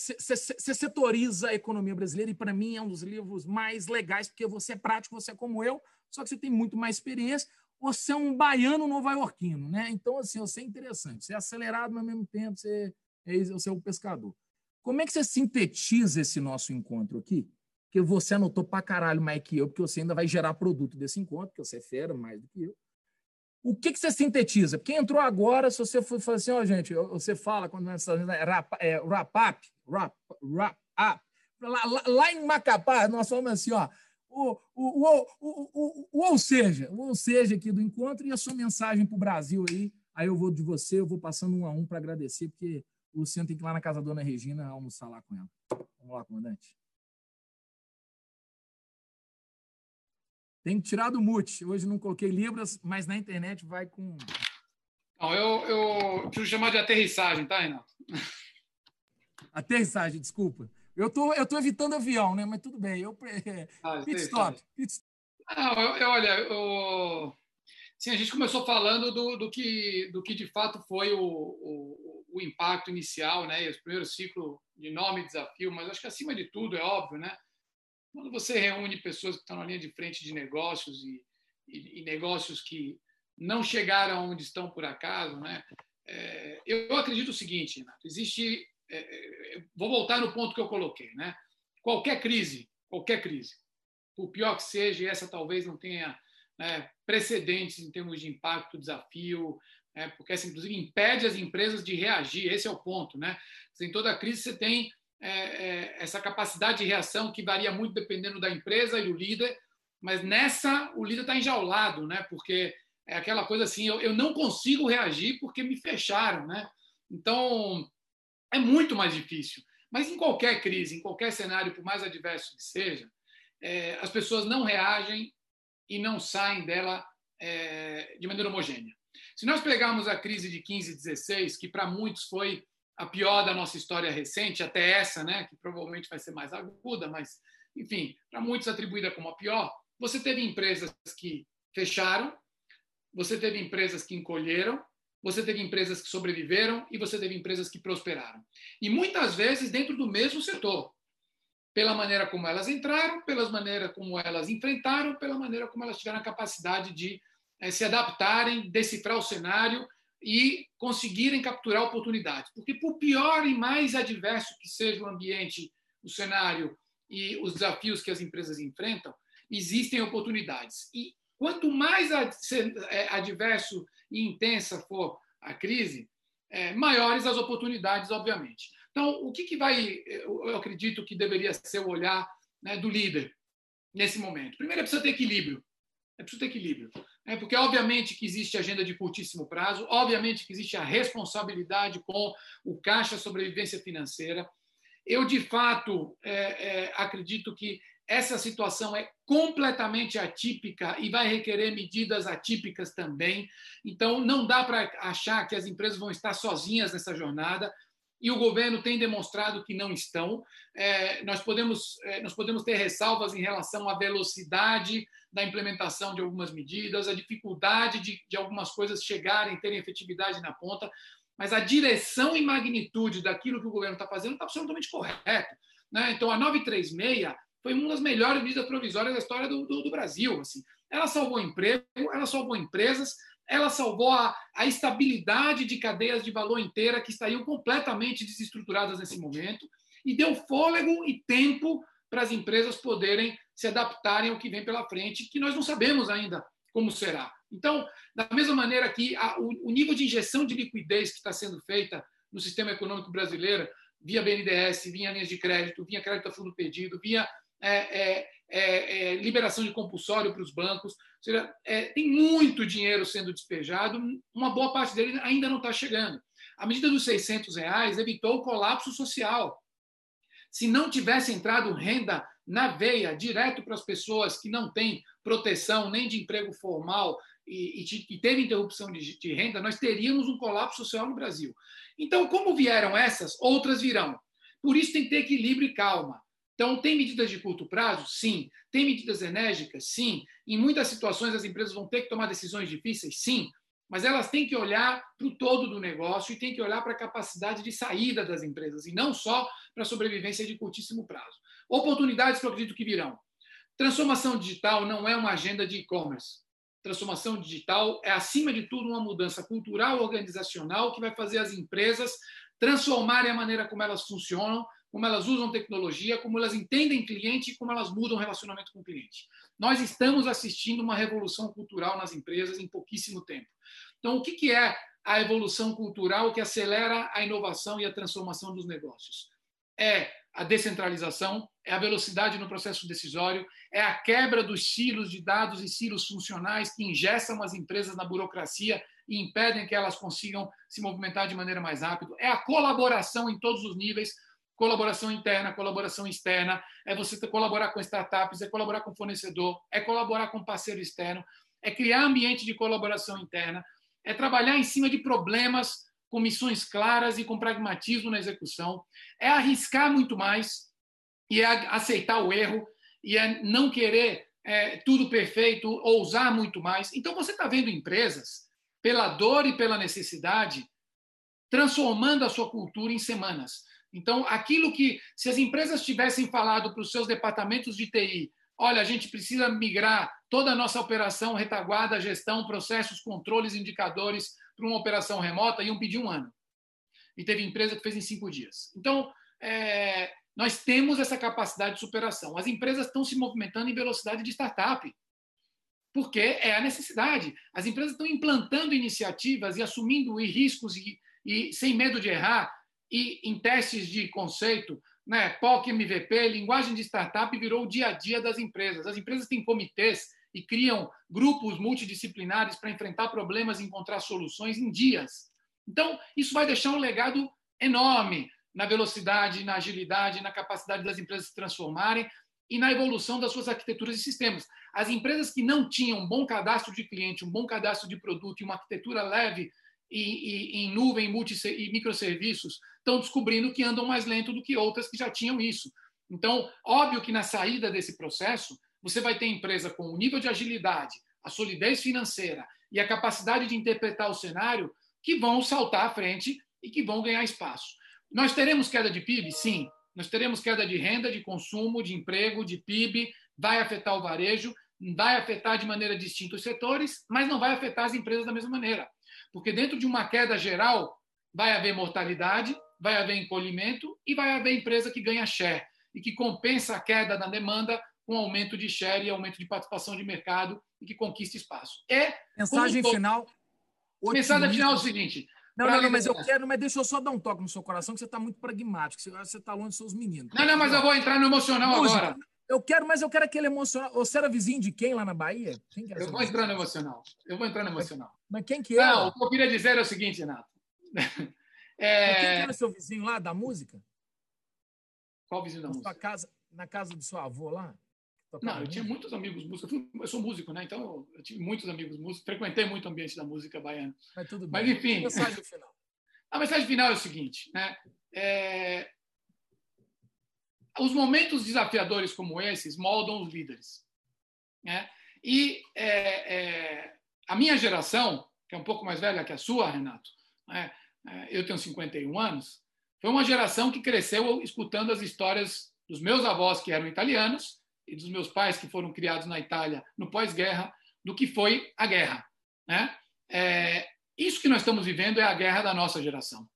[SPEAKER 1] setoriza a economia brasileira e, para mim, é um dos livros mais legais, porque você é prático, você é como eu, só que você tem muito mais experiência. Você é um baiano nova-iorquino, né? Então, assim, você é interessante. Você é acelerado, mas ao mesmo tempo você é você é o pescador. Como é que você sintetiza esse nosso encontro aqui? Que você anotou pra caralho mais que eu, porque você ainda vai gerar produto desse encontro, porque você é fera mais do que eu. O que, que você sintetiza? Quem entrou agora, se você for falar assim, ó, oh, gente, você fala quando é rap, é, wrap up, wrap, wrap up. Lá, lá, lá, em Macapá, nós falamos assim, ó, o, o, o, o, ou seja, o ou seja aqui do encontro e a sua mensagem para o Brasil aí. Aí eu vou de você, eu vou passando um a um para agradecer, porque o Luciano tem que ir lá na casa da dona Regina almoçar lá com ela. Vamos lá, comandante. Tem que tirar do mute. Hoje não coloquei libras, mas na internet vai com.
[SPEAKER 5] Não, eu, eu preciso chamar de aterrissagem, tá, Renato?
[SPEAKER 1] Aterrissagem, desculpa. Eu tô, eu tô evitando avião, né? Mas tudo bem. Eu, ah, pit stop. Pit stop.
[SPEAKER 5] Não, eu, eu, olha, eu, sim, a gente começou falando do, do, que, do que de fato foi o, o o impacto inicial, né, e o primeiro ciclo de enorme desafio, mas acho que acima de tudo é óbvio, né, quando você reúne pessoas que estão na linha de frente de negócios e, e, e negócios que não chegaram onde estão por acaso, né? É, eu acredito o seguinte, Renato, existe, é, é, vou voltar no ponto que eu coloquei, né? Qualquer crise, qualquer crise, por pior que seja, essa talvez não tenha né, precedentes em termos de impacto, desafio, né, porque essa inclusive impede as empresas de reagir. Esse é o ponto, né? Em toda crise você tem é, é, essa capacidade de reação que varia muito dependendo da empresa e do líder, mas nessa o líder está enjaulado, né? Porque é aquela coisa assim, eu, eu não consigo reagir porque me fecharam, né? Então é muito mais difícil. Mas em qualquer crise, em qualquer cenário, por mais adverso que seja, é, as pessoas não reagem e não saem dela é, de maneira homogênea. Se nós pegarmos a crise de 15 e 16, que para muitos foi a pior da nossa história recente, até essa, né, que provavelmente vai ser mais aguda, mas, enfim, para muitos atribuída como a pior, você teve empresas que fecharam, você teve empresas que encolheram, você teve empresas que sobreviveram e você teve empresas que prosperaram. E muitas vezes dentro do mesmo setor. Pela maneira como elas entraram, pela maneira como elas enfrentaram, pela maneira como elas tiveram a capacidade de é, se adaptarem, decifrar o cenário e conseguirem capturar oportunidades. Porque, por pior e mais adverso que seja o ambiente, o cenário e os desafios que as empresas enfrentam, existem oportunidades. E quanto mais é, adverso e intensa for a crise, é, maiores as oportunidades, obviamente. Então, o que, que vai, eu acredito que deveria ser o olhar né, do líder nesse momento? Primeiro, é preciso ter equilíbrio. É preciso ter equilíbrio. É porque, obviamente, que existe agenda de curtíssimo prazo, obviamente que existe a responsabilidade com o caixa sobrevivência financeira. Eu, de fato, é, é, acredito que essa situação é completamente atípica e vai requerer medidas atípicas também. Então, não dá para achar que as empresas vão estar sozinhas nessa jornada. E o governo tem demonstrado que não estão. É, nós, podemos, é, nós podemos ter ressalvas em relação à velocidade da implementação de algumas medidas, a dificuldade de, de algumas coisas chegarem, terem efetividade na ponta, mas a direção e magnitude daquilo que o governo está fazendo está absolutamente correto. Né? Então, a 936 foi uma das melhores medidas provisórias da história do, do, do Brasil. Assim. Ela salvou emprego, ela salvou empresas, ela salvou a, a, estabilidade de cadeias de valor inteira que estariam completamente desestruturadas nesse momento e deu fôlego e tempo para as empresas poderem se adaptarem ao que vem pela frente, que nós não sabemos ainda como será. Então, da mesma maneira que a, o, o nível de injeção de liquidez que está sendo feita no sistema econômico brasileiro, via BNDES, via linhas de crédito, via crédito a fundo pedido, via é, é, é, é, liberação de compulsório para os bancos. Ou seja, é, tem muito dinheiro sendo despejado, uma boa parte dele ainda não está chegando. A medida dos 600 reais evitou o colapso social. Se não tivesse entrado renda na veia, direto para as pessoas que não têm proteção nem de emprego formal e, e, e teve interrupção de, de renda, nós teríamos um colapso social no Brasil. Então, como vieram essas, outras virão. Por isso tem que ter equilíbrio e calma. Então, tem medidas de curto prazo? Sim. Tem medidas enérgicas? Sim. Em muitas situações, as empresas vão ter que tomar decisões difíceis? Sim. Mas elas têm que olhar para o todo do negócio e têm que olhar para a capacidade de saída das empresas, e não só para a sobrevivência de curtíssimo prazo. Oportunidades que eu acredito que virão. Transformação digital não é uma agenda de e-commerce. Transformação digital é, acima de tudo, uma mudança cultural, organizacional, que vai fazer as empresas transformarem a maneira como elas funcionam como elas usam tecnologia, como elas entendem cliente e como elas mudam o relacionamento com o cliente. Nós estamos assistindo uma revolução cultural nas empresas em pouquíssimo tempo. Então, o que é a evolução cultural que acelera a inovação e a transformação dos negócios? É a descentralização, é a velocidade no processo decisório, é a quebra dos silos de dados e silos funcionais que ingessam as empresas na burocracia e impedem que elas consigam se movimentar de maneira mais rápida, é a colaboração em todos os níveis, colaboração interna, colaboração externa, é você colaborar com startups, é colaborar com fornecedor, é colaborar com parceiro externo, é criar ambiente de colaboração interna, é trabalhar em cima de problemas com missões claras e com pragmatismo na execução, é arriscar muito mais e é aceitar o erro e é não querer é, tudo perfeito, ousar muito mais. Então você está vendo empresas pela dor e pela necessidade transformando a sua cultura em semanas. Então, aquilo que, se as empresas tivessem falado para os seus departamentos de TI, olha, a gente precisa migrar toda a nossa operação, retaguarda, gestão, processos, controles, indicadores para uma operação remota iam pedir um ano. E teve empresa que fez em cinco dias. Então, é, nós temos essa capacidade de superação. As empresas estão se movimentando em velocidade de startup, porque é a necessidade. As empresas estão implantando iniciativas e assumindo riscos e, e sem medo de errar, e em testes de conceito, né, POC, MVP, linguagem de startup virou o dia a dia das empresas. As empresas têm comitês e criam grupos multidisciplinares para enfrentar problemas e encontrar soluções em dias. Então, isso vai deixar um legado enorme na velocidade, na agilidade, na capacidade das empresas se transformarem e na evolução das suas arquiteturas e sistemas. As empresas que não tinham um bom cadastro de cliente, um bom cadastro de produto e uma arquitetura leve e, e, em nuvem multi, e microserviços estão descobrindo que andam mais lento do que outras que já tinham isso. Então, óbvio que na saída desse processo, você vai ter empresa com o nível de agilidade, a solidez financeira e a capacidade de interpretar o cenário que vão saltar à frente e que vão ganhar espaço. Nós teremos queda de PIB? Sim. Nós teremos queda de renda, de consumo, de emprego, de PIB, vai afetar o varejo, vai afetar de maneira distinta os setores, mas não vai afetar as empresas da mesma maneira. Porque dentro de uma queda geral, vai haver mortalidade, vai haver encolhimento e vai haver empresa que ganha share e que compensa a queda da demanda com aumento de share e aumento de participação de mercado e que conquista espaço. É
[SPEAKER 1] mensagem final.
[SPEAKER 5] Mensagem final é o seguinte.
[SPEAKER 1] Não, não, não, mas eu quero, mas deixa eu só dar um toque no seu coração, que você está muito pragmático, você está longe dos seus meninos.
[SPEAKER 5] Não, não, mas eu vou entrar no emocional Música. agora.
[SPEAKER 1] Eu quero, mas eu quero aquele emocional. Você era vizinho de quem lá na Bahia? Quem
[SPEAKER 5] eu vou entrar no emocional. Eu vou entrar no emocional.
[SPEAKER 1] Mas quem que era?
[SPEAKER 5] Não, o que eu queria dizer é o seguinte, Renato.
[SPEAKER 1] É... Quem que era seu vizinho lá da música?
[SPEAKER 5] Qual vizinho da na música?
[SPEAKER 1] Casa, na casa do seu avô lá?
[SPEAKER 5] Não, eu tinha muitos amigos músicos. Eu sou músico, né? Então eu tive muitos amigos músicos. Frequentei muito o ambiente da música baiana.
[SPEAKER 1] Mas tudo bem.
[SPEAKER 5] Mas enfim. A mensagem final. A mensagem final é o seguinte, né? É os momentos desafiadores como esses moldam os líderes. Né? E é, é, a minha geração, que é um pouco mais velha que a sua, Renato, né? É, eu tenho 51 anos, foi uma geração que cresceu escutando as histórias dos meus avós, que eram italianos, e dos meus pais, que foram criados na Itália no pós-guerra, do que foi a guerra. Né? É, isso que nós estamos vivendo é a guerra da nossa geração.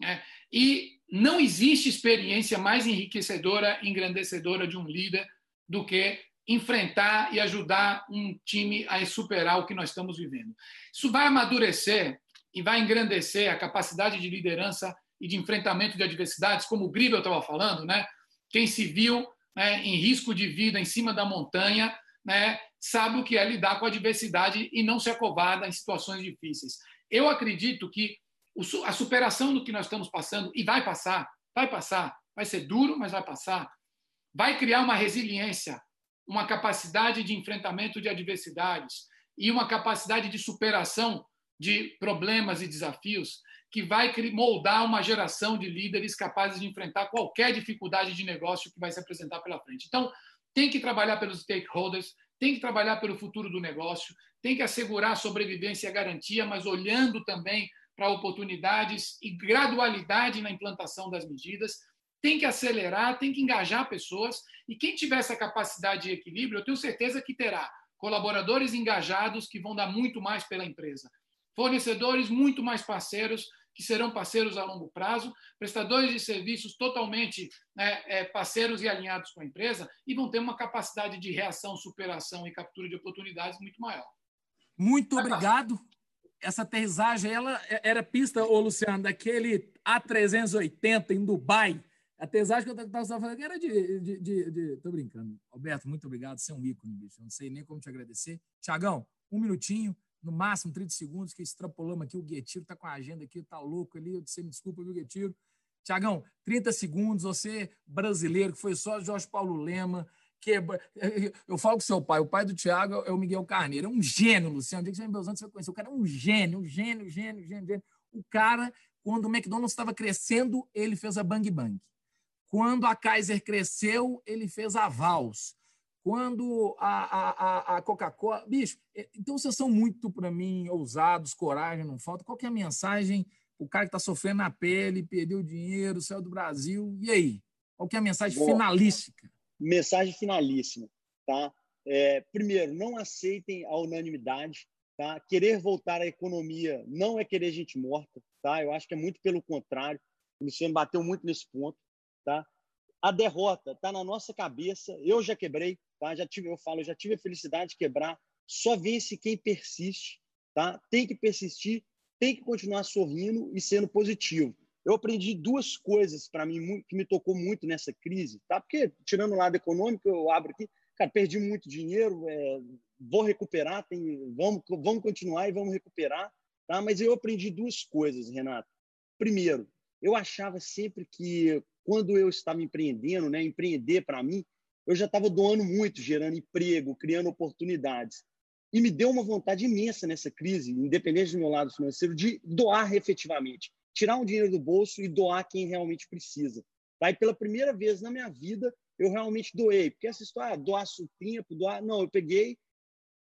[SPEAKER 5] Né? E não existe experiência mais enriquecedora, engrandecedora de um líder do que enfrentar e ajudar um time a superar o que nós estamos vivendo. Isso vai amadurecer e vai engrandecer a capacidade de liderança e de enfrentamento de adversidades, como o Gribel estava falando, né? Quem se viu né, em risco de vida em cima da montanha, né, sabe o que é lidar com a adversidade e não se acovarda em situações difíceis. Eu acredito que a superação do que nós estamos passando, e vai passar, vai passar, vai ser duro, mas vai passar, vai criar uma resiliência, uma capacidade de enfrentamento de adversidades e uma capacidade de superação de problemas e desafios que vai moldar uma geração de líderes capazes de enfrentar qualquer dificuldade de negócio que vai se apresentar pela frente. Então, tem que trabalhar pelos stakeholders, tem que trabalhar pelo futuro do negócio, tem que assegurar a sobrevivência e a garantia, mas olhando também para oportunidades e gradualidade na implantação das medidas. Tem que acelerar, tem que engajar pessoas, e quem tiver essa capacidade de equilíbrio, eu tenho certeza que terá colaboradores engajados que vão dar muito mais pela empresa, fornecedores muito mais parceiros, que serão parceiros a longo prazo, prestadores de serviços totalmente né, é, parceiros e alinhados com a empresa, e vão ter uma capacidade de reação, superação e captura de oportunidades muito maior.
[SPEAKER 1] Muito obrigado essa aterrissagem ela é, era pista, ô Luciano, daquele A380 em Dubai. A aterrissagem que eu estava falando era de, de, de, de, Tô brincando. Alberto, muito obrigado. Você é um ícone, bicho. Eu não sei nem como te agradecer. Tiagão, um minutinho, no máximo 30 segundos, que extrapolamos aqui. O Guetiro tá com a agenda aqui, tá louco ali. Você me desculpa, viu, Guetiro? Tiagão, 30 segundos. Você, brasileiro, que foi só Jorge Paulo Lema, que eu falo com seu pai, o pai do Thiago é o Miguel Carneiro, é um gênio, Luciano. Diga que você conhecer. O cara é um gênio, um gênio, gênio, gênio, gênio. O cara, quando o McDonald's estava crescendo, ele fez a Bang Bang. Quando a Kaiser cresceu, ele fez a Vals. Quando a, a, a Coca-Cola. Bicho, é, então vocês são muito, para mim, ousados, coragem, não falta. Qual que é a mensagem? O cara que está sofrendo na pele, perdeu dinheiro, saiu do Brasil. E aí? Qual que é a mensagem Boa. finalística?
[SPEAKER 7] Mensagem finalíssima, tá? É, primeiro, não aceitem a unanimidade. Tá? Querer voltar à economia não é querer gente morta. Tá? Eu acho que é muito pelo contrário. O Luciano bateu muito nesse ponto. Tá? A derrota está na nossa cabeça. Eu já quebrei. Tá? Já tive, eu falo, já tive a felicidade de quebrar. Só vence quem persiste. Tá? Tem que persistir, tem que continuar sorrindo e sendo positivo. Eu aprendi duas coisas para mim que me tocou muito nessa crise, tá? Porque tirando o lado econômico, eu abro aqui, cara, perdi muito dinheiro, é, vou recuperar, tem, vamos, vamos continuar e vamos recuperar, tá? Mas eu aprendi duas coisas, Renato. Primeiro, eu achava sempre que quando eu estava empreendendo, né, empreender para mim, eu já estava doando muito, gerando emprego, criando oportunidades. E me deu uma vontade imensa nessa crise, independente do meu lado financeiro, de doar efetivamente tirar um dinheiro do bolso e doar quem realmente precisa. E pela primeira vez na minha vida, eu realmente doei. Porque essa história, ah, doar tempo, doar. Não, eu peguei,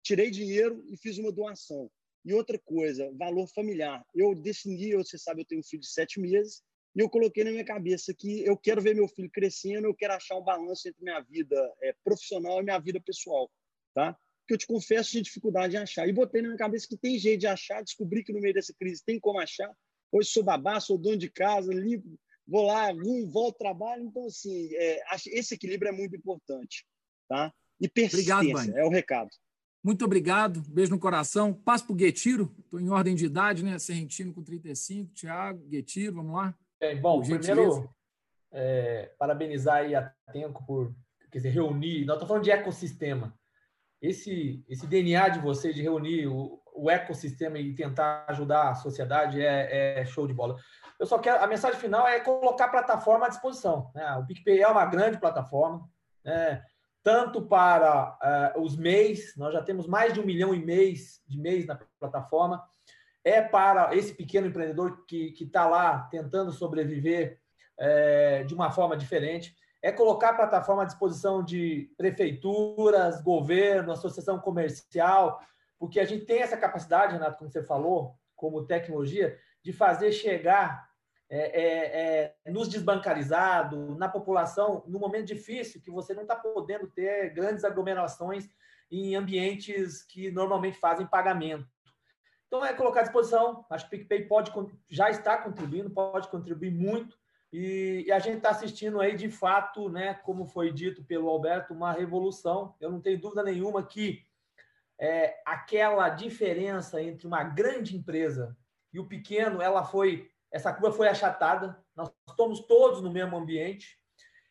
[SPEAKER 7] tirei dinheiro e fiz uma doação. E outra coisa, valor familiar. Eu decidi, você sabe, eu tenho um filho de sete meses, e eu coloquei na minha cabeça que eu quero ver meu filho crescendo, eu quero achar um balanço entre minha vida é, profissional e minha vida pessoal. Tá? Que eu te confesso, de dificuldade em achar. E botei na minha cabeça que tem jeito de achar, descobri que no meio dessa crise tem como achar. Hoje sou babá, sou dono de casa, limpo, vou lá, vou, volto ao trabalho. Então, assim, é, esse equilíbrio é muito importante. Tá? E persistência obrigado, é o recado.
[SPEAKER 1] Muito obrigado, beijo no coração. Passo para o Guetiro, estou em ordem de idade, né? Serrentino com 35, Tiago, Guetiro, vamos lá.
[SPEAKER 6] Bem, bom, primeiro, é, parabenizar aí a Tenco por quer dizer, reunir. Nós estamos falando de ecossistema. Esse, esse DNA de vocês de reunir o, o ecossistema e tentar ajudar a sociedade é, é, show de bola. Eu só quero a mensagem final é colocar a plataforma à disposição. Né? O PicPay é uma grande plataforma, né? tanto para uh, os MEIs, nós já temos mais de um milhão e meio de MEIs na plataforma, é para esse pequeno empreendedor que está lá tentando sobreviver é, de uma forma diferente, é colocar a plataforma à disposição de prefeituras, governo, associação comercial, porque a gente tem essa capacidade, Renato, como você falou, como tecnologia, de fazer chegar é, é, é, nos desbancarizados, na população, no momento difícil, que você não está podendo ter grandes aglomerações em ambientes que normalmente fazem pagamento. Então, é colocar à disposição. Acho que o PicPay pode, já está contribuindo, pode contribuir muito. E, e a gente está assistindo aí, de fato, né, como foi dito pelo Alberto, uma revolução. Eu não tenho dúvida nenhuma que é, aquela diferença entre uma grande empresa e o pequeno, ela foi, essa curva foi achatada. Nós estamos todos no mesmo ambiente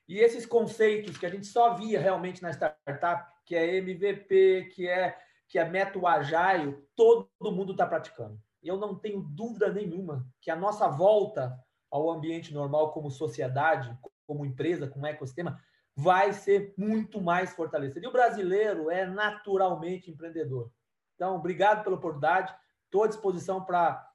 [SPEAKER 6] e esses conceitos que a gente só via realmente na startup, que é MVP, que é que é método agile, todo mundo está praticando. Eu não tenho dúvida nenhuma que a nossa volta ao ambiente normal como sociedade, como empresa, como ecossistema, vai ser muito mais fortalecido. E o brasileiro é naturalmente empreendedor. Então, obrigado pela oportunidade. Estou à disposição para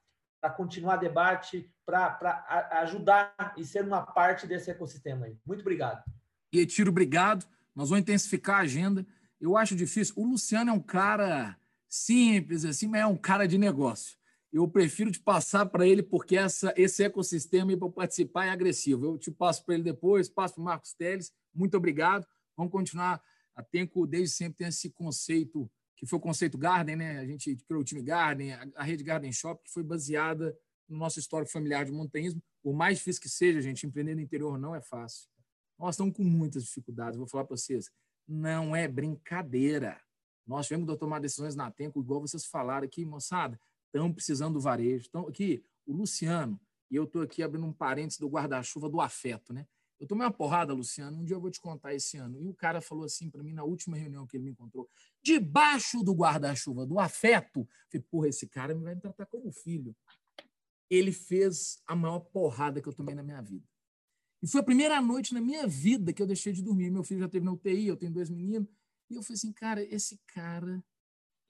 [SPEAKER 6] continuar debate, para ajudar e ser uma parte desse ecossistema aí. Muito obrigado.
[SPEAKER 1] E Tiro, obrigado. Nós vamos intensificar a agenda. Eu acho difícil. O Luciano é um cara simples, assim, mas é um cara de negócio. Eu prefiro te passar para ele porque essa, esse ecossistema para participar é agressivo. Eu te passo para ele depois, passo para o Marcos Teles muito obrigado. Vamos continuar. A Tenco, desde sempre, tem esse conceito, que foi o conceito Garden, né? A gente criou o time Garden, a rede Garden Shop, que foi baseada no nosso histórico familiar de montanhismo. Por mais difícil que seja, gente, empreender no interior não é fácil. Nós estamos com muitas dificuldades. Vou falar para vocês, não é brincadeira. Nós tivemos que tomar decisões na Tenco, igual vocês falaram aqui, moçada. Estamos precisando do varejo. Então, aqui, o Luciano, e eu estou aqui abrindo um parênteses do guarda-chuva do afeto, né? Eu tomei uma porrada, Luciano, um dia eu vou te contar esse ano. E o cara falou assim para mim na última reunião que ele me encontrou, debaixo do guarda-chuva, do afeto. Falei, porra, esse cara me vai me tratar como filho. Ele fez a maior porrada que eu tomei na minha vida. E foi a primeira noite na minha vida que eu deixei de dormir. Meu filho já teve na UTI, eu tenho dois meninos. E eu falei assim, cara, esse cara,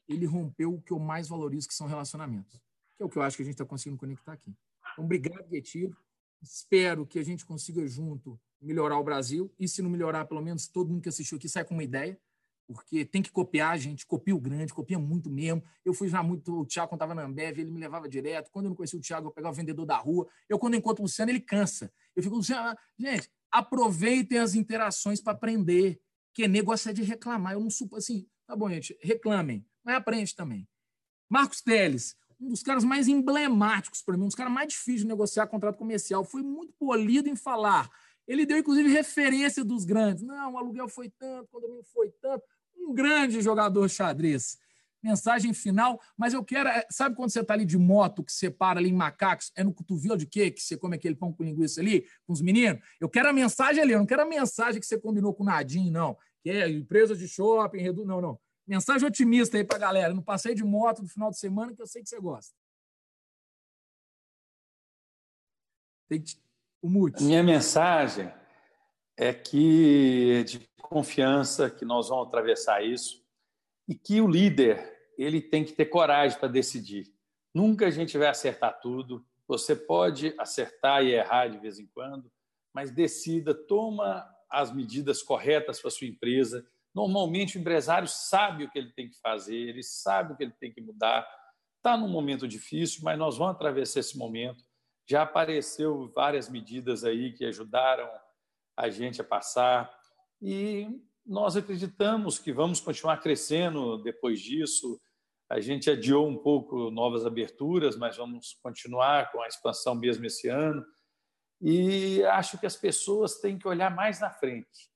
[SPEAKER 1] ele rompeu o que eu mais valorizo, que são relacionamentos. Que é o que eu acho que a gente está conseguindo conectar aqui. Então, obrigado, Getiro. Espero que a gente consiga junto melhorar o Brasil. E se não melhorar, pelo menos todo mundo que assistiu aqui sai com uma ideia, porque tem que copiar, a gente copia o grande, copia muito mesmo. Eu fui já muito, o Thiago estava na Ambev, ele me levava direto. Quando eu não conhecia o Thiago, eu pegava o vendedor da rua. Eu, quando encontro o Luciano, ele cansa. Eu fico, Luciano, gente, aproveitem as interações para aprender. Que negócio é de reclamar. Eu não supo assim, Tá bom, gente, reclamem, mas aprende também. Marcos Teles, um dos caras mais emblemáticos para mim, um dos caras mais difíceis de negociar contrato comercial, foi muito polido em falar. Ele deu, inclusive, referência dos grandes. Não, o aluguel foi tanto, o condomínio foi tanto. Um grande jogador xadrez. Mensagem final, mas eu quero. É, sabe quando você está ali de moto, que você para ali em macacos? É no cotovelo de quê? Que você come aquele pão com linguiça ali, com os meninos? Eu quero a mensagem ali, eu não quero a mensagem que você combinou com o Nadim, não. Que é empresa de shopping, redu... não, não. Mensagem otimista aí para a galera. No passeio de moto do final de semana, que eu sei que você gosta.
[SPEAKER 3] O mute. Minha mensagem é que de confiança que nós vamos atravessar isso e que o líder ele tem que ter coragem para decidir. Nunca a gente vai acertar tudo. Você pode acertar e errar de vez em quando, mas decida, toma as medidas corretas para sua empresa Normalmente o empresário sabe o que ele tem que fazer, ele sabe o que ele tem que mudar. Está num momento difícil, mas nós vamos atravessar esse momento. Já apareceu várias medidas aí que ajudaram a gente a passar e nós acreditamos que vamos continuar crescendo depois disso. A gente adiou um pouco novas aberturas, mas vamos continuar com a expansão mesmo esse ano. E acho que as pessoas têm que olhar mais na frente.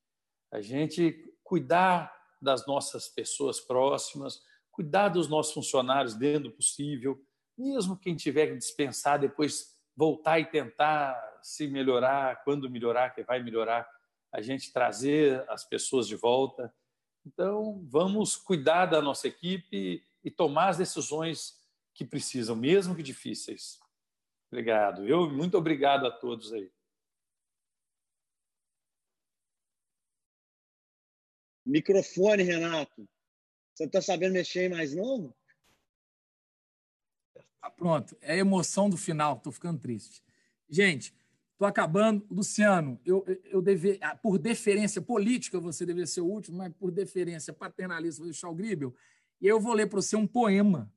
[SPEAKER 3] A gente cuidar das nossas pessoas próximas, cuidar dos nossos funcionários dentro do possível, mesmo quem tiver que dispensar, depois voltar e tentar se melhorar, quando melhorar, que vai melhorar, a gente trazer as pessoas de volta. Então, vamos cuidar da nossa equipe e tomar as decisões que precisam, mesmo que difíceis. Obrigado. Eu muito obrigado a todos aí.
[SPEAKER 7] Microfone, Renato. Você não está sabendo mexer mais, não?
[SPEAKER 1] Ah, pronto, é a emoção do final, estou ficando triste. Gente, estou acabando. Luciano, eu, eu ah, por deferência política, você deveria ser o último, mas por deferência paternalista, vou deixar o Gribel. E eu vou ler para você um poema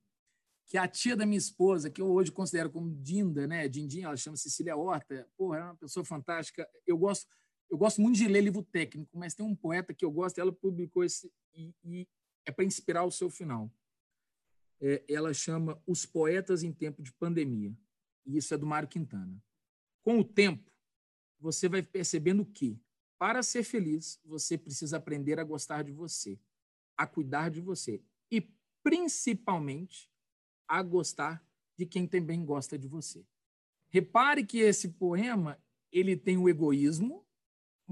[SPEAKER 1] que a tia da minha esposa, que eu hoje considero como Dinda, né? Dindinha, ela chama Cecília Horta. Porra, é uma pessoa fantástica. Eu gosto eu gosto muito de ler livro técnico, mas tem um poeta que eu gosto, ela publicou esse, e, e é para inspirar o seu final. É, ela chama Os Poetas em Tempo de Pandemia. E isso é do Mário Quintana. Com o tempo, você vai percebendo que, para ser feliz, você precisa aprender a gostar de você, a cuidar de você e, principalmente, a gostar de quem também gosta de você. Repare que esse poema ele tem o egoísmo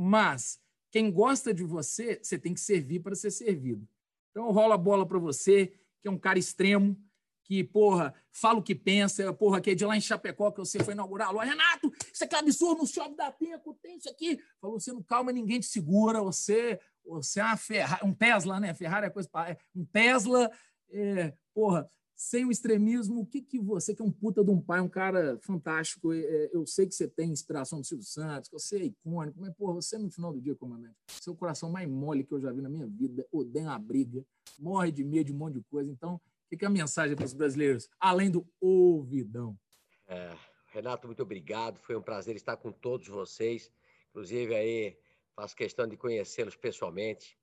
[SPEAKER 1] mas quem gosta de você, você tem que servir para ser servido. Então rola a bola para você, que é um cara extremo, que, porra, fala o que pensa, porra, que é de lá em Chapecó, que você foi inaugurar. Alô, Renato, isso aqui é absurdo, no shopping da Teco, tem isso aqui. Falou, você não calma, ninguém te segura, você, você é uma Ferrari, um Tesla, né? Ferrari é coisa para... Um Tesla, é, porra, sem o extremismo, o que, que você, que é um puta de um pai, um cara fantástico, é, eu sei que você tem inspiração do Silvio Santos, que você é icônico, mas, porra, você no final do dia, comandante, seu coração mais mole que eu já vi na minha vida, odeia uma briga, morre de medo de um monte de coisa. Então, o que, que é a mensagem para os brasileiros, além do ouvidão?
[SPEAKER 2] É, Renato, muito obrigado. Foi um prazer estar com todos vocês. Inclusive, aí faço questão de conhecê-los pessoalmente.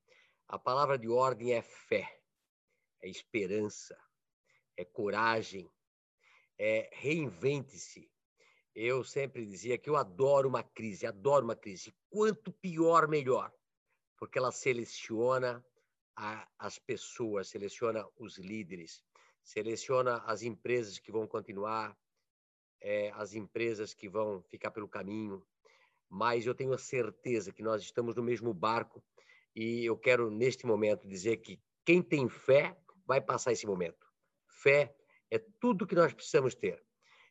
[SPEAKER 2] A palavra de ordem é fé, é esperança, é coragem, é reinvente-se. Eu sempre dizia que eu adoro uma crise, adoro uma crise. Quanto pior, melhor, porque ela seleciona a, as pessoas, seleciona os líderes, seleciona as empresas que vão continuar, é, as empresas que vão ficar pelo caminho. Mas eu tenho a certeza que nós estamos no mesmo barco e eu quero, neste momento, dizer que quem tem fé vai passar esse momento fé, é tudo que nós precisamos ter.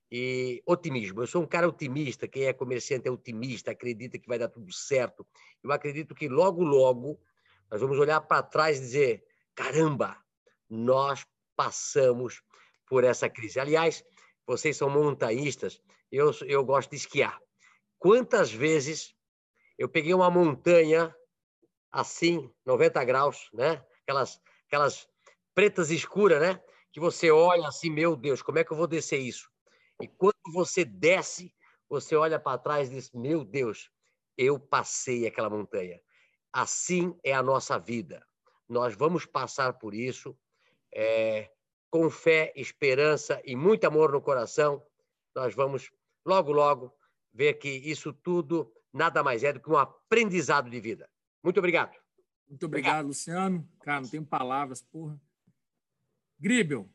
[SPEAKER 2] E otimismo. Eu sou um cara otimista. Quem é comerciante é otimista, acredita que vai dar tudo certo. Eu acredito que logo, logo, nós vamos olhar para trás e dizer: caramba, nós passamos por essa crise. Aliás, vocês são montanhistas, eu, eu gosto de esquiar. Quantas vezes eu peguei uma montanha assim, 90 graus, né? Aquelas, aquelas pretas escuras, né? Que você olha assim, meu Deus, como é que eu vou descer isso? E quando você desce, você olha para trás e diz, meu Deus, eu passei aquela montanha. Assim é a nossa vida. nós vamos passar por isso é, com fé, esperança e muito amor no coração. Nós vamos logo, logo ver que isso tudo nada mais é do que um aprendizado de vida. Muito obrigado.
[SPEAKER 1] Muito obrigado, obrigado. Luciano. Cara, não tenho palavras, porra. Gribel,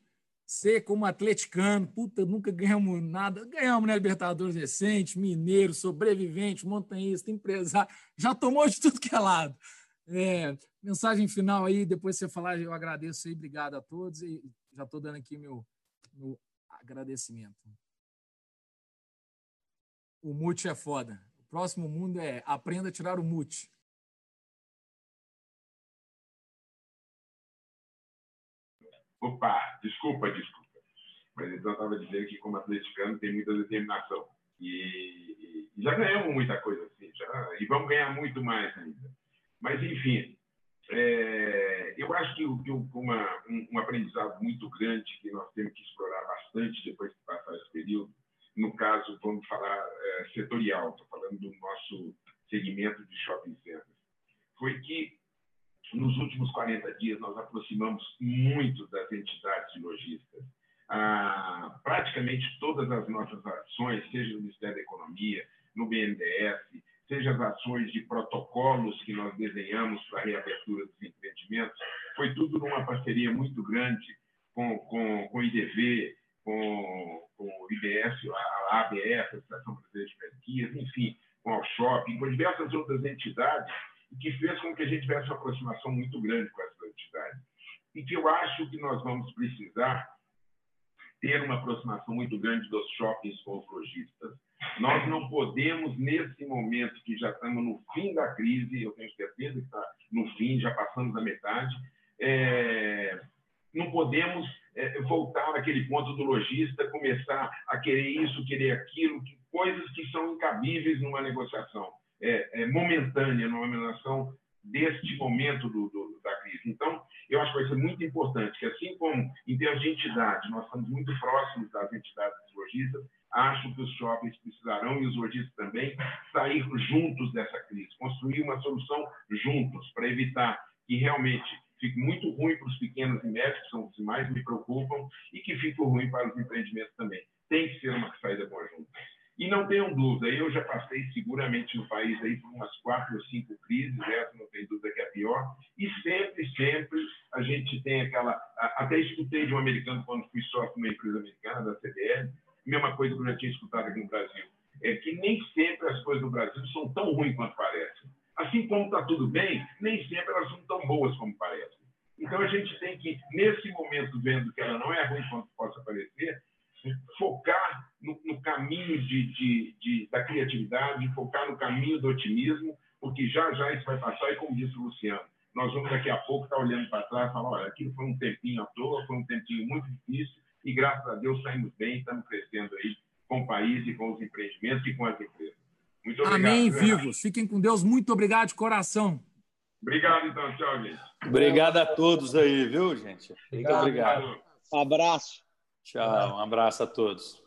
[SPEAKER 1] você como atleticano, puta, nunca ganhamos nada. Ganhamos, né? Libertadores recente, mineiro, sobrevivente, montanhista, empresário. Já tomou de tudo que é lado. É, mensagem final aí, depois você falar, eu agradeço aí, obrigado a todos e já estou dando aqui meu, meu agradecimento. O mute é foda. O próximo mundo é aprenda a tirar o mute.
[SPEAKER 4] Opa, desculpa, desculpa. Mas então estava dizendo que como atleticano tem muita determinação. E, e, já ganhamos muita coisa assim, já, e vamos ganhar muito mais ainda. Mas, enfim, é, eu acho que, que uma, um, um, aprendizado muito grande que nós temos que explorar bastante depois de passar esse período, no caso, vamos falar é, setorial, estou falando do nosso segmento de shopping centers, foi que nos últimos 40 dias nós aproximamos muito das entidades de lojistas. Ah, praticamente todas as nossas ações, seja no Ministério da Economia, no BNDES, seja as ações de protocolos que nós desenhamos para a reabertura dos empreendimentos, foi tudo numa parceria muito grande com, com, com o IDV, com, com o IBS, a ABS, a Associação Brasileira de Pesquisa, enfim, com o Shopping, com diversas outras entidades, que fez com que a gente tivesse uma aproximação muito grande com essas entidades. E que eu acho que nós vamos precisar ter uma aproximação muito grande dos shoppings com os lojistas nós não podemos, nesse momento que já estamos no fim da crise, eu tenho certeza que está no fim, já passamos da metade, é, não podemos é, voltar naquele ponto do lojista, começar a querer isso, querer aquilo, que, coisas que são incabíveis numa negociação é, é momentânea, numa negociação deste momento do, do, da crise. Então, eu acho que vai ser muito importante que, assim como em termos de entidade, nós estamos muito próximos das entidades lojistas, acho que os shoppings precisarão, e os lojistas também, sair juntos dessa crise, construir uma solução juntos, para evitar que realmente fique muito ruim para os pequenos e médios, que são os que mais me preocupam, e que fique ruim para os empreendimentos também. Tem que ser uma saída conjunta. E não tenham dúvida, eu já passei seguramente no país aí por umas quatro ou cinco crises, essa não tem dúvida que é a pior, e sempre, sempre a gente tem aquela. Até escutei de um americano quando fui sócio numa empresa americana, da CBL, mesma coisa que eu já tinha escutado aqui no Brasil, é que nem sempre as coisas do Brasil são tão ruins quanto parecem. Assim como está tudo bem, nem sempre elas são tão boas como parecem. Então a gente tem que, nesse momento, vendo que ela não é ruim quanto possa parecer, focar no, no caminho de, de, de, da criatividade, focar no caminho do otimismo, porque já já isso vai passar, e como disse o Luciano, nós vamos daqui a pouco estar olhando para trás e falar, olha, aquilo foi um tempinho à toa, foi um tempinho muito difícil, e graças a Deus saímos bem, estamos crescendo aí com o país e com os empreendimentos e com as empresas.
[SPEAKER 1] Muito obrigado. Amém, vivos. Fiquem com Deus. Muito obrigado de coração.
[SPEAKER 4] Obrigado, então. Tchau, gente.
[SPEAKER 3] Obrigado a todos aí, viu, gente?
[SPEAKER 7] Muito obrigado. obrigado. Um abraço.
[SPEAKER 3] Tchau, um abraço a todos.